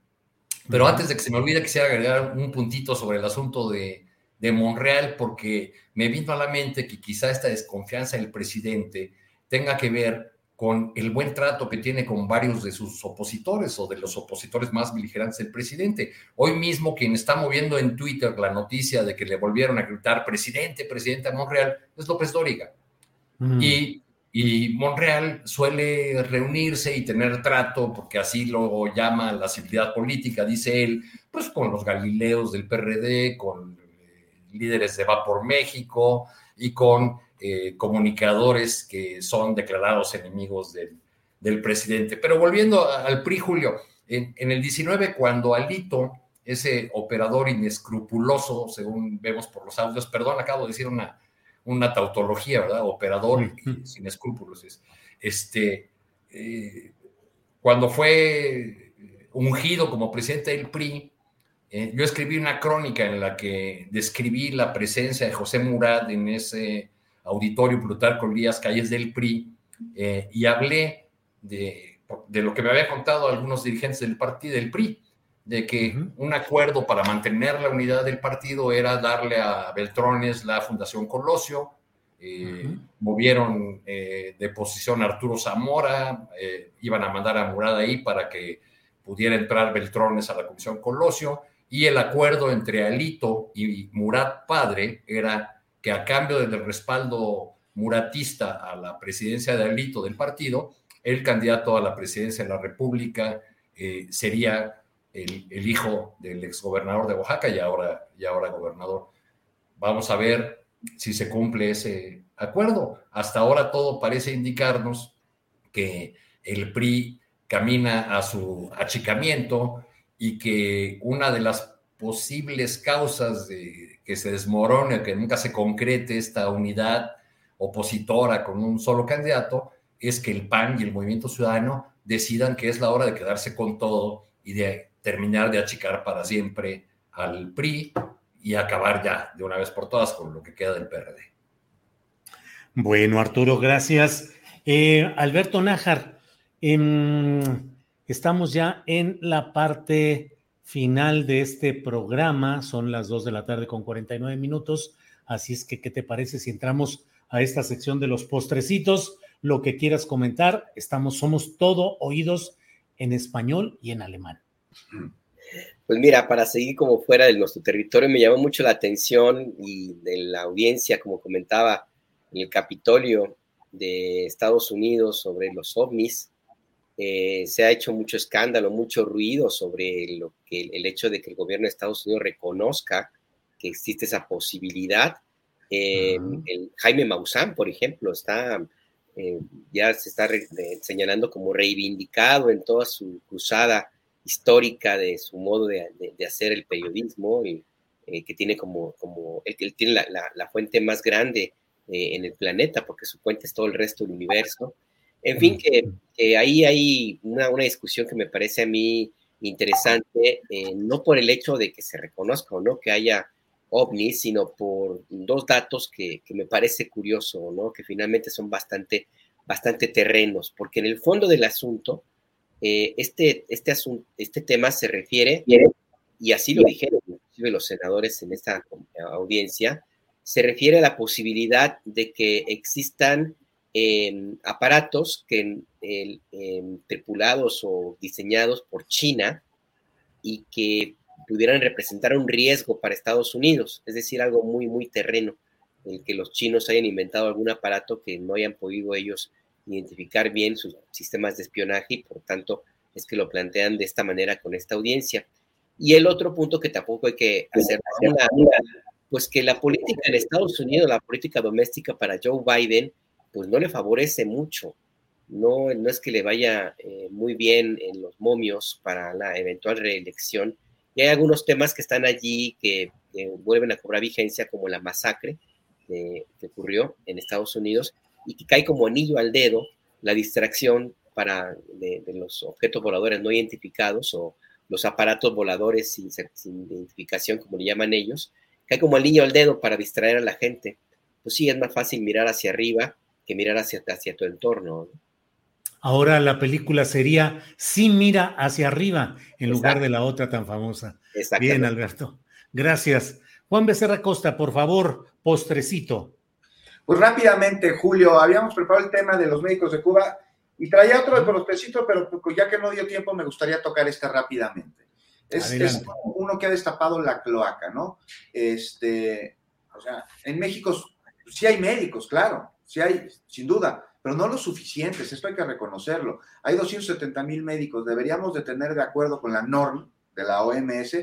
Pero antes de que se me olvide, quisiera agregar un puntito sobre el asunto de, de Monreal, porque me vino a la mente que quizá esta desconfianza del presidente tenga que ver con el buen trato que tiene con varios de sus opositores o de los opositores más beligerantes del presidente. Hoy mismo quien está moviendo en Twitter la noticia de que le volvieron a gritar presidente, presidente a Monreal, es López Dóriga. Mm. Y, y, Monreal suele reunirse y tener trato, porque así lo llama la civilidad política, dice él, pues con los Galileos del PRD, con líderes de Va por México y con eh, comunicadores que son declarados enemigos del, presidente. Pero volviendo al PRI, Julio, en, el 19, cuando Alito, ese operador inescrupuloso, según vemos por los audios, perdón, acabo de decir una, una tautología, ¿verdad? Operador sin escrúpulos. Este, eh, cuando fue ungido como presidente del PRI, eh, yo escribí una crónica en la que describí la presencia de José Murat en ese auditorio Plutarco Díaz Calles del PRI eh, y hablé de, lo que me había contado algunos dirigentes del partido del PRI, de que un acuerdo para mantener la unidad del partido era darle a Beltrones la Fundación Colosio, eh, movieron de posición a Arturo Zamora, iban a mandar a Murat ahí para que pudiera entrar Beltrones a la Comisión Colosio, y el acuerdo entre Alito y Murat padre era que a cambio del respaldo muratista a la presidencia de Alito del partido, el candidato a la presidencia de la República eh, sería el, hijo del exgobernador de Oaxaca y ahora, y ahora gobernador. Vamos a ver si se cumple ese acuerdo. Hasta ahora todo parece indicarnos que el PRI camina a su achicamiento, y que una de las posibles causas de que se desmorone, que nunca se concrete esta unidad opositora con un solo candidato, es que el PAN y el Movimiento Ciudadano decidan que es la hora de quedarse con todo y de terminar de achicar para siempre al PRI y acabar ya de una vez por todas con lo que queda del PRD. Bueno, Arturo, gracias. Eh, Alberto Nájar, eh, Estamos ya en la parte final de este programa. Son las 2 de la tarde con 49 minutos. Así es que, ¿qué te parece si entramos a esta sección de los postrecitos? Lo que quieras comentar, estamos, somos todo oídos en español y en alemán. Pues mira, para seguir como fuera de nuestro territorio, me llamó mucho la atención y de la audiencia, como comentaba en el Capitolio de Estados Unidos sobre los ovnis, eh, se ha hecho mucho escándalo, mucho ruido sobre lo que, el hecho de que el gobierno de Estados Unidos reconozca que existe esa posibilidad. Eh, el Jaime Maussan, por ejemplo, está eh, ya se está señalando como reivindicado en toda su cruzada histórica de su modo de, hacer el periodismo y que tiene como, como él, tiene la, la, fuente más grande en el planeta porque su fuente es todo el resto del universo en fin, que, ahí hay una, discusión que me parece a mí interesante, eh, no por el hecho de que se reconozca o no que haya ovnis, sino por dos datos que, me parece curioso, ¿no? Que finalmente son bastante, bastante terrenos, porque en el fondo del asunto, eh, este, este, asunto, este tema se refiere, y así lo dijeron inclusive los senadores en esta audiencia, se refiere a la posibilidad de que existan aparatos que tripulados o diseñados por China y que pudieran representar un riesgo para Estados Unidos, es decir, algo muy, muy terreno, el que los chinos hayan inventado algún aparato que no hayan podido ellos identificar bien sus sistemas de espionaje y por tanto es que lo plantean de esta manera con esta audiencia. Y el otro punto que tampoco hay que hacer, pues que la política en Estados Unidos, la política doméstica para Joe Biden, pues no le favorece mucho. No, no es que le vaya eh, muy bien en los momios para la eventual reelección Y hay algunos temas que están allí que, vuelven a cobrar vigencia, como la masacre que ocurrió en Estados Unidos y que cae como anillo al dedo la distracción para, de, los objetos voladores no identificados o los aparatos voladores sin, identificación, como le llaman ellos, cae como anillo al dedo para distraer a la gente. Pues sí, es más fácil mirar hacia arriba que mirar hacia, hacia tu entorno. Ahora la película sería Sí mira hacia arriba en lugar de la otra tan famosa. Bien, Alberto. Gracias. Juan Becerra Costa, por favor, postrecito. Pues rápidamente, Julio, habíamos preparado el tema de los médicos de Cuba y traía otro de postrecito, pero ya que no dio tiempo, me gustaría tocar este rápidamente. Es, es, uno que ha destapado la cloaca, ¿no? Este, o sea, en México sí hay médicos, claro, sí hay, sin duda, pero no los suficientes, esto hay que reconocerlo. Hay 270 mil médicos, deberíamos de tener de acuerdo con la norma de la OMS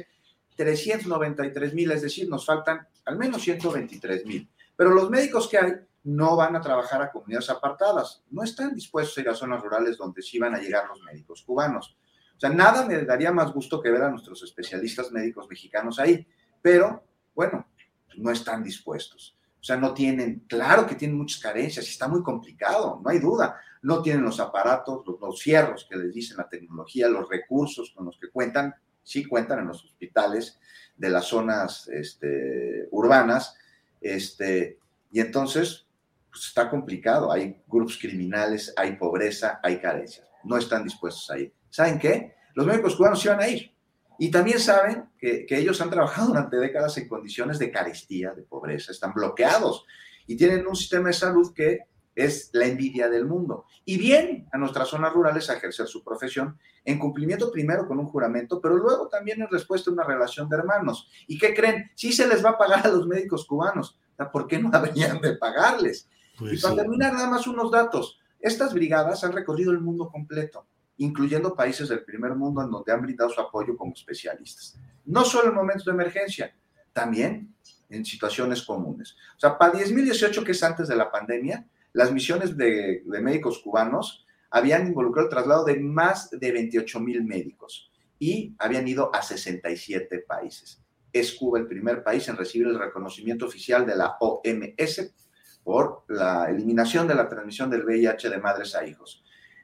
393 mil, es decir, nos faltan al menos 123 mil. Pero los médicos que hay no van a trabajar a comunidades apartadas, no están dispuestos a ir a zonas rurales donde sí van a llegar los médicos cubanos. O sea, nada me daría más gusto que ver a nuestros especialistas médicos mexicanos ahí, pero bueno, no están dispuestos. O sea, no tienen, claro que tienen muchas carencias y está muy complicado, no hay duda. No tienen los aparatos, los, fierros que les dicen la tecnología, los recursos con los que cuentan, sí cuentan en los hospitales de las zonas este, urbanas, este, y entonces pues está complicado. Hay grupos criminales, hay pobreza, hay carencias. No están dispuestos a ir. ¿Saben qué? Los médicos cubanos iban a ir. Y también saben que, ellos han trabajado durante décadas en condiciones de carestía, de pobreza, están bloqueados y tienen un sistema de salud que es la envidia del mundo. Y bien a nuestras zonas rurales a ejercer su profesión en cumplimiento primero con un juramento, pero luego también en respuesta a una relación de hermanos. ¿Y qué creen? Sí se les va a pagar a los médicos cubanos. ¿Por qué no habrían de pagarles? y pues para terminar, nada más unos datos. Estas brigadas han recorrido el mundo completo incluyendo países del primer mundo en donde han brindado su apoyo como especialistas. No solo en momentos de emergencia, también en situaciones comunes. O sea, para 2018, que es antes de la pandemia, las misiones de, médicos cubanos habían involucrado el traslado de más de 28 mil médicos y habían ido a 67 países. Es Cuba el primer país en recibir el reconocimiento oficial de la OMS por la eliminación de la transmisión del VIH de madres a hijos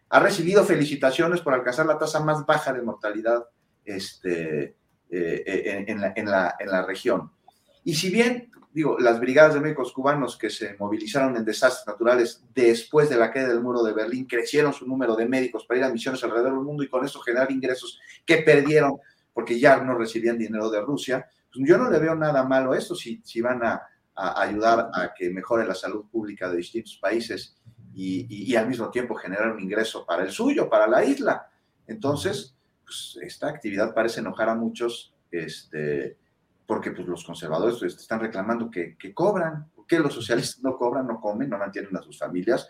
ha recibido felicitaciones por alcanzar la tasa más baja de mortalidad este, eh, eh, en, la, región. Y si bien, digo, las brigadas de médicos cubanos que se movilizaron en desastres naturales después de la caída del muro de Berlín crecieron su número de médicos para ir a misiones alrededor del mundo y con eso generar ingresos que perdieron porque ya no recibían dinero de Rusia, pues yo no le veo nada malo a esto si, si van a ayudar a que mejore la salud pública de distintos países y, al mismo tiempo generar un ingreso para el suyo, para la isla. Entonces, pues, esta actividad parece enojar a muchos, este, porque pues, los conservadores este, están reclamando que, cobran. ¿Por qué los socialistas no cobran, no comen, no mantienen a sus familias?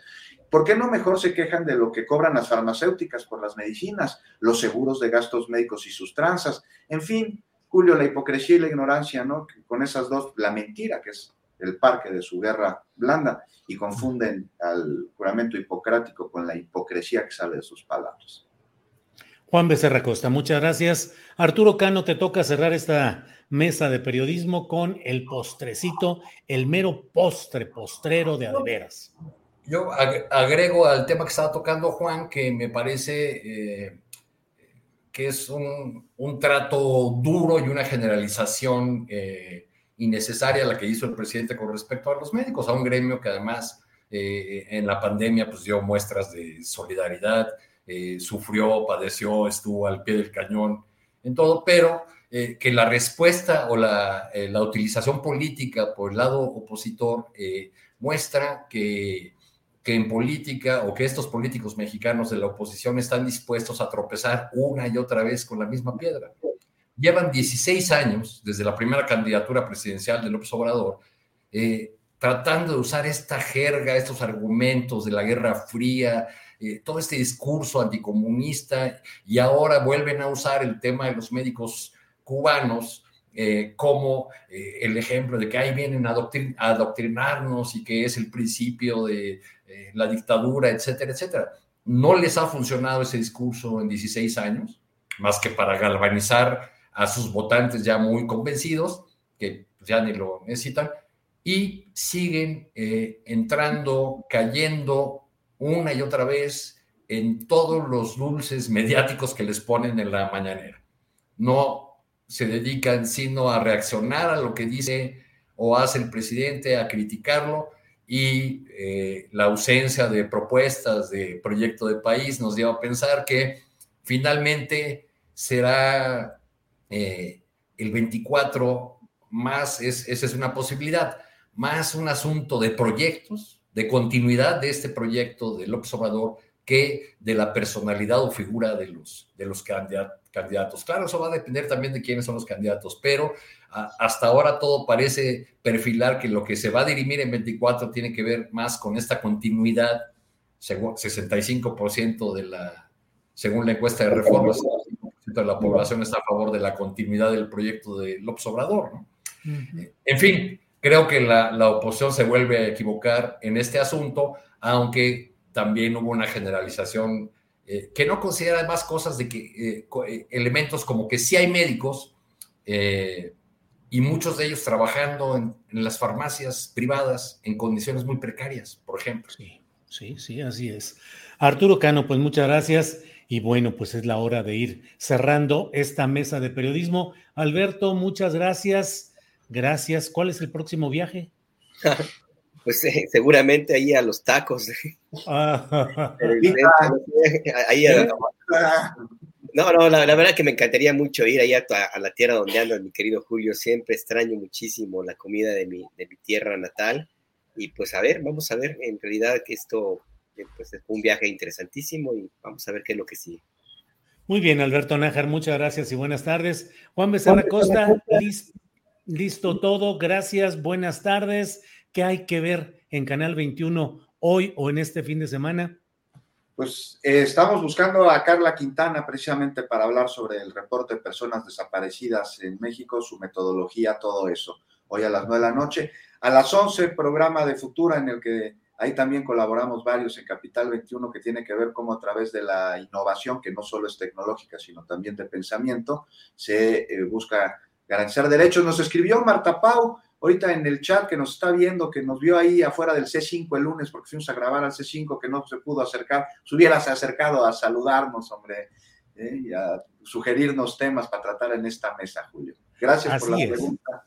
¿Por qué no mejor se quejan de lo que cobran las farmacéuticas por las medicinas, los seguros de gastos médicos y sus tranzas? En fin, Julio, la hipocresía y la ignorancia, ¿no? Con esas dos, la mentira, que es el parque de su guerra blanda y confunden al juramento hipocrático con la hipocresía que sale de sus palabras. Juan Becerra Costa, muchas gracias. Arturo Cano, te toca cerrar esta mesa de periodismo con el postrecito, el mero postre, postrero de adeveras. Yo agrego al tema que estaba tocando Juan, que me parece eh, que es un, trato duro y una generalización eh, innecesaria la que hizo el presidente con respecto a los médicos, a un gremio que además eh, en la pandemia pues dio muestras de solidaridad, eh, sufrió, padeció, estuvo al pie del cañón en todo, pero eh, que la respuesta o la, la, utilización política por el lado opositor muestra que, que en política o que estos políticos mexicanos de la oposición están dispuestos a tropezar una y otra vez con la misma piedra llevan 16 años, desde la primera candidatura presidencial de López Obrador, eh, tratando de usar esta jerga, estos argumentos de la Guerra Fría, eh, todo este discurso anticomunista, y ahora vuelven a usar el tema de los médicos cubanos eh, como el ejemplo de que ahí vienen a, a, adoctrinarnos y que es el principio de la dictadura, etcétera, etcétera. No les ha funcionado ese discurso en 16 años, más que para galvanizar a sus votantes ya muy convencidos, que ya ni lo necesitan, y siguen eh, entrando, cayendo una y otra vez en todos los dulces mediáticos que les ponen en la mañanera. No se dedican sino a reaccionar a lo que dice o hace el presidente, a criticarlo, y eh, la ausencia de propuestas de proyecto de país nos lleva a pensar que finalmente será eh, el 24 más, es, esa es una posibilidad, más un asunto de proyectos, de continuidad de este proyecto del observador que de la personalidad o figura de los, de los candidatos. Claro, eso va a depender también de quiénes son los candidatos, pero hasta ahora todo parece perfilar que lo que se va a dirimir en 24 tiene que ver más con esta continuidad, según 65% de la, según la encuesta de reformas, de la población está a favor de la continuidad del proyecto de López Obrador. En fin, creo que la, la, oposición se vuelve a equivocar en este asunto, aunque también hubo una generalización eh, que no considera más cosas de que eh, eh, elementos como que sí hay médicos y muchos de ellos trabajando en, las farmacias privadas en condiciones muy precarias, por ejemplo. Sí, sí, sí, así es. Arturo Cano, pues muchas gracias. Y bueno, pues es la hora de ir cerrando esta mesa de periodismo. Alberto, muchas gracias. Gracias. ¿Cuál es el próximo viaje? pues eh, seguramente ahí a los tacos. Ah. ahí no, no, la, verdad que me encantaría mucho ir ahí a, la tierra donde ando, mi querido Julio. Siempre extraño muchísimo la comida de mi, de mi tierra natal. Y pues a ver, vamos a ver, en realidad que esto pues, es un viaje interesantísimo y vamos a ver qué es lo que sigue. Muy bien, Alberto Nájar, muchas gracias y buenas tardes. Juan Becerra Costa, listo todo, gracias, buenas tardes. ¿Qué hay que ver en Canal 21 hoy o en este fin de semana? Pues eh, estamos buscando a Carla Quintana precisamente para hablar sobre el reporte de personas desaparecidas en México, su metodología, todo eso. Hoy a las 9 de la noche. A las 11, programa de Futura en el que ahí también colaboramos varios en Capital 21 que tiene que ver cómo a través de la innovación, que no solo es tecnológica, sino también de pensamiento, se eh, busca garantizar derechos. Nos escribió Marta Pau ahorita en el chat que nos está viendo, que nos vio ahí afuera del C5 el lunes porque fuimos a grabar al C5, que no se pudo acercar, se hubiera acercado a saludarnos, hombre, ¿eh? y a sugerirnos temas para tratar en esta mesa, Julio. Gracias por la pregunta.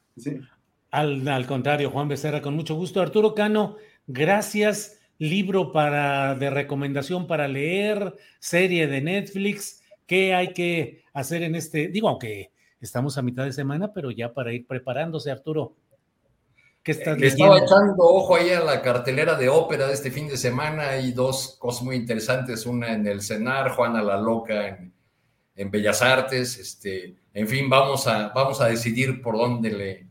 Al, contrario, Juan Becerra, con mucho gusto. Arturo Cano, gracias. Libro para, de recomendación para leer, serie de Netflix. ¿Qué hay que hacer en este? Digo, aunque estamos a mitad de semana, pero ya para ir preparándose, Arturo. Le estaba echando ojo ahí a la cartelera de ópera de este fin de semana. Hay dos cosas muy interesantes. Una en el Cenar, Juana la Loca en, en Bellas Artes. Este, en fin, vamos a, vamos a decidir por dónde le,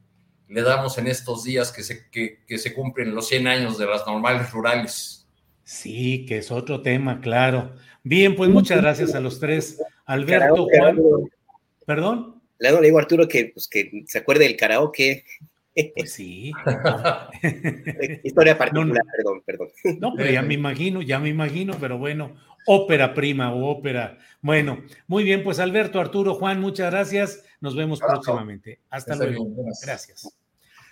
le damos en estos días que se, que, que se cumplen los 100 años de las normales rurales. Sí, que es otro tema, claro. Bien, pues muchas gracias a los tres. Alberto, Juan. ¿Perdón? Le digo a Arturo que, pues, que se acuerde del karaoke. Pues sí. Historia particular, perdón, perdón. No, pero ya me imagino, ya me imagino, pero bueno, ópera prima o ópera. Bueno, muy bien, pues Alberto, Arturo, Juan, muchas gracias. Nos vemos próximamente. Hasta luego. Gracias.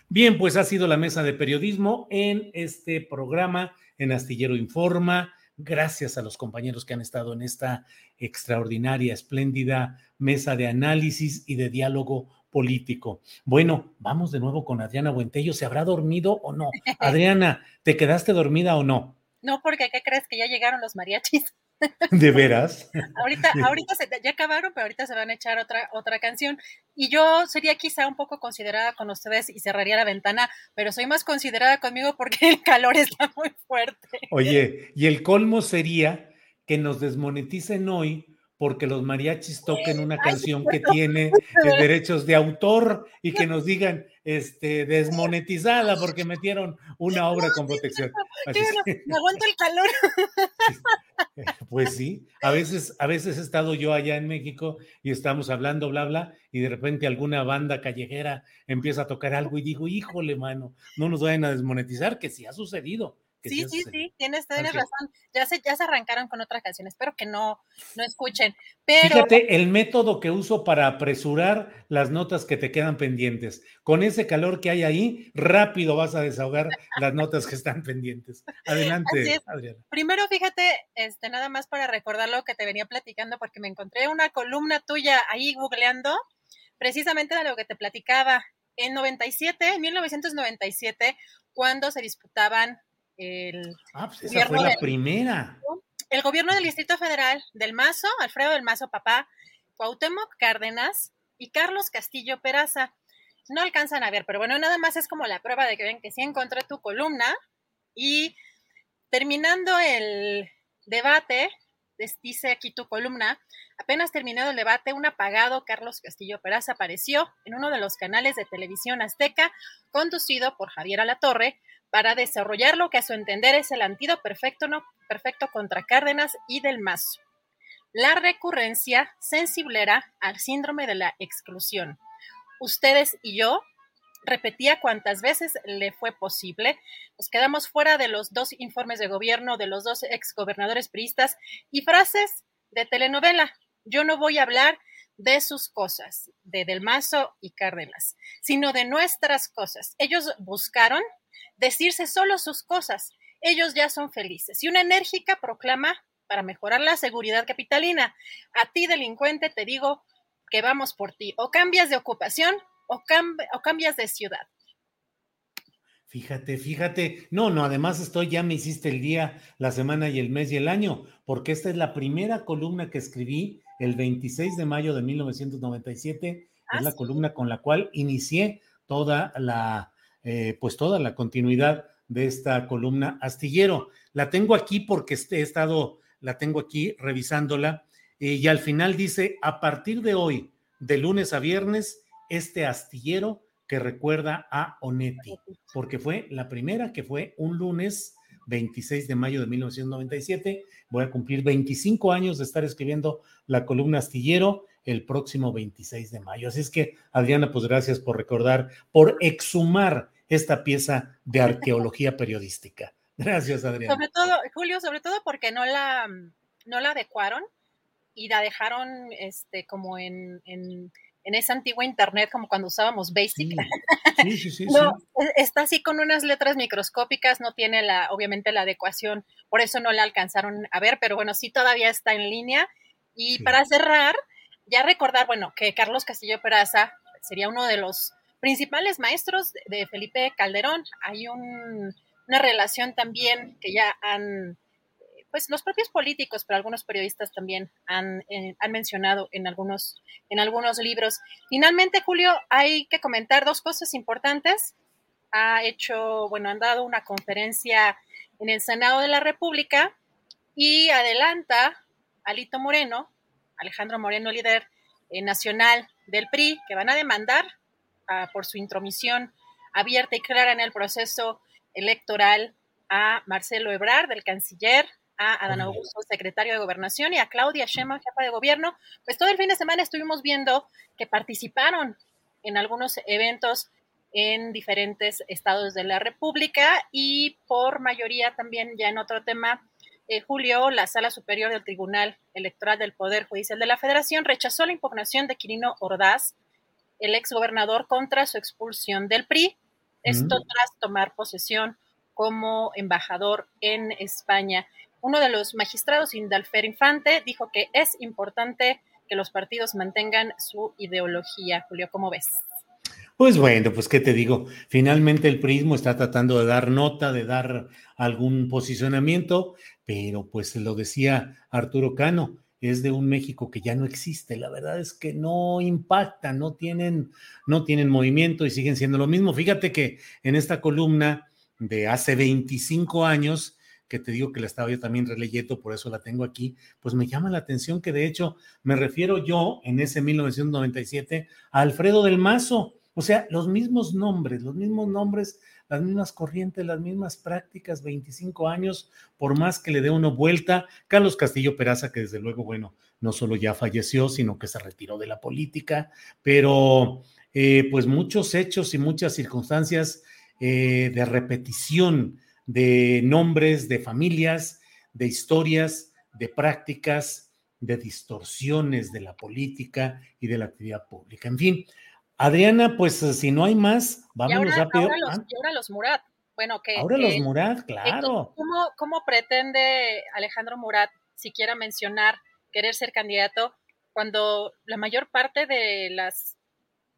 Bien, pues ha sido la mesa de periodismo en este programa en Astillero Informa. Gracias a los compañeros que han estado en esta extraordinaria, espléndida mesa de análisis y de diálogo político. Bueno, vamos de nuevo con Adriana Buentello. ¿Se habrá dormido o no? Adriana, ¿te quedaste dormida o no? No, porque ¿qué crees? Que ya llegaron los mariachis. ¿De veras? ahorita, ahorita se, ya acabaron, pero ahorita se van a echar otra, otra canción. Y yo sería quizá un poco considerada con ustedes y cerraría la ventana, pero soy más considerada conmigo porque el calor está muy fuerte. Oye, y el colmo sería que nos desmoneticen hoy porque los mariachis toquen una canción que tiene derechos de autor y que nos digan este, desmonetizada porque metieron una obra con protección. me aguanto el calor. Pues sí, a veces, a veces he estado yo allá en México y estamos hablando, bla, bla, y de repente alguna banda callejera empieza a tocar algo y digo, híjole, mano, no nos vayan a desmonetizar, que sí ha sucedido sí, sí, sí, tienes, tienes razón. Ya se, ya se arrancaron con otras canciones, espero que no, no escuchen. Pero... Fíjate el método que uso para apresurar las notas que te quedan pendientes. Con ese calor que hay ahí, rápido vas a desahogar las notas que están pendientes. Adelante, Adriana. Primero, fíjate, este, nada más para recordar lo que te venía platicando, porque me encontré una columna tuya ahí googleando, precisamente de lo que te platicaba. En 97, en 1997, cuando se disputaban el. Ah, pues esa fue la primera. El gobierno del Distrito Federal del Mazo, Alfredo del Mazo, papá, Cuauhtémoc Cárdenas y Carlos Castillo Peraza. No alcanzan a ver, pero bueno, nada más es como la prueba de que ven que sí encontré tu columna. Y terminando el debate, dice aquí tu columna, apenas terminado el debate, un apagado Carlos Castillo Peraza apareció en uno de los canales de televisión azteca, conducido por Javier Alatorre, para desarrollar lo que a su entender es el antídoto perfecto, contra Cárdenas y del Mazo. La recurrencia sensiblera al síndrome de la exclusión. Ustedes y yo repetía cuantas veces le fue posible. Nos quedamos fuera de los dos informes de gobierno de los dos exgobernadores priistas y frases de telenovela. Yo no voy a hablar de sus cosas, de Del Mazo y Cárdenas, sino de nuestras cosas. Ellos buscaron decirse solo sus cosas. Ellos ya son felices. Y una enérgica proclama para mejorar la seguridad capitalina. A ti, delincuente, te digo que vamos por ti. O cambias de ocupación o, o cambias de ciudad. Fíjate, fíjate. No, no, además estoy, ya me hiciste el día, la semana y el mes y el año, porque esta es la primera columna que escribí el 26 de mayo de 1997. es la columna con la cual inicié toda la, eh, pues toda la continuidad de esta columna astillero. La tengo aquí porque he estado, la tengo aquí revisándola eh, y al final dice, a partir de hoy, de lunes a viernes, este astillero que recuerda a Onetti, porque fue la primera que fue un lunes 26 de mayo de 1997. Voy a cumplir 25 años de estar escribiendo la columna astillero el próximo 26 de mayo. Así es que, Adriana, pues gracias por recordar, por exhumar esta pieza de arqueología periodística. Gracias, Adriana. Sobre todo, Julio, sobre todo porque no la, no la adecuaron y la dejaron este, como en en esa antigua internet como cuando usábamos Basic. Sí, sí, sí, no, e, está así con unas letras microscópicas, no tiene la, obviamente la adecuación, por eso no la alcanzaron a ver, pero bueno, sí todavía está en línea. Y para cerrar, ya recordar, bueno, que Carlos Castillo Peraza sería uno de los principales maestros de Felipe Calderón. Hay una relación también que ya han pues los propios políticos, pero algunos periodistas también han, eh, han mencionado en algunos, en algunos libros. Finalmente, Julio, hay que comentar dos cosas importantes. Ha hecho, bueno, han dado una conferencia en el Senado de la República y adelanta Alito Moreno, Alejandro Moreno, líder eh, nacional del PRI, que van a demandar ah, por su intromisión abierta y clara en el proceso electoral a Marcelo Ebrard, del canciller, a Adán Augusto, secretario de Gobernación, y a Claudia Sheinbaum, jefa de gobierno, pues todo el fin de semana estuvimos viendo que participaron en algunos eventos en diferentes estados de la República y por mayoría también ya en otro tema, eh, Julio, la Sala Superior del Tribunal Electoral del Poder Judicial de la Federación rechazó la impugnación de Quirino Ordaz, el exgobernador, contra su expulsión del PRI. Esto tras tomar posesión como embajador en España uno de los magistrados, Indalfer Infante, dijo que es importante que los partidos mantengan su ideología. Julio, ¿cómo ves? Pues bueno, pues qué te digo, finalmente el prismo está tratando de dar nota, de dar algún posicionamiento, pero pues lo decía Arturo Cano, es de un México que ya no existe. La verdad es que no impacta, no tienen, no tienen movimiento y siguen siendo lo mismo. Fíjate que en esta columna de hace 25 años, que te digo que la estaba yo también releyendo, por eso la tengo aquí, pues me llama la atención que de hecho me refiero yo en ese 1997 a Alfredo del Mazo, o sea, los mismos nombres, los mismos nombres, las mismas corrientes, las mismas prácticas, 25 años, por más que le dé una vuelta, Carlos Castillo Peraza, que desde luego, bueno, no solo ya falleció, sino que se retiró de la política, pero eh, pues muchos hechos y muchas circunstancias eh, de repetición de nombres, de familias, de historias, de prácticas, de distorsiones de la política y de la actividad pública. En fin, Adriana, pues si no hay más, vámonos rápido. Ahora los, y ahora los Murat. Bueno, que. Ahora los Murat, claro. ¿cómo, ¿Cómo pretende Alejandro Murat siquiera mencionar querer ser candidato cuando la mayor parte de las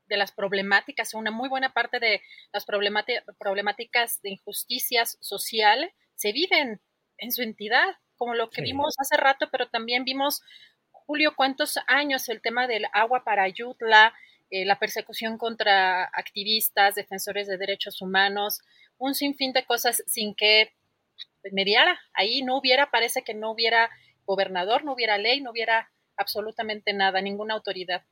de las problemáticas, una muy buena parte de las problemáticas de injusticias sociales se viven en su entidad, como lo que vimos hace rato, pero también vimos, Julio, cuántos años el tema del agua para Ayutla, eh, la persecución contra activistas, defensores de derechos humanos, un sinfín de cosas sin que mediara. Ahí no hubiera, parece que no hubiera gobernador, no hubiera ley, no hubiera absolutamente nada, ninguna autoridad.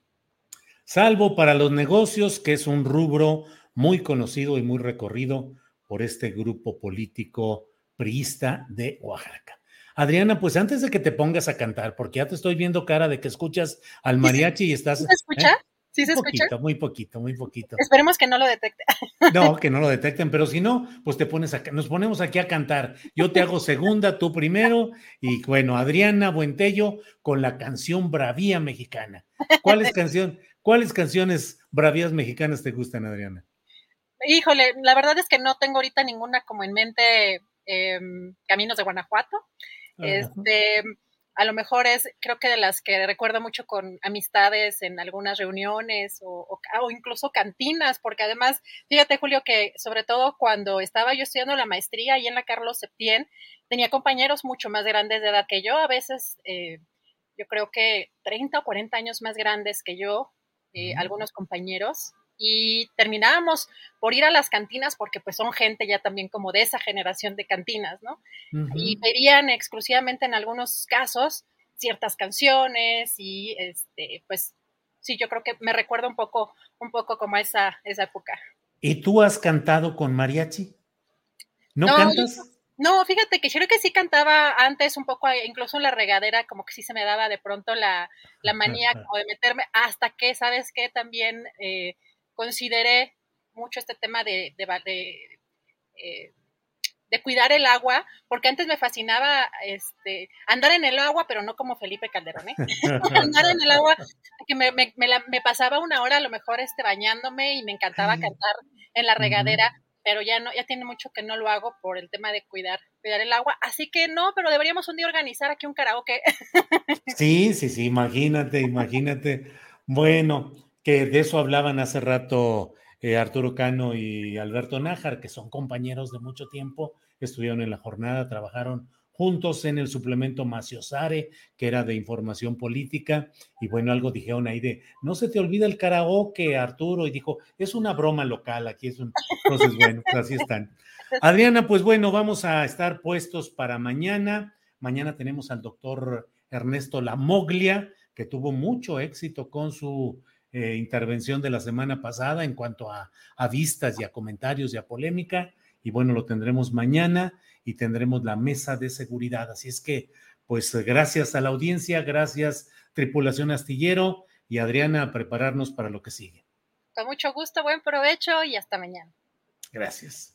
Salvo para los negocios, que es un rubro muy conocido y muy recorrido por este grupo político priista de Oaxaca. Adriana, pues antes de que te pongas a cantar, porque ya te estoy viendo cara de que escuchas al mariachi y estás. ¿Se escucha? ¿eh? ¿Sí se escucha? Poquito, muy poquito, muy poquito. Esperemos que no lo detecten. No, que no lo detecten, pero si no, pues te pones nos ponemos aquí a cantar. Yo te hago segunda, tú primero, y bueno, Adriana Buentello con la canción Bravía Mexicana. ¿Cuáles canción, cuáles canciones bravías mexicanas te gustan, Adriana? Híjole, la verdad es que no tengo ahorita ninguna como en mente em, Caminos de Guanajuato. Este, a lo mejor es, creo que de las que recuerdo mucho con amistades en algunas reuniones o, o, incluso cantinas, porque además, fíjate Julio, que sobre todo cuando estaba yo estudiando la maestría ahí en la Carlos Septién, tenía compañeros mucho más grandes de edad que yo, a veces eh, yo creo que 30 o 40 años más grandes que yo, eh, algunos compañeros, y terminábamos por ir a las cantinas porque pues son gente ya también como de esa generación de cantinas, ¿no? Y verían exclusivamente en algunos casos ciertas canciones y este pues sí, yo creo que me recuerda un poco un poco como esa esa época. ¿Y tú has cantado con mariachi? ¿No, cantas? No, fíjate que creo que sí cantaba antes un poco, incluso en la regadera, como que sí se me daba de pronto la, la manía como de meterme, hasta que, ¿sabes qué? También eh, consideré mucho este tema de, eh, de, cuidar el agua, porque antes me fascinaba este, andar en el agua, pero no como Felipe Calderón, ¿eh? andar en el agua, que me, me, me, pasaba una hora a lo mejor este, bañándome y me encantaba cantar en la regadera. Pero ya no, ya tiene mucho que no lo hago por el tema de cuidar, cuidar el agua. Así que no, pero deberíamos un día organizar aquí un karaoke. Sí, sí, sí, imagínate, imagínate. Bueno, que de eso hablaban hace rato eh, Arturo Cano y Alberto Nájar, que son compañeros de mucho tiempo, estuvieron en la jornada, trabajaron juntos en el suplemento Maciosare, que era de información política, y bueno, algo dijeron ahí de, no se te olvida el karaoke, Arturo, y dijo, es una broma local, aquí es un... Entonces, bueno, pues así están. Adriana, pues bueno, vamos a estar puestos para mañana. Mañana tenemos al doctor Ernesto Lamoglia, que tuvo mucho éxito con su eh, intervención de la semana pasada en cuanto a, a vistas y a comentarios y a polémica. Y bueno, lo tendremos mañana y tendremos la mesa de seguridad. Así es que, pues gracias a la audiencia, gracias tripulación astillero y Adriana a prepararnos para lo que sigue. Con mucho gusto, buen provecho y hasta mañana. Gracias.